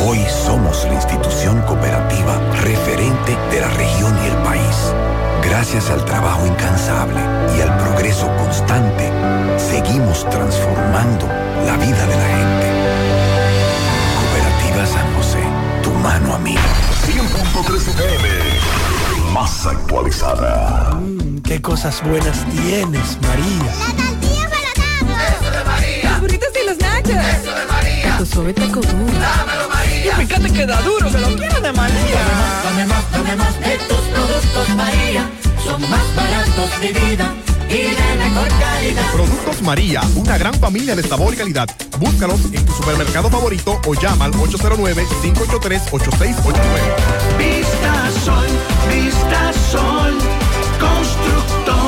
hoy somos la institución cooperativa referente de la región y el país. Gracias al trabajo incansable y al progreso constante, seguimos transformando la vida de la gente. Cooperativa San José, tu mano amiga. 100.13 pm. Más actualizada. Qué cosas buenas tienes, María. Eso de María. Los burritos y los nachos. Eso de María. Tu suave taco duro. Dámelo, María. Y fíjate que da duro, que lo quiero de María. Dame más, dame más de tus productos, María. Son más baratos de vida y de mejor calidad. Productos María, una gran familia de sabor y calidad. Búscalos en tu supermercado favorito o llama al 809-583-8689. Vista Sol, Vista Sol, constructora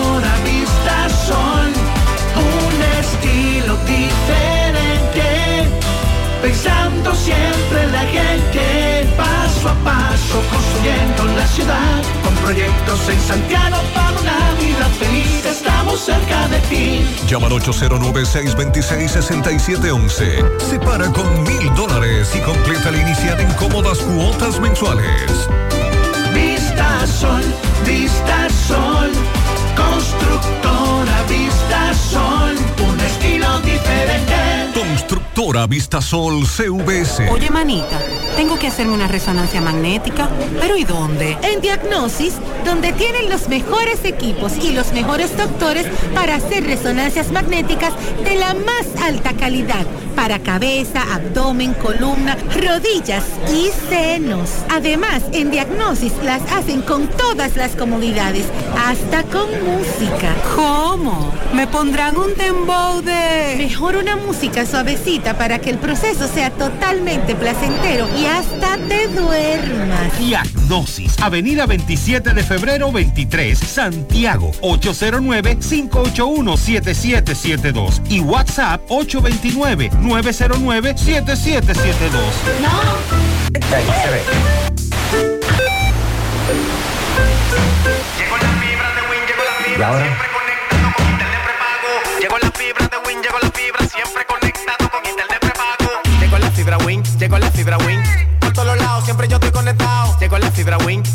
pensando siempre en la gente, paso a paso construyendo la ciudad, con proyectos en Santiago para una vida feliz, estamos cerca de ti. Llama al 809-626-6711. Separa con mil dólares y completa la inicial en cómodas cuotas mensuales. Constructora Vistasol CVS. Oye, manita, tengo que hacerme una resonancia magnética, pero ¿y dónde? En Diagnosis, donde tienen los mejores equipos y los mejores doctores para hacer resonancias magnéticas de la más alta calidad para cabeza, abdomen, columna, rodillas y senos. Además, en Diagnosis las hacen con todas las comodidades, hasta con música. ¿Cómo? ¿Me pondrán un dembow de...? Mejor una música suavecita para que el proceso sea totalmente placentero y hasta te duermas. Diagnosis, Avenida 27 de febrero 23, Santiago, 809-581-7772 y WhatsApp 829-909-7772. ¿Y ahora? Llegó la fibra de Win, llegó la fibra, siempre conectado con internet prepago. Llegó la fibra Win, llegó la fibra Win.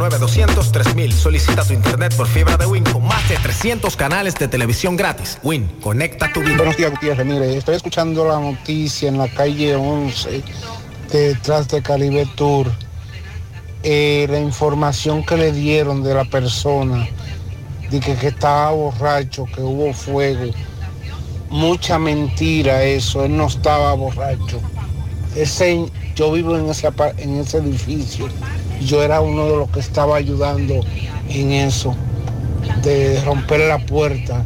809-200-3000. Solicita tu internet por fibra de Win con más de 300 canales de televisión gratis. Win, conecta tu vida. Buenos días, Gutiérrez. Mire, estoy escuchando la noticia en la calle 11, detrás de Caribe Tour. Eh, la información que le dieron de la persona, de que, que estaba borracho, que hubo fuego. Mucha mentira eso, él no estaba borracho. Ese, yo vivo en ese, en ese edificio. Yo era uno de los que estaba ayudando en eso, de romper la puerta.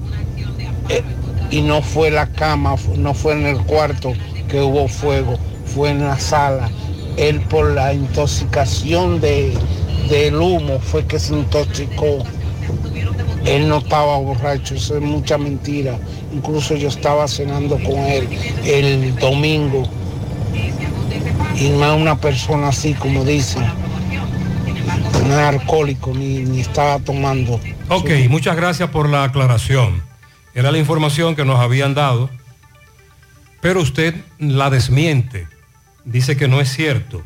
Eh, y no fue la cama, no fue en el cuarto que hubo fuego, fue en la sala. Él por la intoxicación de, del humo fue que se intoxicó. Él no estaba borracho, eso es mucha mentira. Incluso yo estaba cenando con él el domingo. Y no una persona así como dicen. No es alcohólico ni, ni estaba tomando. Ok, muchas gracias por la aclaración. Era la información que nos habían dado, pero usted la desmiente. Dice que no es cierto.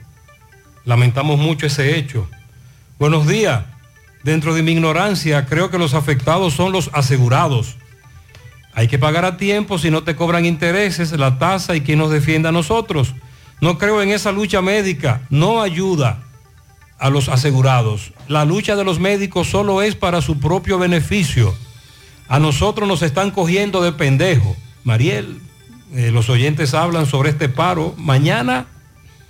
Lamentamos mucho ese hecho. Buenos días. Dentro de mi ignorancia, creo que los afectados son los asegurados. Hay que pagar a tiempo si no te cobran intereses, la tasa y quien nos defienda a nosotros. No creo en esa lucha médica. No ayuda a los asegurados. La lucha de los médicos solo es para su propio beneficio. A nosotros nos están cogiendo de pendejo. Mariel, eh, los oyentes hablan sobre este paro mañana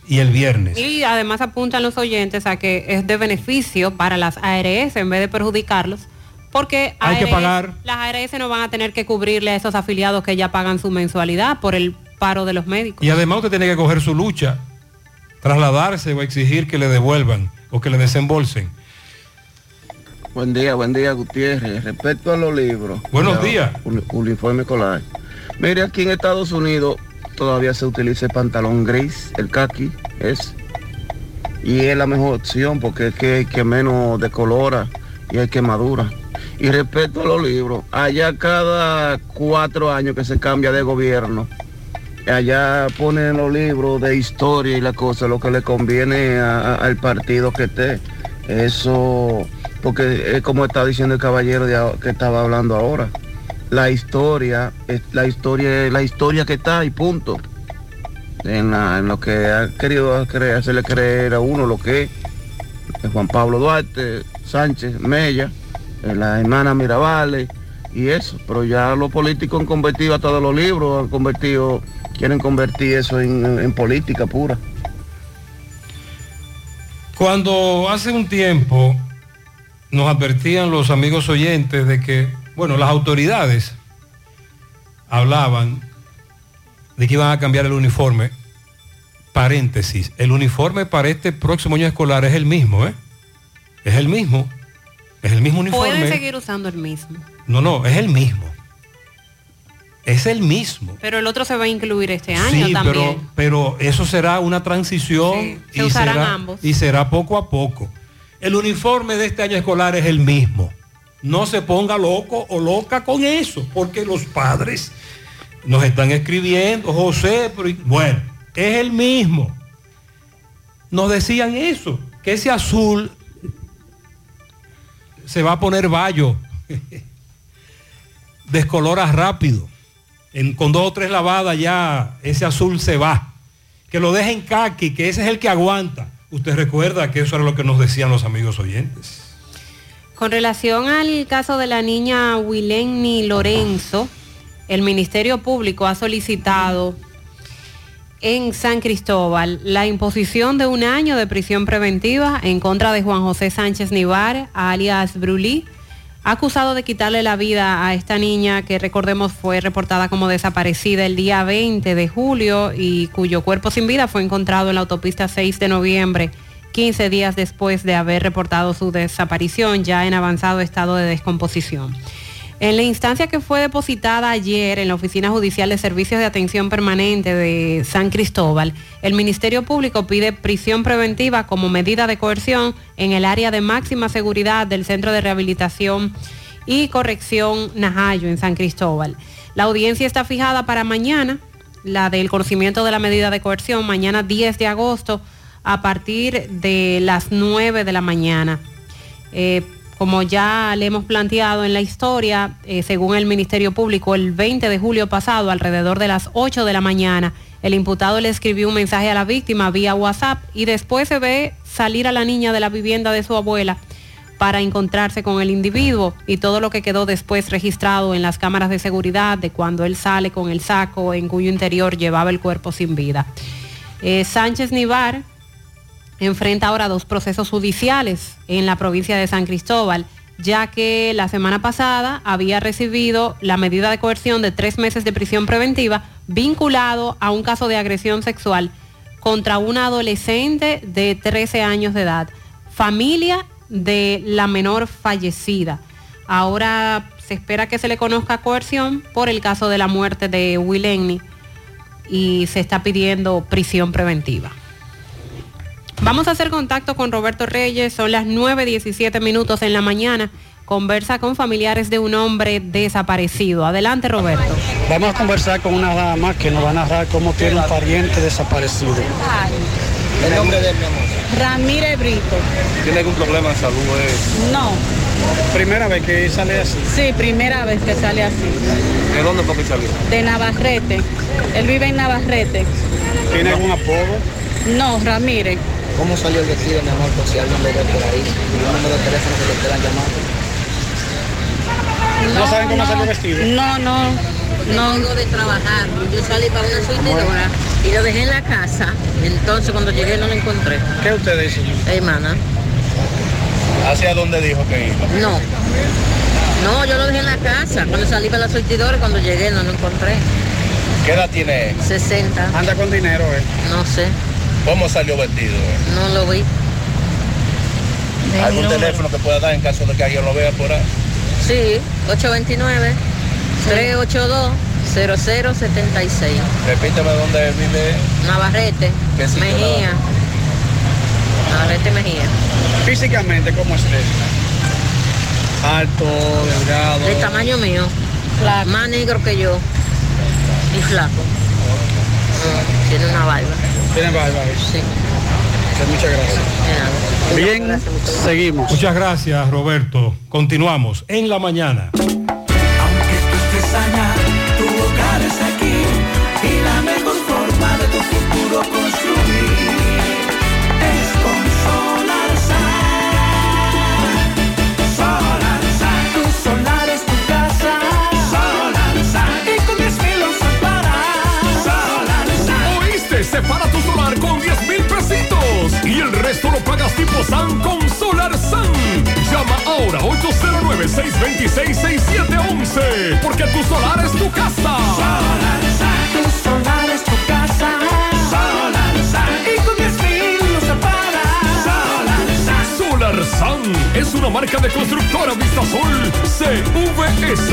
y el viernes. Y además apuntan los oyentes a que es de beneficio para las ARS en vez de perjudicarlos, porque Hay que pagar. las ARS no van a tener que cubrirle a esos afiliados que ya pagan su mensualidad por el paro de los médicos. Y además usted tiene que coger su lucha, trasladarse o exigir que le devuelvan o que le desembolsen. Buen día, buen día, Gutiérrez. Respecto a los libros. Buenos días. Un, uniforme escolar. Mire, aquí en Estados Unidos todavía se utiliza el pantalón gris, el khaki, es. Y es la mejor opción porque es que, que menos decolora y hay quemadura. Y respecto a los libros, allá cada cuatro años que se cambia de gobierno, allá ponen los libros de historia y la cosa, lo que le conviene al partido que esté. Eso, porque es como está diciendo el caballero de que estaba hablando ahora. la historia, la historia, la historia que está y punto. En, lo que ha querido hacerle creer a uno lo que es Juan Pablo Duarte, Sánchez, Mella, eh, la hermana Mirabales y eso. Pero ya los políticos han convertido a todos los libros, han convertido, quieren convertir eso en, en política pura. Cuando hace un tiempo nos advertían los amigos oyentes de que, bueno, las autoridades hablaban de que iban a cambiar el uniforme. Paréntesis, el uniforme para este próximo año escolar es el mismo, ¿eh? Es el mismo. Es el mismo uniforme. Pueden seguir usando el mismo. No, no, es el mismo. Es el mismo. Pero el otro se va a incluir este año Sí, también. pero, pero eso será una transición se usarán será, ambos. y será poco a poco. El uniforme de este año escolar es el mismo. No se ponga loco o loca con eso, porque los padres nos están escribiendo, José, pero- bueno, es el mismo. Nos decían eso, que ese azul se va a poner vallo, descolora rápido. En- con dos o tres lavadas ya ese azul se va. Que lo dejen kaki, que ese es el que aguanta. Usted recuerda que eso era lo que nos decían los amigos oyentes. Con relación al caso de la niña Wilenny Lorenzo, el Ministerio Público ha solicitado en San Cristóbal la imposición de un año de prisión preventiva en contra de Juan José Sánchez Nivar, alias Brulí, acusado de quitarle la vida a esta niña que recordemos fue reportada como desaparecida el día 20 de julio y cuyo cuerpo sin vida fue encontrado en la autopista 6 de noviembre, 15 días después de haber reportado su desaparición ya en avanzado estado de descomposición. En la instancia que fue depositada ayer en la Oficina Judicial de Servicios de Atención Permanente de San Cristóbal, el Ministerio Público pide prisión preventiva como medida de coerción en el área de máxima seguridad del Centro de Rehabilitación y Corrección Najayo en San Cristóbal. La audiencia está fijada para mañana, la del conocimiento de la medida de coerción, mañana 10 de agosto a partir de las 9 de la mañana. Eh, como ya le hemos planteado en la historia, eh, según el Ministerio Público, el 20 de julio pasado, alrededor de las 8 de la mañana, el imputado le escribió un mensaje a la víctima vía WhatsApp y después se ve salir a la niña de la vivienda de su abuela para encontrarse con el individuo y todo lo que quedó después registrado en las cámaras de seguridad de cuando él sale con el saco en cuyo interior llevaba el cuerpo sin vida. Eh, Sánchez Nivar enfrenta ahora dos procesos judiciales en la provincia de San Cristóbal, ya que la semana pasada había recibido la medida de coerción de tres meses de prisión preventiva vinculado a un caso de agresión sexual contra una adolescente de 13 años de edad, familia de la menor fallecida. Ahora se espera que se le conozca coerción por el caso de la muerte de Willenny y se está pidiendo prisión preventiva. Vamos a hacer contacto con Roberto Reyes, son las 9.17 minutos en la mañana. Conversa con familiares de un hombre desaparecido. Adelante, Roberto. Vamos a conversar con una dama que nos va a narrar cómo tiene un pariente desaparecido. El nombre de mi amor. Ramírez Brito. ¿Tiene algún problema de salud? eh? No, Primera vez que sale así. sí, primera vez que sale así. ¿De dónde fue que salió? De Navarrete. Él vive en Navarrete. ¿Tiene algún apodo? No, Ramírez. ¿Cómo salió el vestido, mi amor? Por si alguien lo ve por ahí. El número de teléfono que le quieran llamar. ¿No saben cómo salió vestido? No, no. No. Vengo de trabajar, yo salí para una surtidora y lo dejé en la casa. Entonces cuando llegué no lo encontré. ¿Qué usted dice? Hermana, ¿Hacia dónde dijo que iba? no. No, yo lo dejé en la casa. Cuando salí para la surtidora, cuando llegué no lo encontré. ¿Qué edad tiene? 60. Anda con dinero, ¿eh? No sé, ¿Cómo salió vestido? no lo vi. ¿Algún No. teléfono que pueda dar en caso de que alguien lo vea por ahí? Sí, 829-382-0076. Repíteme dónde vive. Navarrete, ¿Qué sitio, Mejía. Navarrete Mejía. Físicamente, ¿cómo es él? Alto, delgado. Del tamaño mío. Más negro que yo. Y flaco. Mm, Tiene una barba. Tiene barba. Sí. Muchas gracias. Bien, seguimos. Muchas gracias, Roberto. Continuamos en la mañana. San con Solar Sun. Llama ahora 809-626-6711. Porque tu solar es tu casa. Solar Sun. Tu solar es tu casa. Solar Sun. Y con 10 mil no se para. Solar Sun. Solar Sun es una marca de constructora Vista Sol CVS.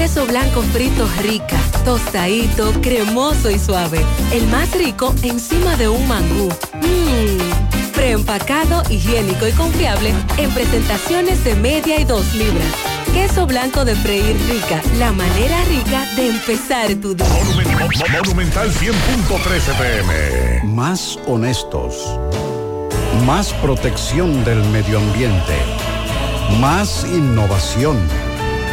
Queso blanco frito rica, tostadito, cremoso y suave. El más rico encima de un mangú. Mmm. Preempacado, higiénico y confiable en presentaciones de media y dos libras. Queso blanco de freír rica, la manera rica de empezar tu día. Monumental 100.13 pm. Más honestos. Más protección del medio ambiente. Más innovación.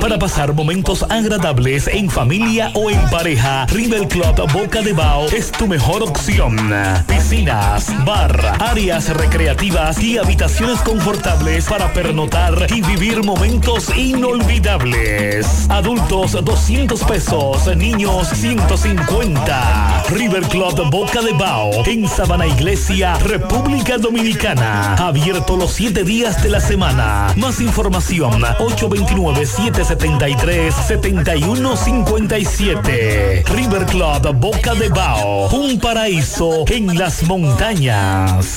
Para pasar momentos agradables en familia o en pareja, River Club Boca de Bao es tu mejor opción. Piscinas, bar, áreas recreativas y habitaciones confortables para pernotar y vivir momentos inolvidables. Adultos 200 pesos, niños 150. River Club Boca de Bao en Sabana Iglesia, República Dominicana. Abierto los 7 días de la semana. Más información 829-773-7157. River Club Boca de Bao, un paraíso en las montañas.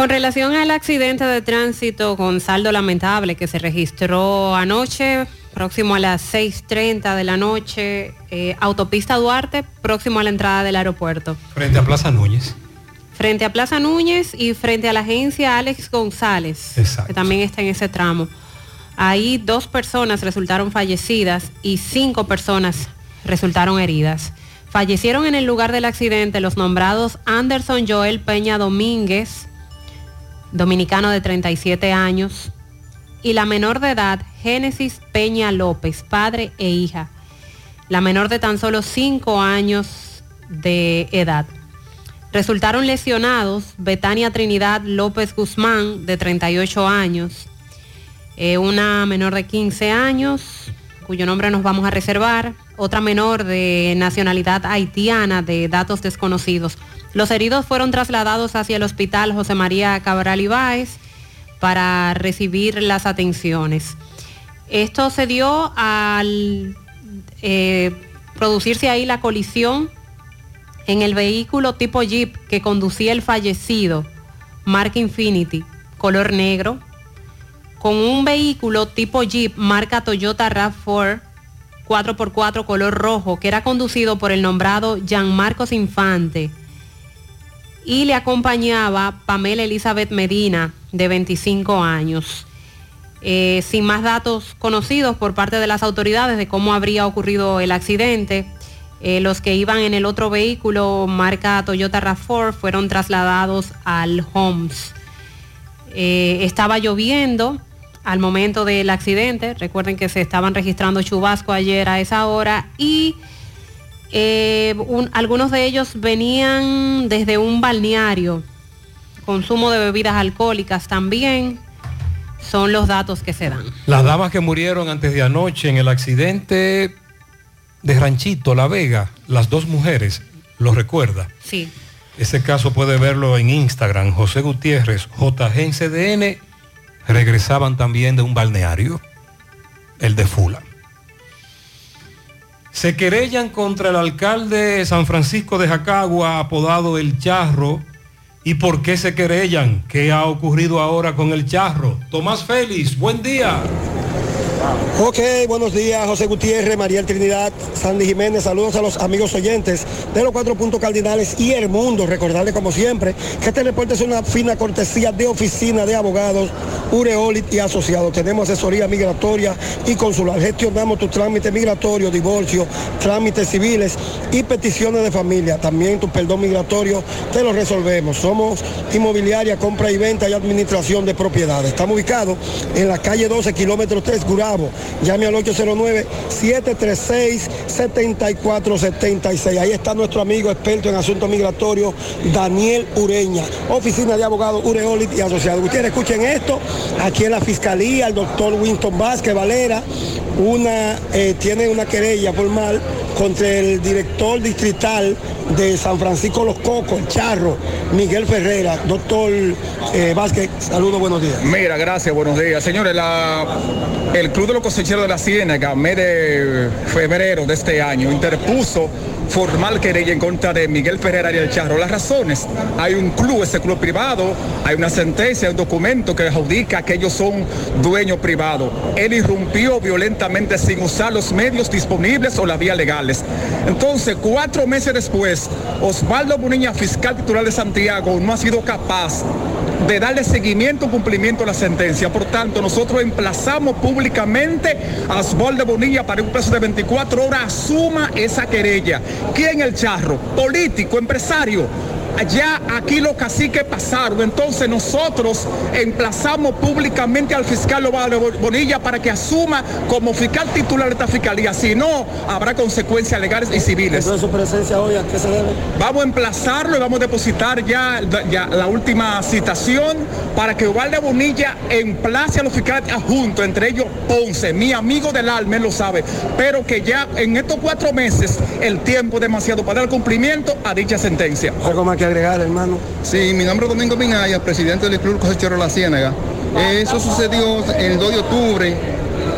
Con relación al accidente de tránsito con saldo lamentable que se registró anoche, próximo a las 6.30 de la noche, eh, autopista Duarte, próximo a la entrada del aeropuerto. Frente a Plaza Núñez. Frente a Plaza Núñez y frente a la agencia Alex González, que también está en ese tramo. Ahí dos personas resultaron fallecidas y cinco personas resultaron heridas. Fallecieron en el lugar del accidente los nombrados Anderson Joel Peña Domínguez, dominicano de 37 años, y la menor de edad, Génesis Peña López, padre e hija. La menor de tan solo 5 años de edad. Resultaron lesionados Betania Trinidad López Guzmán, de 38 años, eh, una menor de 15 años, cuyo nombre nos vamos a reservar, otra menor de nacionalidad haitiana de datos desconocidos. Los heridos fueron trasladados hacia el hospital José María Cabral Ibáez para recibir las atenciones. Esto se dio al eh, producirse ahí la colisión en el vehículo tipo Jeep que conducía el fallecido, marca Infinity, color negro, con un vehículo tipo Jeep marca Toyota RAV4 4x4 color rojo que era conducido por el nombrado Jean Marcos Infante y le acompañaba Pamela Elizabeth Medina de 25 años. Eh, sin más datos conocidos por parte de las autoridades de cómo habría ocurrido el accidente, eh, los que iban en el otro vehículo marca Toyota RAV4 fueron trasladados al Homs. Eh, estaba lloviendo, al momento del accidente. Recuerden que se estaban registrando chubasco ayer a esa hora y Eh, un- algunos de ellos venían desde un balneario, consumo de bebidas alcohólicas también, son los datos que se dan. Las damas que murieron antes de anoche en el accidente de Ranchito, La Vega, las dos mujeres, ¿lo recuerda? Sí. Ese caso puede verlo en Instagram. José Gutiérrez, JG en CDN, regresaban también de un balneario, el de Fula. Se querellan contra el alcalde de San Francisco de Jacagua, apodado El Charro. ¿Y por qué se querellan? ¿Qué ha ocurrido ahora con El Charro? Tomás Félix, buen día. Ok, buenos días, José Gutiérrez, María Trinidad, Sandy Jiménez, saludos a los amigos oyentes de los cuatro puntos cardinales y el mundo. Recordarles como siempre que este reporte es una fina cortesía de oficina de abogados, Ureolit y asociados. Tenemos asesoría migratoria y consular. Gestionamos tu trámite migratorio, divorcio, trámites civiles y peticiones de familia. También tu perdón migratorio te lo resolvemos. Somos inmobiliaria, compra y venta y administración de propiedades. Estamos ubicados en la calle 12, kilómetro 3, Llame al 809-736-7476. Ahí está nuestro amigo experto en asuntos migratorios, Daniel Ureña. Oficina de abogados Ureolit y asociados. Ustedes escuchen esto. Aquí en la fiscalía, el doctor Winston Vázquez Valera una, eh, tiene una querella formal contra el director distrital de San Francisco Los Cocos, el Charro, Miguel Ferrera. Doctor eh, Vázquez, saludos, buenos días. Mira, gracias, buenos días. Señores, el de los Cosecheros de la Ciénaga, mes de febrero de este año, interpuso formal querella en contra de Miguel Ferrera y el Charro. Las razones, hay un club, ese club privado, hay una sentencia, hay un documento que adjudica que ellos son dueños privados. Él irrumpió violentamente sin usar los medios disponibles o las vías legales. Entonces, cuatro meses después, Osvaldo Bonilla, fiscal titular de Santiago, no ha sido capaz de darle seguimiento cumplimiento a la sentencia. Por tanto, nosotros emplazamos públicamente a Osvaldo Bonilla para un plazo de 24 horas asuma esa querella. ¿Quién el charro? Político, empresario. Ya aquí los caciques pasaron, entonces nosotros emplazamos públicamente al fiscal Osvaldo Bonilla para que asuma como fiscal titular de esta fiscalía. Si no, habrá consecuencias legales y civiles. Entonces, su presencia hoy, ¿a qué se debe? Vamos a emplazarlo y vamos a depositar ya, ya la última citación para que Ubalde Bonilla emplace a los fiscales adjuntos, entre ellos Ponce, mi amigo del alma, él lo sabe, pero que ya en estos cuatro meses el tiempo es demasiado para dar cumplimiento a dicha sentencia. ¿Algo más que agregar, hermano? Sí, mi nombre es Domingo Minaya, presidente del Club Cosechero La Ciénaga. Eso sucedió el 2 de octubre,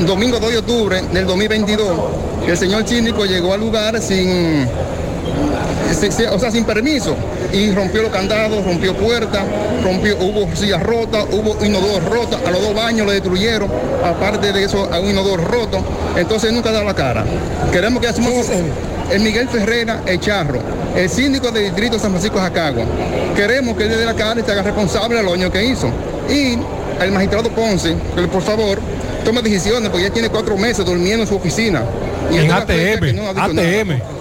domingo 2 de octubre del 2022. El señor síndico llegó al lugar sin, o sea, sin permiso y rompió los candados, rompió puertas, rompió, hubo sillas rotas, hubo inodoros rotos, a los dos baños lo destruyeron, aparte de eso, a un inodoro roto. Entonces nunca da la cara. Queremos que hacemos el Miguel Ferrera, el Charro, el síndico del distrito de San Francisco de Jacagua. Queremos que él dé la cara se haga responsable de los años que hizo. Y el magistrado Ponce, que por favor, tome decisiones, porque ya tiene cuatro meses durmiendo en su oficina. Y En no dicho nada.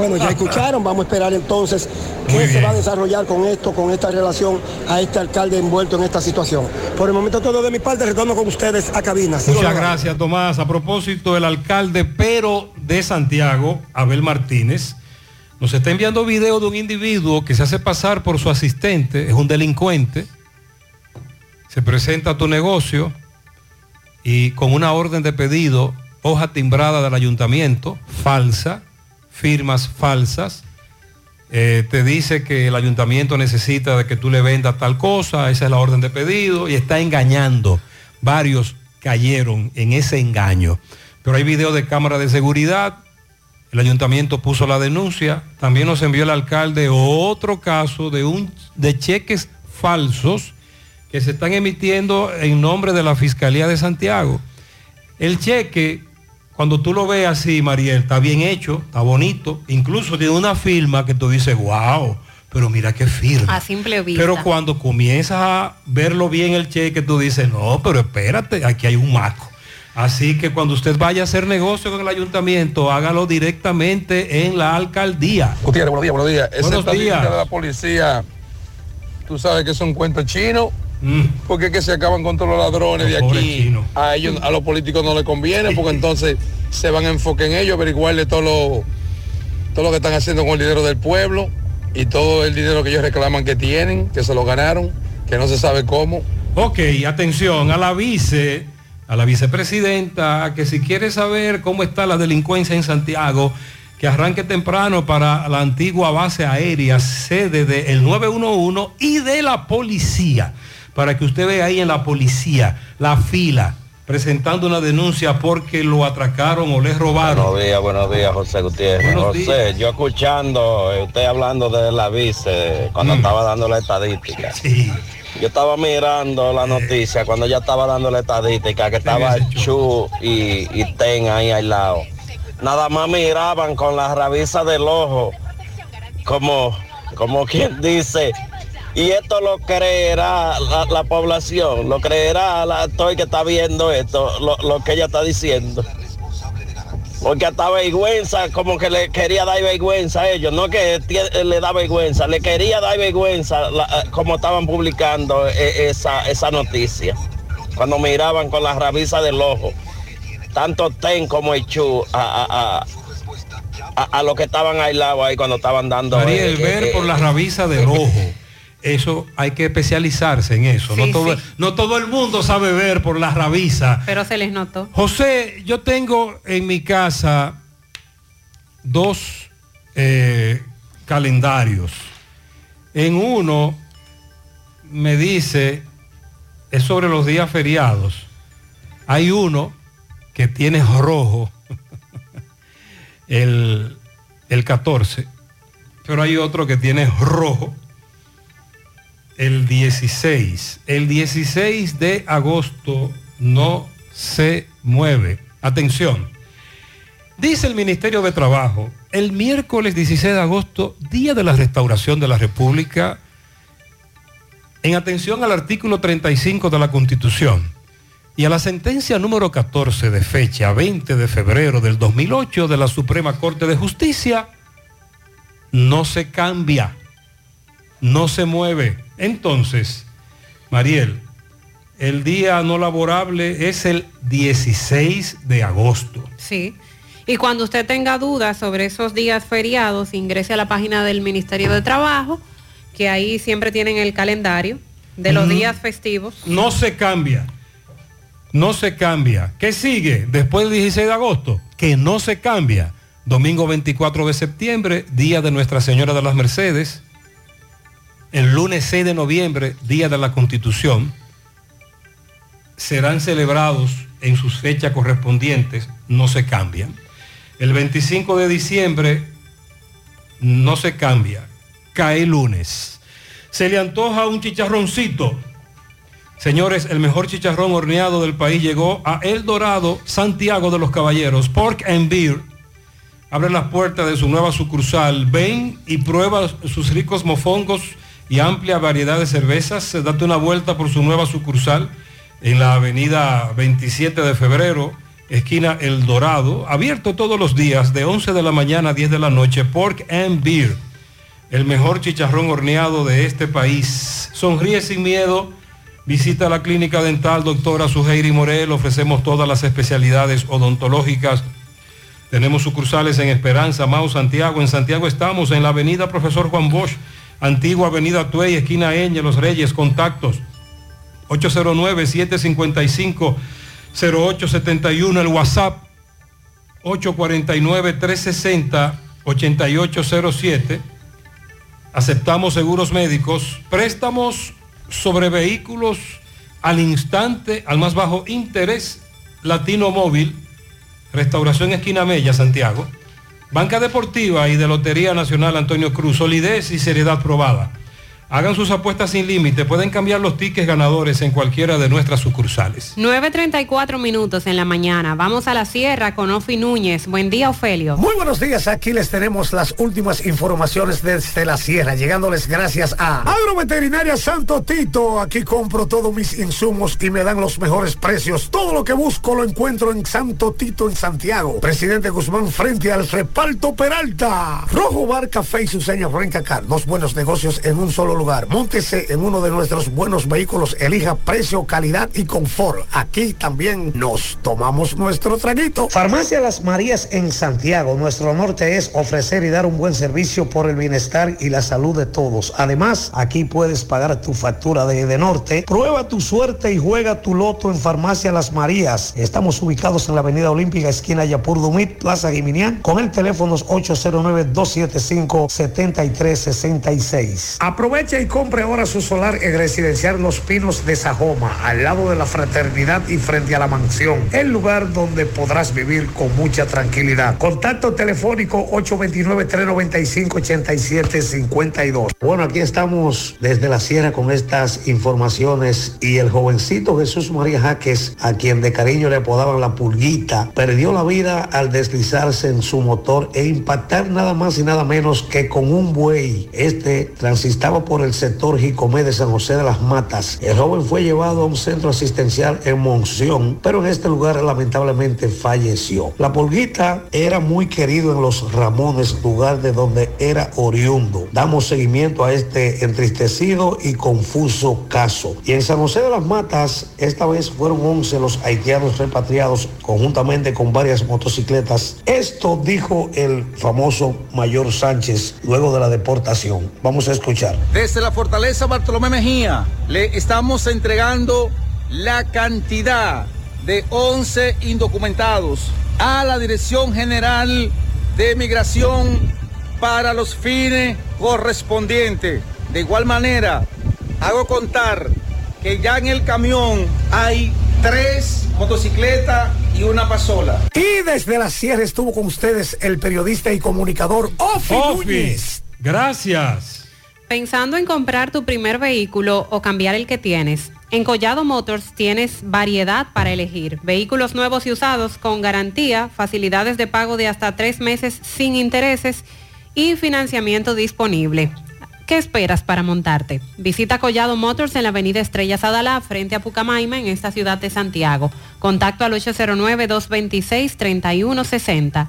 Bueno, ya escucharon, vamos a esperar entonces qué se va a desarrollar con esto, con esta relación a este alcalde envuelto en esta situación. Por el momento todo de mi parte, retorno con ustedes a cabina. Muchas gracias, Tomás. A propósito, el alcalde pero de Santiago, Abel Martínez, nos está enviando video de un individuo que se hace pasar por su asistente, es un delincuente, se presenta a tu negocio y con una orden de pedido, hoja timbrada del ayuntamiento, falsa, firmas falsas, eh, te dice que el ayuntamiento necesita de que tú le vendas tal cosa, esa es la orden de pedido y está engañando. Varios cayeron en ese engaño. Pero hay video de cámara de seguridad, el ayuntamiento puso la denuncia, también nos envió el alcalde otro caso de, un, de cheques falsos que se están emitiendo en nombre de la Fiscalía de Santiago. El cheque, cuando tú lo ves así, Mariel, está bien hecho, está bonito, incluso tiene una firma que tú dices, wow, pero mira qué firma. A simple vista. Pero cuando comienzas a verlo bien el cheque, tú dices, no, pero espérate, aquí hay un maco. Así que cuando usted vaya a hacer negocio con el ayuntamiento, hágalo directamente en la alcaldía. Gutiérrez, buenos días, buenos días. Esa Buenos días. de la policía, tú sabes que son cuentos chinos, porque es que se acaban con todos los ladrones de aquí. A ellos, a los políticos no les conviene, porque entonces se van a enfocar en ellos, averiguarle todos los todo lo que están haciendo con el dinero del pueblo y todo el dinero que ellos reclaman que tienen, que se lo ganaron, que no se sabe cómo. Ok, atención a la vice, a la vicepresidenta, que si quiere saber cómo está la delincuencia en Santiago, que arranque temprano para la antigua base aérea, sede del 911 y de la policía, para que usted vea ahí en la policía la fila presentando una denuncia porque lo atracaron o les robaron. Buenos días, buenos días, José Gutiérrez. Buenos José, yo escuchando usted hablando de la vice cuando estaba dando la estadística. Yo estaba mirando la noticia cuando ya estaba dando la estadística, que estaba Chu y, y Ten ahí al lado. Nada más miraban con la rabiza del ojo, como, como quien dice, y esto lo creerá la, la población, lo creerá la todo el que está viendo esto, lo, lo que ella está diciendo. Porque hasta vergüenza, como que le quería dar vergüenza a ellos, no que le da vergüenza, le quería dar vergüenza la- como estaban publicando eh, esa, esa noticia. Cuando miraban con la rabiza del ojo, tanto Ten como a, a, a, a- a los que estaban aislados ahí cuando estaban dando... Ariel, eh, ver eh, por la rabiza del ojo. Eso hay que especializarse en eso. no, todo, sí. no todo el mundo sabe ver por la rabiza. Pero se les notó. José, yo tengo en mi casa dos eh, calendarios. En uno me dice, es sobre los días feriados. Hay uno que tiene rojo el, el 14, pero hay otro que tiene rojo el 16. El 16 de agosto no se mueve. Atención. Dice el Ministerio de Trabajo, el miércoles 16 de agosto, Día de la Restauración de la República, en atención al artículo 35 de la Constitución y a la sentencia número 14 de fecha 20 de febrero del 2008 de la Suprema Corte de Justicia, no se cambia, no se mueve. Entonces, Mariel, el día no laborable es el 16 de agosto. Sí. Y cuando usted tenga dudas sobre esos días feriados, ingrese a la página del Ministerio de Trabajo, que ahí siempre tienen el calendario de los Mm. días festivos. No se cambia. No se cambia. ¿Qué sigue después del 16 de agosto? Que no se cambia. Domingo 24 de septiembre, Día de Nuestra Señora de las Mercedes. El lunes 6 de noviembre, Día de la Constitución. Serán celebrados en sus fechas correspondientes, no se cambian. El 25 de diciembre no se cambia, cae lunes. Se le antoja un chicharroncito. Señores, el mejor chicharrón horneado del país llegó a El Dorado, Santiago de los Caballeros. Pork and Beer abre las puertas de su nueva sucursal. Ven y prueba sus ricos mofongos y amplia variedad de cervezas. Date una vuelta por su nueva sucursal en la avenida 27 de febrero, esquina El Dorado. Abierto todos los días de 11 de la mañana a 10 de la noche. Pork and Beer, el mejor chicharrón horneado de este país. Sonríe sin miedo. Visita la clínica dental doctora Suheiri Morel. Ofrecemos todas las especialidades odontológicas. Tenemos sucursales en Esperanza, Mau, Santiago. En Santiago estamos en la avenida Profesor Juan Bosch, antigua avenida Tuey, esquina Eñe, Los Reyes. Contactos 809-755-0871. El WhatsApp 849-360-8807. Aceptamos seguros médicos, préstamos sobre vehículos al instante, al más bajo interés, Latino Móvil, Restauración Esquina Mella, Santiago, Banca Deportiva y de Lotería Nacional Antonio Cruz, solidez y seriedad probada. Hagan sus apuestas sin límite, pueden cambiar los tickets ganadores en cualquiera de nuestras sucursales. 9.34 minutos en la mañana. Vamos a la sierra con Ofi Núñez. Buen día, Ofelio. Muy buenos días, aquí les tenemos las últimas informaciones desde la sierra, llegándoles gracias a Agroveterinaria Santo Tito. Aquí compro todos mis insumos y me dan los mejores precios. Todo lo que busco lo encuentro en Santo Tito en Santiago. Presidente Guzmán frente al reparto Peralta. Rojo Bar Café y su seña Renca Car. Dos buenos negocios en un solo lugar. Móntese en uno de nuestros buenos vehículos, elija precio, calidad y confort. Aquí también nos tomamos nuestro traguito. Farmacia Las Marías en Santiago. Nuestro norte es ofrecer y dar un buen servicio por el bienestar y la salud de todos. Además, aquí puedes pagar tu factura de, de norte. Prueba tu suerte y juega tu loto en Farmacia Las Marías. Estamos ubicados en la Avenida Olímpica, esquina Yapur Dumit, Plaza Guiminián, con el teléfono 809-275-7366. Aprovecha y compre ahora su solar en Residencial Los Pinos de Sajoma, al lado de la Fraternidad y frente a la mansión, el lugar donde podrás vivir con mucha tranquilidad. Contacto telefónico 829-395-8752. Bueno, aquí estamos desde la sierra con estas informaciones y el jovencito Jesús María Jaques, a quien de cariño le apodaban la pulguita, perdió la vida al deslizarse en su motor e impactar nada más y nada menos que con un buey. Este transistaba por el sector Jicomé de San José de las Matas. El joven fue llevado a un centro asistencial en Monción, pero en este lugar lamentablemente falleció. La pulguita era muy querido en los Ramones, lugar de donde era oriundo. Damos seguimiento a este entristecido y confuso caso. Y en San José de las Matas, esta vez fueron 11 los haitianos repatriados conjuntamente con varias motocicletas. Esto dijo el famoso Mayor Sánchez luego de la deportación. Vamos a escuchar. Desde la fortaleza Bartolomé Mejía le estamos entregando la cantidad de 11 indocumentados a la Dirección General de Migración para los fines correspondientes. De igual manera, hago contar que ya en el camión hay tres motocicletas y una pasola. Y desde la sierra estuvo con ustedes el periodista y comunicador Ofi Núñez. Gracias. Pensando en comprar tu primer vehículo o cambiar el que tienes. En Collado Motors tienes variedad para elegir. Vehículos nuevos y usados con garantía, facilidades de pago de hasta tres meses sin intereses y financiamiento disponible. ¿Qué esperas para montarte? Visita Collado Motors en la avenida Estrella Sadalá, frente a Pucamaima, en esta ciudad de Santiago. Contacto al 809-226-3160.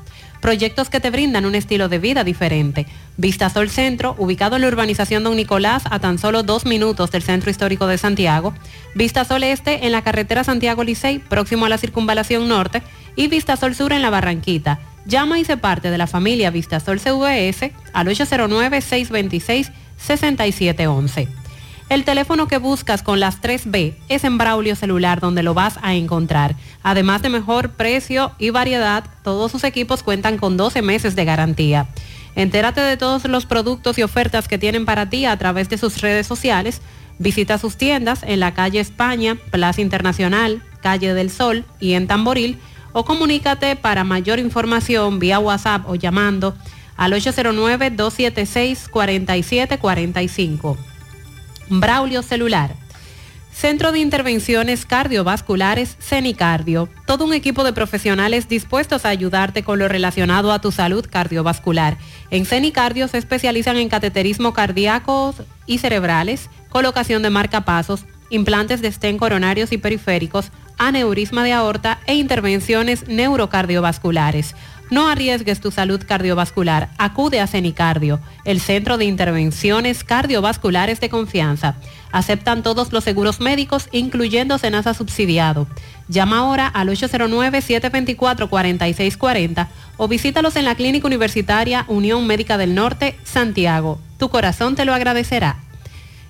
Proyectos que te brindan un estilo de vida diferente. Vista Sol Centro, ubicado en la urbanización Don Nicolás a tan solo dos minutos del Centro Histórico de Santiago. Vista Sol Este en la carretera Santiago Licey, próximo a la Circunvalación Norte. Y Vista Sol Sur en la Barranquita. Llama y se parte de la familia Vista Sol CVS al 809-626-6711. El teléfono que buscas con las 3B es en Braulio Celular donde lo vas a encontrar. Además de mejor precio y variedad, todos sus equipos cuentan con 12 meses de garantía. Entérate de todos los productos y ofertas que tienen para ti a través de sus redes sociales. Visita sus tiendas en la calle España, Plaza Internacional, Calle del Sol y en Tamboril o comunícate para mayor información vía WhatsApp o llamando al 809-276-4745. Braulio Celular. Centro de Intervenciones Cardiovasculares CENICardio. Todo un equipo de profesionales dispuestos a ayudarte con lo relacionado a tu salud cardiovascular. En CENICardio se especializan en cateterismo cardíaco y cerebrales, colocación de marcapasos, implantes de stent coronarios y periféricos, aneurisma de aorta e intervenciones neurocardiovasculares. No arriesgues tu salud cardiovascular. Acude a CENICardio, el centro de intervenciones cardiovasculares de confianza. Aceptan todos los seguros médicos, incluyendo Senasa subsidiado. Llama ahora al 809-724-4640 o visítalos en la Clínica Universitaria Unión Médica del Norte, Santiago. Tu corazón te lo agradecerá.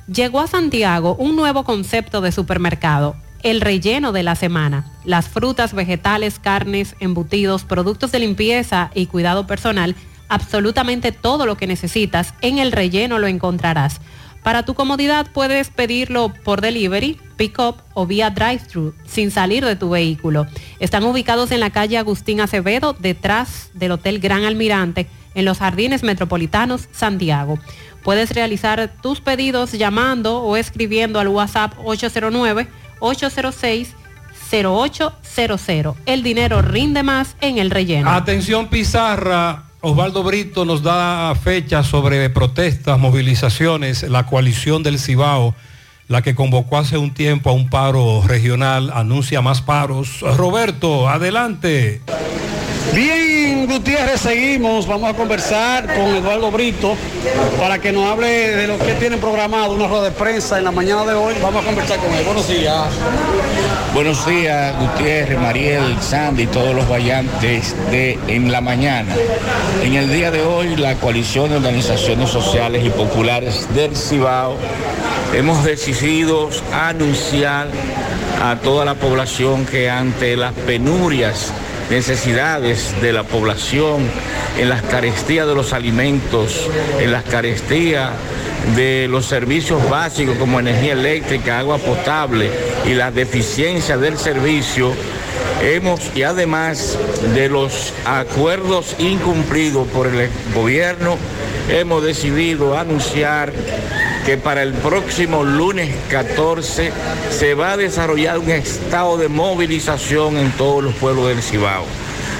Llegó a Santiago un nuevo concepto de supermercado el relleno de la semana. Las frutas, vegetales, carnes, embutidos, productos de limpieza y cuidado personal, absolutamente todo lo que necesitas en el relleno lo encontrarás. Para tu comodidad puedes pedirlo por delivery, pick-up o vía drive-thru sin salir de tu vehículo. Están ubicados en la calle Agustín Acevedo, detrás del Hotel Gran Almirante, en los Jardines Metropolitanos, Santiago. Puedes realizar tus pedidos llamando o escribiendo al WhatsApp 809-806-0800. El dinero rinde más en el relleno. Atención Pizarra, Osvaldo Brito nos da fechas sobre protestas, movilizaciones, la coalición del Cibao, la que convocó hace un tiempo a un paro regional, anuncia más paros. Roberto, adelante. Bien, Gutiérrez, seguimos. Vamos a conversar con Eduardo Brito para que nos hable de lo que tienen programado, una rueda de prensa en la mañana de hoy. Vamos a conversar con él. Buenos días. Buenos días, Gutiérrez, Mariel, Sandy todos los variantes de En la Mañana. En el día de hoy, la coalición de organizaciones sociales y populares del Cibao hemos decidido anunciar a toda la población que ante las penurias necesidades de la población, en las carestías de los alimentos, en las carestías de los servicios básicos como energía eléctrica, agua potable y las deficiencias del servicio, hemos, y además de los acuerdos incumplidos por el gobierno, hemos decidido anunciar que para el próximo lunes 14 se va a desarrollar un estado de movilización en todos los pueblos del Cibao.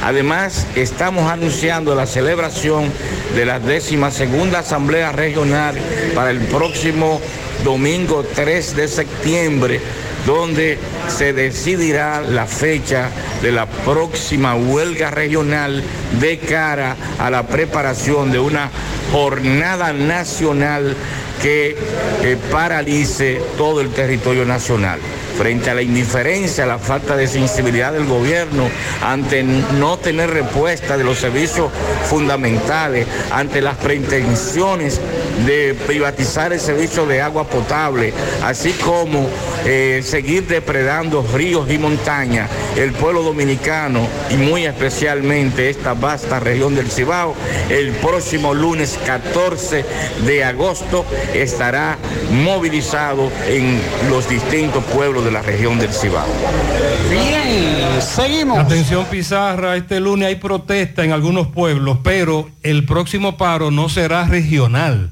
Además, estamos anunciando la celebración de la décima segunda Asamblea Regional para el próximo domingo 3 de septiembre, donde se decidirá la fecha de la próxima huelga regional de cara a la preparación de una jornada nacional que eh, paralice todo el territorio nacional. Frente a la indiferencia, la falta de sensibilidad del gobierno, ante no tener respuesta de los servicios fundamentales, ante las pretensiones de privatizar el servicio de agua potable, así como eh, seguir depredando ríos y montañas, el pueblo dominicano y muy especialmente esta vasta región del Cibao, el próximo lunes 14 de agosto estará movilizado en los distintos pueblos de la región del Cibao. Bien, seguimos. Atención Pizarra, este lunes hay protesta en algunos pueblos, pero el próximo paro no será regional.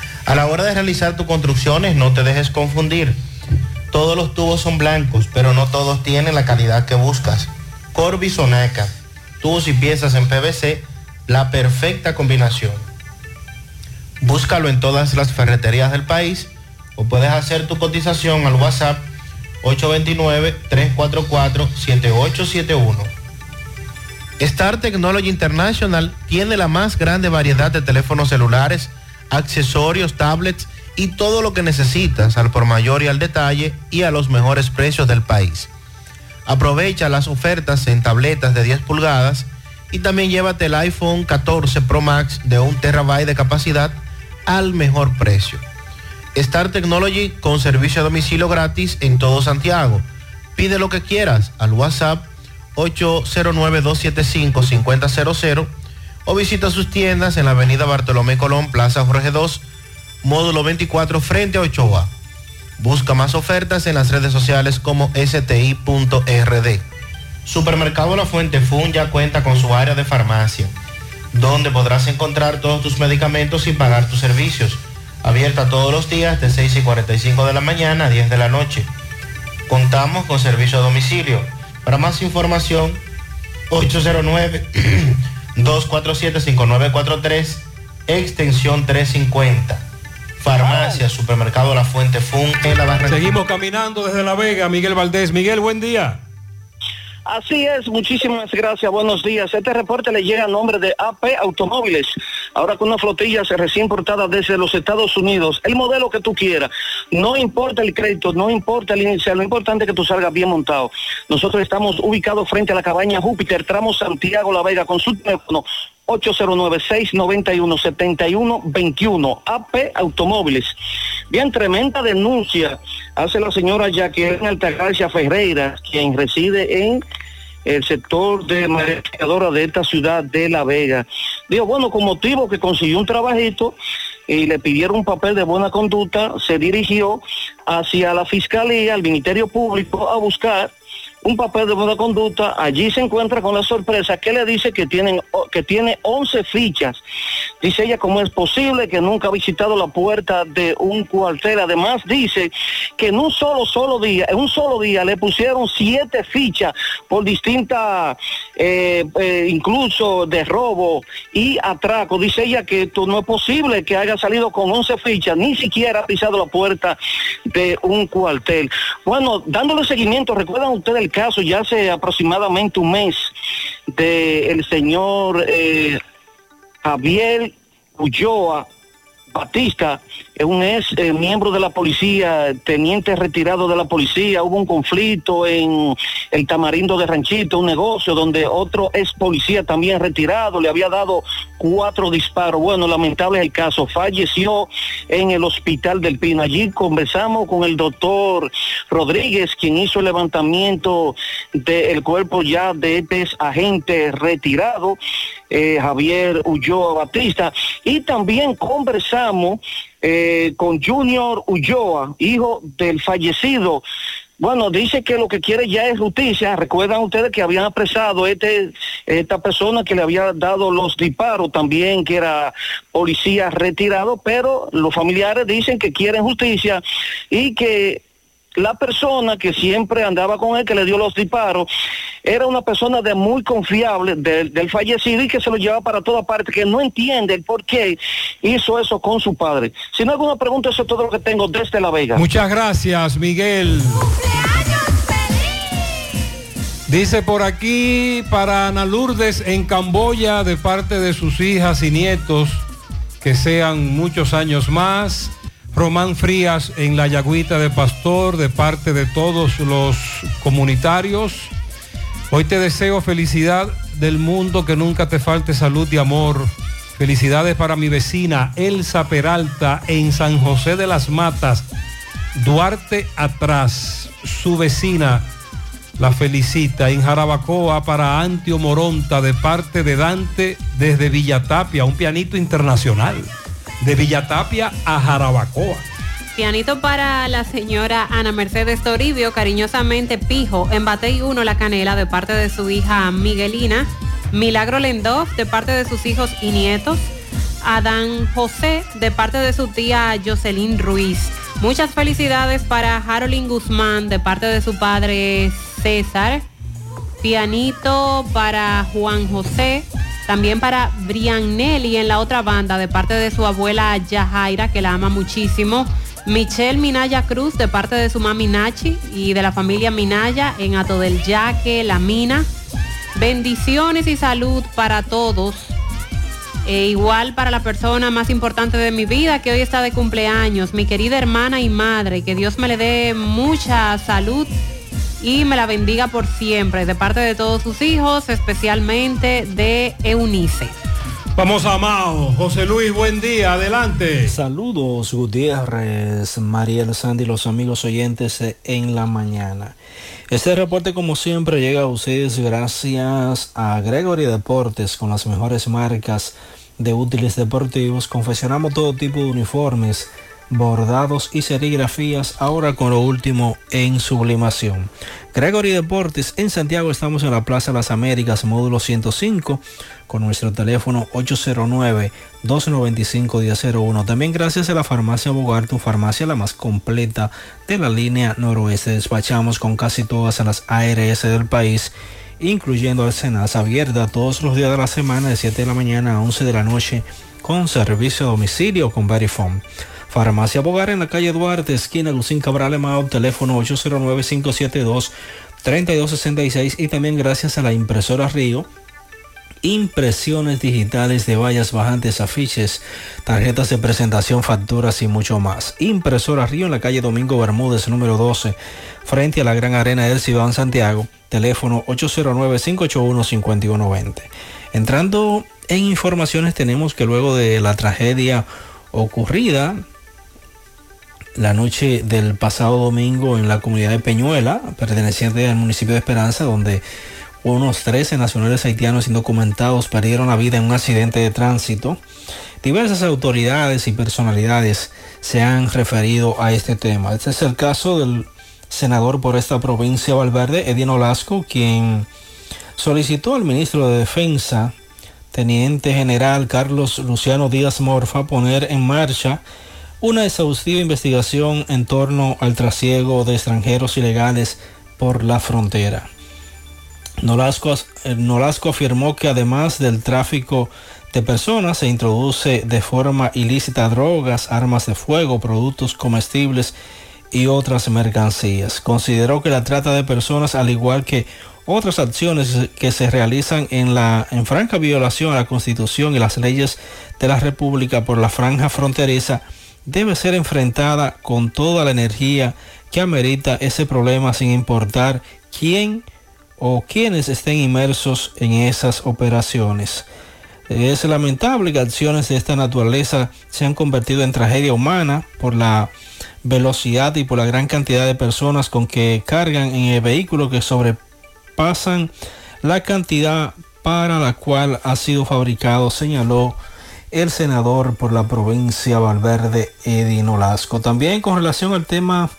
A la hora de realizar tus construcciones, no te dejes confundir. Todos los tubos son blancos, pero no todos tienen la calidad que buscas. Corby Sonaca, tubos y piezas en PVC, la perfecta combinación. Búscalo en todas las ferreterías del país o puedes hacer tu cotización al WhatsApp 829-344-7871. Star Technology International tiene la más grande variedad de teléfonos celulares, accesorios, tablets y todo lo que necesitas al por mayor y al detalle y a los mejores precios del país. Aprovecha las ofertas en tabletas de 10 pulgadas y también llévate el iPhone 14 Pro Max de 1 terabyte de capacidad al mejor precio. Star Technology con servicio a domicilio gratis en todo Santiago. Pide lo que quieras al WhatsApp 809-275-5000 o visita sus tiendas en la avenida Bartolomé Colón, Plaza Jorge 2, módulo 24 frente a Ochoa. Busca más ofertas en las redes sociales como sti.rd. Supermercado La Fuente Fun ya cuenta con su área de farmacia, donde podrás encontrar todos tus medicamentos sin pagar tus servicios. Abierta todos los días de 6 y 45 de la mañana a 10 de la noche. Contamos con servicio a domicilio. Para más información, 809-247-5943, extensión 350. Farmacia, Supermercado La Fuente Fun en la barra. Seguimos caminando desde La Vega, Miguel Valdés. Miguel, buen día. Así es, muchísimas gracias, buenos días. Este reporte le llega a nombre de AP Automóviles. ahora con una flotilla recién importada desde los Estados Unidos, el modelo que tú quieras, no importa el crédito, no importa el inicial, lo importante es que tú salgas bien montado. Nosotros estamos ubicados frente a la cabaña Júpiter, tramo Santiago La Vega, con su teléfono 809-691-7121, AP Automóviles. Bien, tremenda denuncia hace la señora Jacqueline Altagracia Ferreira, quien reside en el sector de mareadora de esta ciudad de La Vega. Digo, bueno, con motivo que consiguió un trabajito y le pidieron un papel de buena conducta, se dirigió hacia la Fiscalía, al Ministerio Público, a buscar un papel de buena conducta, allí se encuentra con la sorpresa que le dice que, tienen, que tiene 11 fichas. Dice ella cómo es posible que nunca ha visitado la puerta de un cuartel. Además dice que en un solo, solo día, en un solo día le pusieron siete fichas por distintas, eh, eh, incluso de robo y atraco. Dice ella que esto no es posible que haya salido con 11 fichas, ni siquiera ha pisado la puerta de un cuartel. Bueno, dándole seguimiento, recuerdan ustedes el caso ya hace aproximadamente un mes del señor eh, Javier Ulloa Batista, es un ex eh, miembro de la policía, teniente retirado de la policía, hubo un conflicto en el Tamarindo de Ranchito, un negocio donde otro ex policía también retirado le había dado cuatro disparos. Bueno, lamentable es el caso, falleció en el hospital del Pino. Allí conversamos con el doctor Rodríguez, quien hizo el levantamiento del cuerpo ya de este agente retirado, eh, Javier Ulloa Batista, y también conversamos eh, con Junior Ulloa, hijo del fallecido. Bueno, dice que lo que quiere ya es justicia. Recuerdan ustedes que habían apresado este, esta persona que le había dado los disparos, también que era policía retirado, pero los familiares dicen que quieren justicia y que la persona que siempre andaba con él, que le dio los disparos, era una persona de muy confiable del, fallecido y que se lo llevaba para toda parte, que no entiende el por qué hizo eso con su padre. Si no hay alguna pregunta, eso es todo lo que tengo desde La Vega. Muchas gracias, Miguel. Dice por aquí para Ana Lourdes en Camboya de parte de sus hijas y nietos que sean muchos años más. Román Frías en la Yagüita de Pastor de parte de todos los comunitarios. Hoy te deseo felicidad del mundo, que nunca te falte salud y amor. Felicidades para mi vecina Elsa Peralta en San José de las Matas, Duarte atrás, su vecina la felicita en Jarabacoa para Antio Moronta de parte de Dante desde Villatapia, un pianito internacional de Villatapia a Jarabacoa. Pianito para la señora Ana Mercedes Toribio, cariñosamente Pijo, en Batey 1 La Canela de parte de su hija Miguelina, Milagro Lendoff de parte de sus hijos y nietos, Adán José de parte de su tía Jocelyn Ruiz. Muchas felicidades para Harolyn Guzmán de parte de su padre César. Pianito para Juan José también para Brian Nelly en la otra banda de parte de su abuela Yajaira, que la ama muchísimo. Michelle Minaya Cruz de parte de su mami Nachi y de la familia Minaya en Ato del Yaque, La Mina. Bendiciones y salud para todos. E igual para la persona más importante de mi vida que hoy está de cumpleaños, mi querida hermana y madre. Que Dios me le dé mucha salud y me la bendiga por siempre, de parte de todos sus hijos, especialmente de Eunice. Vamos a Mao. José Luis, buen día, adelante. Saludos, Gutiérrez, Mariel Sandy, los amigos oyentes en la mañana. Este reporte, como siempre, llega a ustedes gracias a Gregory Deportes con las mejores marcas de útiles deportivos. Confeccionamos todo tipo de uniformes bordados y serigrafías, ahora con lo último en sublimación. Gregory Deportes, en Santiago estamos en la Plaza las Américas, módulo 105, con nuestro teléfono 809-295-1001. También gracias a la farmacia Bogar, tu farmacia la más completa de la línea noroeste. Despachamos con casi todas las ARS del país incluyendo el Senasa abierta todos los días de la semana de 7 de la mañana a 11 de la noche con servicio a domicilio con Verifone. Farmacia Bogar en la calle Duarte, esquina Lucín Cabral Emao, teléfono 809-572-3266 y también gracias a la impresora Río impresiones digitales de vallas bajantes, afiches, tarjetas de presentación, facturas y mucho más. Impresora Río en la calle Domingo Bermúdez, número 12, frente a la Gran Arena del Cibao Santiago, teléfono 809-581-5120. Entrando en informaciones tenemos que luego de la tragedia ocurrida la noche del pasado domingo en la comunidad de Peñuela, perteneciente al municipio de Esperanza, donde unos 13 nacionales haitianos indocumentados perdieron la vida en un accidente de tránsito. Diversas autoridades y personalidades se han referido a este tema. Este es el caso del senador por esta provincia Valverde, Edino Olasco, quien solicitó al ministro de Defensa, teniente general Carlos Luciano Díaz Morfa, poner en marcha una exhaustiva investigación en torno al trasiego de extranjeros ilegales por la frontera. Nolasco, eh, Nolasco afirmó que además del tráfico de personas se introduce de forma ilícita drogas, armas de fuego, productos comestibles y otras mercancías. Consideró que la trata de personas, al igual que otras acciones que se realizan en la en franca violación a la Constitución y las leyes de la República por la franja fronteriza, debe ser enfrentada con toda la energía que amerita ese problema sin importar quién o quienes estén inmersos en esas operaciones. Es lamentable que acciones de esta naturaleza se han convertido en tragedia humana por la velocidad y por la gran cantidad de personas con que cargan en el vehículo que sobrepasan la cantidad para la cual ha sido fabricado, señaló el senador por la provincia Valverde, Edino Lasco. También con relación al tema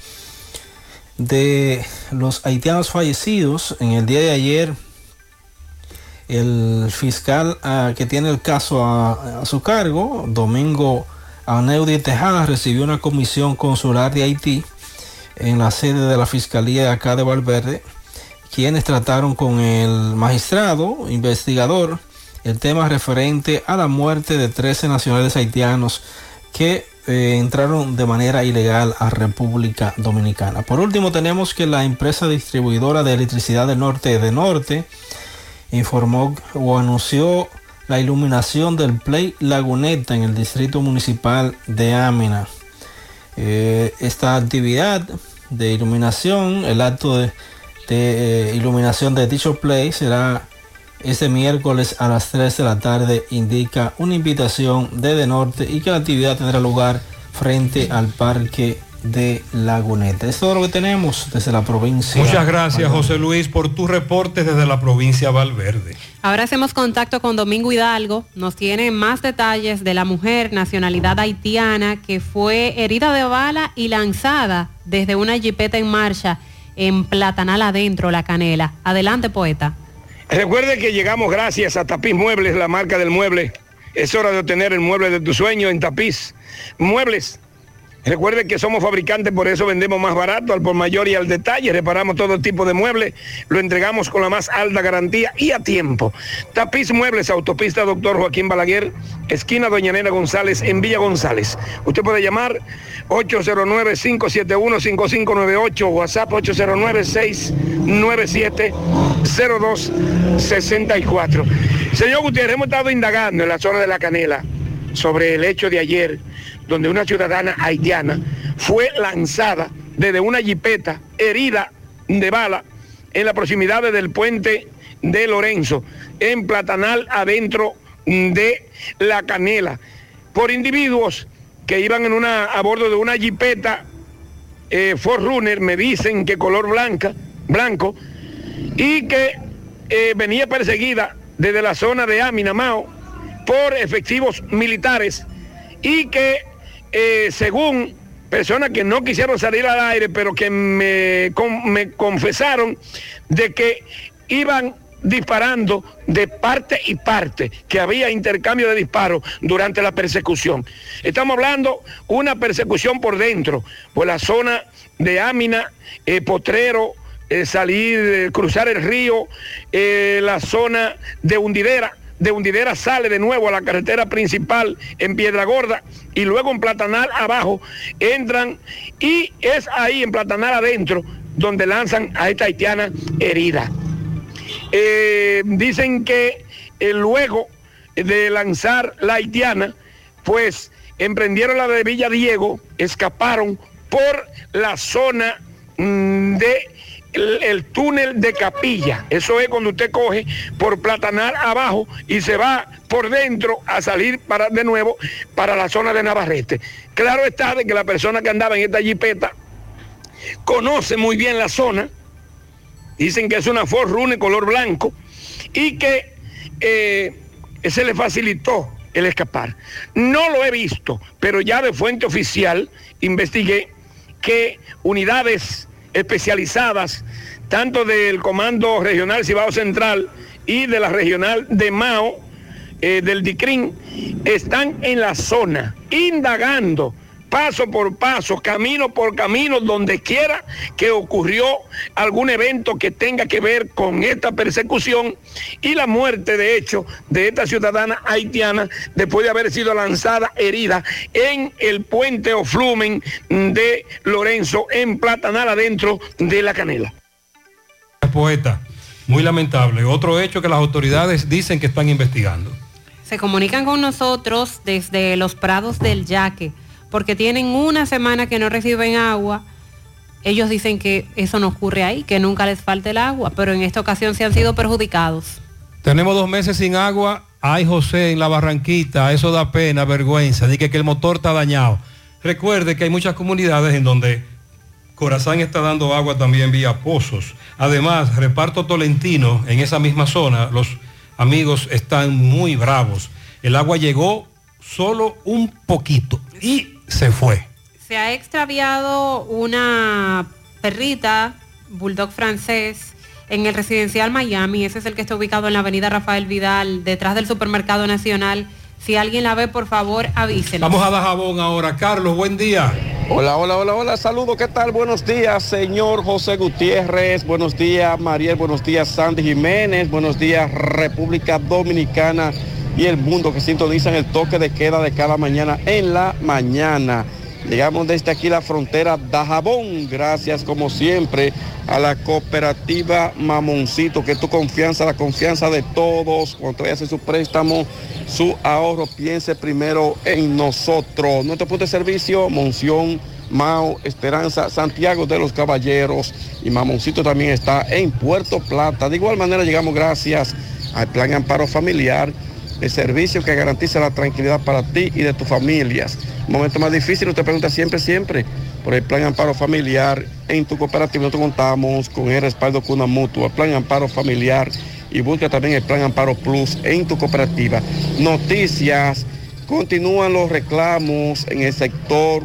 de los haitianos fallecidos. En el día de ayer, el fiscal ah, que tiene el caso a, su cargo, Domingo Aneudi Tejada, recibió una comisión consular de Haití en la sede de la Fiscalía de acá de Valverde, quienes trataron con el magistrado investigador el tema referente a la muerte de 13 nacionales haitianos que eh, entraron de manera ilegal a República Dominicana. Por último, tenemos que la empresa distribuidora de electricidad del norte de Norte informó o anunció la iluminación del Play Laguneta en el distrito municipal de Amina. Eh, esta actividad de iluminación, el acto de, de eh, iluminación de dicho Play será este miércoles a las 3 de la tarde indica una invitación de De Norte y que la actividad tendrá lugar frente al Parque de Laguneta. Es todo lo que tenemos desde la provincia. Muchas gracias José Luis por tu reporte desde la provincia Valverde. Ahora hacemos contacto con Domingo Hidalgo. Nos tiene más detalles de la mujer nacionalidad haitiana que fue herida de bala y lanzada desde una jipeta en marcha en Platanal adentro, La Canela. Adelante, poeta. Recuerde que llegamos gracias a Tapiz Muebles, la marca del mueble. Es hora de obtener el mueble de tu sueño en Tapiz Muebles Recuerde que somos fabricantes, por eso vendemos más barato, al por mayor y al detalle. Reparamos todo tipo de muebles, lo entregamos con la más alta garantía y a tiempo. Tapiz Muebles, autopista Doctor Joaquín Balaguer, esquina Doña Nena González, en Villa González. Usted puede llamar 809-571-5598, WhatsApp 809-697-0264. Señor Gutiérrez, hemos estado indagando en la zona de la Canela sobre el hecho de ayer donde una ciudadana haitiana fue lanzada desde una jipeta herida de bala en la proximidad del puente de Lorenzo, en Platanal, adentro de La Canela, por individuos que iban en una, a bordo de una jipeta eh, Runner, me dicen que color blanca, blanco, y que eh, venía perseguida desde la zona de Aminamao por efectivos militares y que eh, según personas que no quisieron salir al aire, pero que me, me confesaron de que iban disparando de parte y parte, que había intercambio de disparos durante la persecución. Estamos hablando una persecución por dentro, por la zona de Ámina, eh, Potrero, eh, salir, cruzar el río, la zona de Hundidera, de Hundidera sale de nuevo a la carretera principal en Piedra Gorda y luego en Platanal abajo entran y es ahí en Platanal adentro donde lanzan a esta haitiana herida. Eh, dicen que eh, luego de lanzar la haitiana, pues emprendieron la de Villa Diego, escaparon por la zona mm, de el, túnel de Capilla. Eso es cuando usted coge por Platanar abajo y se va por dentro a salir para, de nuevo para la zona de Navarrete. Claro está de que la persona que andaba en esta jipeta conoce muy bien la zona. Dicen que es una Ford Rune color blanco y que eh, se le facilitó el escapar. No lo he visto, pero ya de fuente oficial investigué que unidades especializadas, tanto del Comando Regional Cibao Central y de la Regional de Mao, eh, del DICRIN, están en la zona, indagando paso por paso, camino por camino, donde quiera que ocurrió algún evento que tenga que ver con esta persecución y la muerte, de hecho, de esta ciudadana haitiana después de haber sido lanzada herida en el puente o flumen de Lorenzo en Platanal adentro de la canela. Poeta, muy lamentable. Otro hecho que las autoridades dicen que están investigando. Se comunican con nosotros desde los prados del Yaque porque tienen una semana que no reciben agua. Ellos dicen que eso no ocurre ahí, que nunca les falta el agua, pero en esta ocasión se han sido perjudicados. Tenemos dos meses sin agua. Ay, José, en la Barranquita, eso da pena, vergüenza. Dice que el motor está dañado. Recuerde que hay muchas comunidades en donde Corazán está dando agua también vía pozos. Además, reparto tolentino en esa misma zona, los amigos están muy bravos. El agua llegó solo un poquito y se fue. Se ha extraviado una perrita, bulldog francés, en el residencial Miami. Ese es el que está ubicado en la avenida Rafael Vidal, detrás del supermercado nacional. Si alguien la ve, por favor, avísenos. Vamos a dar jabón ahora. Carlos, buen día. Hola, hola, hola, hola. Saludos, ¿qué tal? Buenos días, señor José Gutiérrez. Buenos días, Mariel. Buenos días, Sandy Jiménez. Buenos días, República Dominicana y el mundo que sintonizan el toque de queda de cada mañana en la mañana. Llegamos desde aquí la frontera Dajabón, gracias como siempre a la cooperativa Mamoncito, que tu confianza, la confianza de todos. Cuando hace su préstamo, su ahorro, piense primero en nosotros. Nuestro punto de servicio, Monción, Mao, Esperanza, Santiago de los Caballeros y Mamoncito también está en Puerto Plata. De igual manera llegamos gracias al Plan Amparo Familiar el servicio que garantiza la tranquilidad para ti y de tus familias. momento más difícil, usted pregunta siempre, siempre, por el plan amparo familiar. En tu cooperativa nosotros contamos con el respaldo con una mutua, plan amparo familiar y busca también el plan amparo plus en tu cooperativa. Noticias, continúan los reclamos en el sector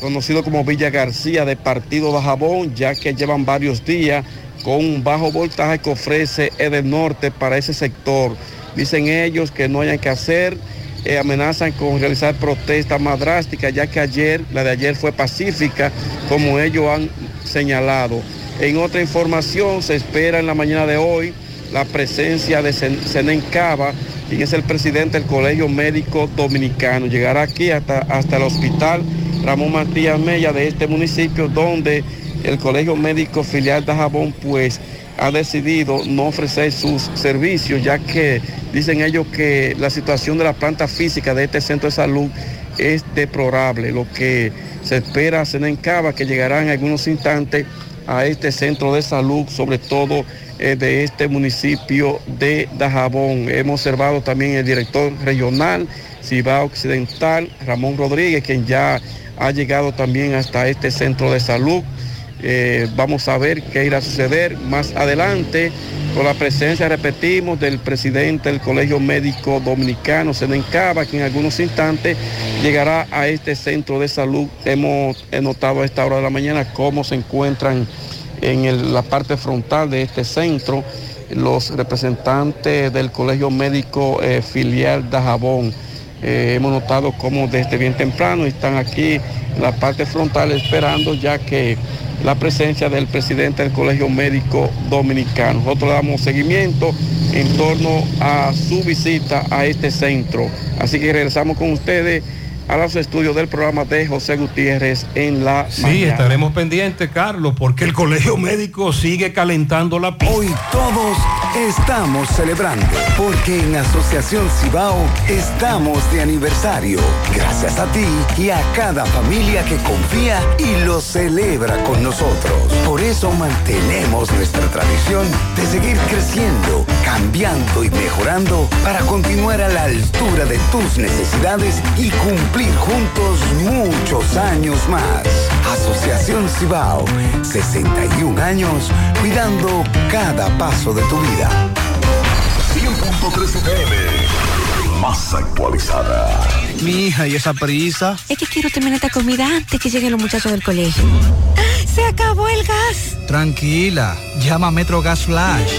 conocido como Villa García de Partido de Jabón, ya que llevan varios días con un bajo voltaje que ofrece Edel Norte para ese sector. Dicen ellos que no hayan que hacer, eh, amenazan con realizar protestas más drásticas, ya que ayer, la de ayer fue pacífica, como ellos han señalado. En otra información, se espera en la mañana de hoy la presencia de Senen Cava, quien es el presidente del Colegio Médico Dominicano. Llegará aquí hasta, hasta el hospital Ramón Matías Mella de este municipio, donde el Colegio Médico Filial de Jabón, pues, ha decidido no ofrecer sus servicios, ya que dicen ellos que la situación de la planta física de este centro de salud es deplorable. Lo que se espera se encaba que llegarán en algunos instantes a este centro de salud, sobre todo eh, de este municipio de Dajabón. Hemos observado también el director regional Ciba Occidental, Ramón Rodríguez, quien ya ha llegado también hasta este centro de salud. Eh, vamos a ver qué irá a suceder más adelante con la presencia, repetimos, del presidente del Colegio Médico Dominicano, Senencaba, que en algunos instantes llegará a este centro de salud. Hemos notado a esta hora de la mañana cómo se encuentran en la parte frontal de este centro los representantes del Colegio Médico eh, Filial de Jabón. Eh, hemos notado cómo desde bien temprano están aquí en la parte frontal esperando ya que la presencia del presidente del Colegio Médico Dominicano. Nosotros damos seguimiento en torno a su visita a este centro. Así que regresamos con ustedes a los estudios del programa de José Gutiérrez en la Sí, estaremos pendientes, Carlos, porque el colegio médico sigue calentando la pista. Hoy todos estamos celebrando, porque en Asociación Cibao estamos de aniversario. Gracias a ti y a cada familia que confía y lo celebra con nosotros. Por eso mantenemos nuestra tradición de seguir creciendo, cambiando y mejorando para continuar a la altura de tus necesidades y cumplir juntos muchos años más. Asociación Cibao, 61 años cuidando cada paso de tu vida. 100.3 FM, más actualizada. Mi hija, ¿y esa prisa? Es que quiero terminar esta comida antes que lleguen los muchachos del colegio. ¡Se acabó el gas! Tranquila, llama a Metro Gas Flash.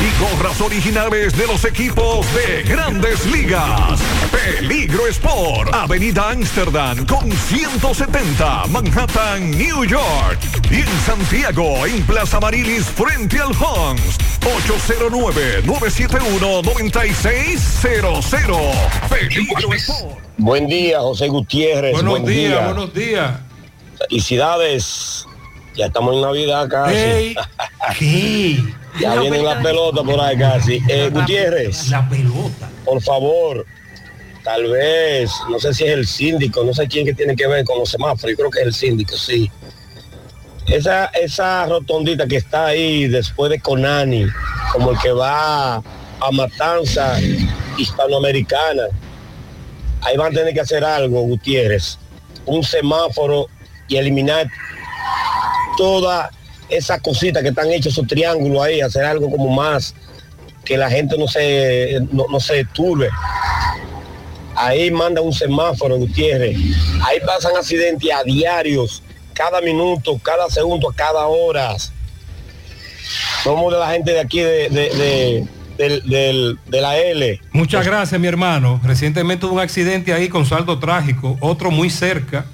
y gorras originales de los equipos de grandes ligas. Peligro Sport, Avenida Amsterdam con 170, Manhattan, New York. Y en Santiago, en Plaza Marilis, frente al Hans, 809-971-9600. Peligro Sport. Buen día, José Gutiérrez. Buenos Buen días, día. buenos días. Felicidades. Ya estamos en Navidad casi. Ey, ¿Qué? Ya La vienen las pelota. pelotas por ahí casi. Eh, La- Gutiérrez. La pelota. Por favor, tal vez, no sé si es el síndico, no sé quién que tiene que ver con los semáforos, yo creo que es el síndico, sí. Esa, esa rotondita que está ahí después de Conani, como el que va a Matanza Hispanoamericana, ahí van a tener que hacer algo, Gutiérrez. Un semáforo y eliminar toda esa cosita que están hechos, esos triángulos ahí, hacer algo como más que la gente no se, no, no se turbe. Ahí manda un semáforo, Gutiérrez. Ahí pasan accidentes a diarios, cada minuto, cada segundo, cada hora. Somos de la gente de aquí de, de, de la L. Muchas gracias, mi hermano. Recientemente hubo un accidente ahí con saldo trágico, otro muy cerca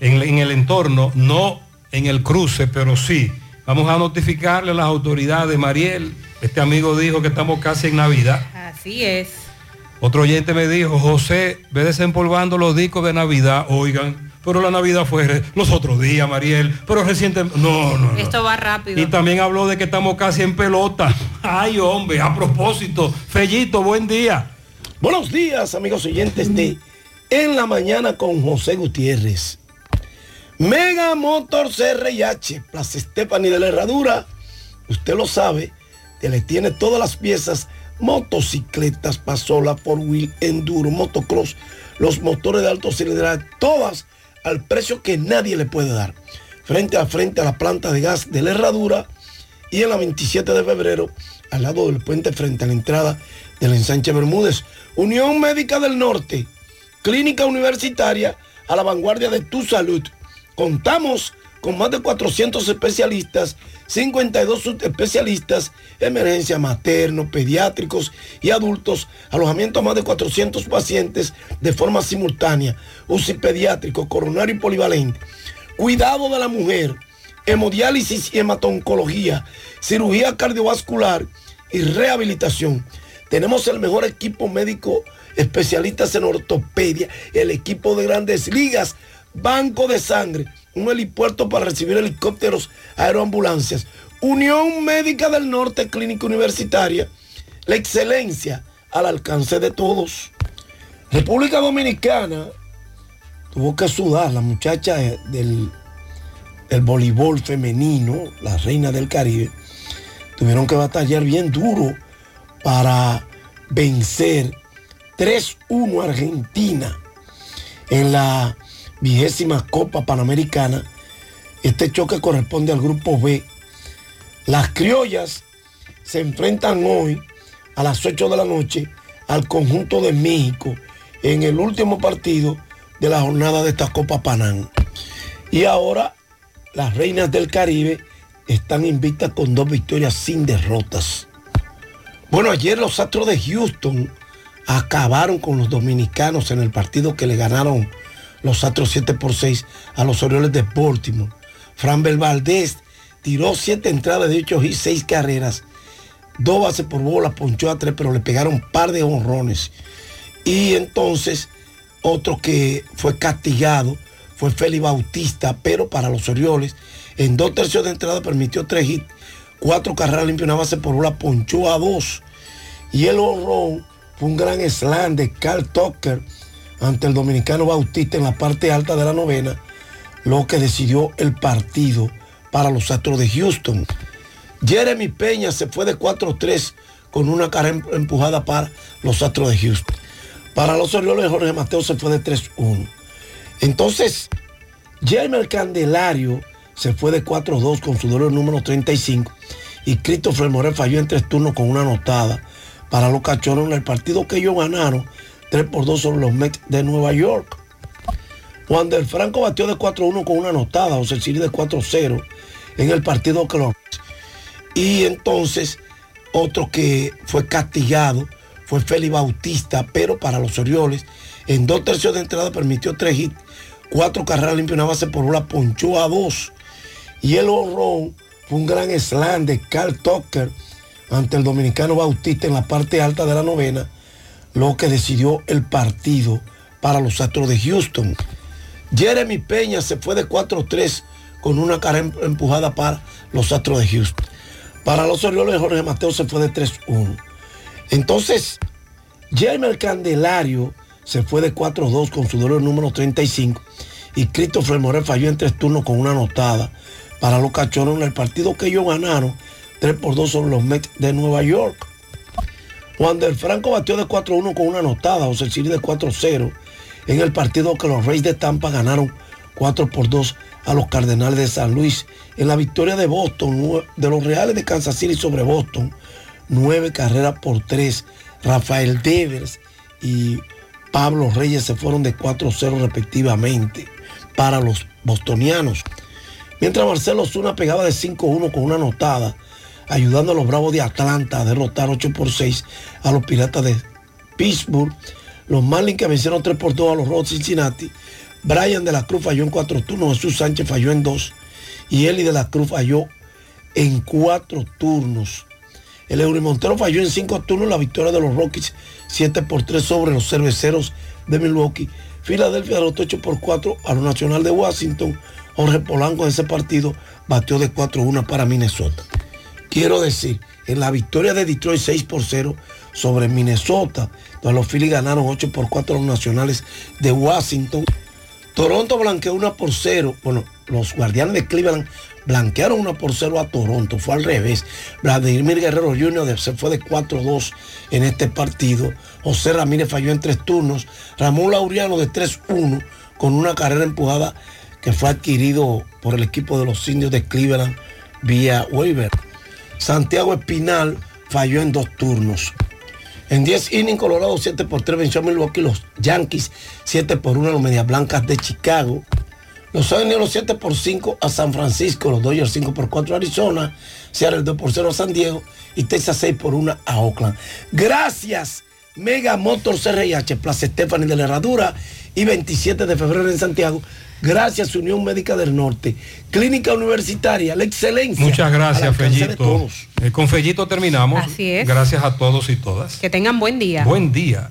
en, en el entorno, no en el cruce, pero sí. Vamos a notificarle a las autoridades, Mariel. Este amigo dijo que estamos casi en Navidad. Así es. Otro oyente me dijo, José, ve desempolvando los discos de Navidad. Oigan, pero la Navidad fue los otros días, Mariel. Pero reciente, no, no, no. Esto va rápido. Y también habló de que estamos casi en pelota. Ay, hombre, a propósito, Fellito, buen día. Buenos días, amigos oyentes de En la Mañana con José Gutiérrez. Mega Motor CRH, Plaza Stephanie de la Herradura. Usted lo sabe, que le tiene todas las piezas, motocicletas, pasola, four wheel, enduro, motocross, los motores de alto cilindraje, todas al precio que nadie le puede dar. Frente a frente a la planta de gas de la Herradura y en la 27 de febrero, al lado del puente frente a la entrada del ensanche Bermúdez. Unión Médica del Norte, clínica universitaria a la vanguardia de tu salud. Contamos con más de 400 especialistas, 52 subespecialistas, emergencia materno, pediátricos y adultos, alojamiento a más de 400 pacientes de forma simultánea, UCI pediátrico, coronario y polivalente, cuidado de la mujer, hemodiálisis y hematoncología, cirugía cardiovascular y rehabilitación. Tenemos el mejor equipo médico, especialistas en ortopedia, el equipo de grandes ligas, banco de sangre, un helipuerto para recibir helicópteros, aeroambulancias, Unión Médica del Norte, Clínica Universitaria, la excelencia al alcance de todos. República Dominicana tuvo que sudar la muchacha del el voleibol femenino, las reinas del Caribe, tuvieron que batallar bien duro para vencer 3-1 Argentina en la vigésima Copa Panamericana. Este choque corresponde al grupo B. Las criollas se enfrentan hoy a las 8 de la noche al conjunto de México en el último partido de la jornada de esta Copa Panam. Y ahora las reinas del Caribe están invictas con dos victorias sin derrotas. Bueno, ayer los Astros de Houston acabaron con los dominicanos en el partido que le ganaron los Astros 7 por 6 a los Orioles de Baltimore. Fran Valdez tiró 7 entradas de 8 y 6 carreras. Dos bases por bola, ponchó a 3, pero le pegaron un par de honrones. Y entonces, otro que fue castigado fue Félix Bautista, pero para los Orioles, en dos tercios de entrada permitió tres hits, cuatro carreras limpias, una base por bola, ponchó a dos. Y el honrón fue un gran slam de Carl Tucker ante el dominicano Bautista en la parte alta de la novena, lo que decidió el partido para los Astros de Houston. Jeremy Peña se fue de 4-3 con una carrera empujada para los Astros de Houston. Para los Orioles, Jorge Mateo se fue de 3-1. Entonces, Jeremy Candelario se fue de 4-2 con su dolor número 35 y Christopher Morel falló en tres turnos con una anotada para los cachorros en el partido que ellos ganaron 3 por 2 sobre los Mets de Nueva York. Juan del Franco batió de 4-1 con una anotada, José Siri de 4-0 en el partido que Y entonces otro que fue castigado fue Félix Bautista, pero para los Orioles, en dos tercios de entrada permitió tres hits, cuatro carreras limpias, una base por bola, ponchó a dos. Y el honrón fue un gran slam de Carl Tucker ante el dominicano Bautista en la parte alta de la novena, lo que decidió el partido para los Astros de Houston. Jeremy Peña se fue de 4-3 con una carrera empujada para los Astros de Houston. Para los Orioles, Jorge Mateo se fue de 3-1. Entonces, Jeremy Candelario se fue de 4-2 con su dolor número 35 y Christopher Morel falló en tres turnos con una anotada para los cachorros en el partido que ellos ganaron 3 por 2 sobre los Mets de Nueva York. Juan del Franco batió de 4-1 con una anotada, José Siri de 4-0 en el partido que los Reyes de Tampa ganaron 4 por 2 a los Cardenales de San Luis. En la victoria de Boston, de los Reales de Kansas City sobre Boston, 9 carreras por 3. Rafael Devers y Pablo Reyes se fueron de 4-0 respectivamente para los bostonianos. Mientras Marcelo Zuna pegaba de 5-1 con una anotada, ayudando a los Bravos de Atlanta a derrotar 8 por 6 a los Piratas de Pittsburgh. Los Marlins que vencieron 3 por 2 a los Rojos Cincinnati. Brian de la Cruz falló en 4 turnos, Jesús Sánchez falló en 2 y Eli de la Cruz falló en 4 turnos. El Eury Montero falló en 5 turnos la victoria de los Rockies 7 por 3 sobre los cerveceros de Milwaukee. Filadelfia derrotó 8 por 4 a los Nacional de Washington. Jorge Polanco en ese partido batió de 4-1 para Minnesota. Quiero decir, en la victoria de Detroit 6 por 0 sobre Minnesota, donde los Phillies ganaron 8 por 4 a los nacionales de Washington. Toronto blanqueó 1 por 0. Bueno, los guardianes de Cleveland blanquearon 1 por 0 a Toronto. Fue al revés. Vladimir Guerrero Jr. se fue de 4-2 en este partido. José Ramírez falló en tres turnos. Ramón Laureano de 3-1 con una carrera empujada que fue adquirido por el equipo de los indios de Cleveland vía waiver. Santiago Espinal falló en dos turnos. En 10 innings, Colorado 7 por 3 venció a Milwaukee, los Yankees 7 por 1 a los Medias Blancas de Chicago. Los Angels 7 por 5 a San Francisco, los Dodgers 5 por 4 a Arizona, Seattle 2 por 0 a San Diego y Texas 6 por 1 a Oakland. Gracias, Mega Motor CRIH, Plaza Stephanie de la Herradura y 27 de febrero en Santiago. Gracias, Unión Médica del Norte. Clínica Universitaria, la excelencia. Muchas gracias, Fellito. Eh, con Fellito terminamos. Así es. Gracias a todos y todas. Que tengan buen día. Buen día.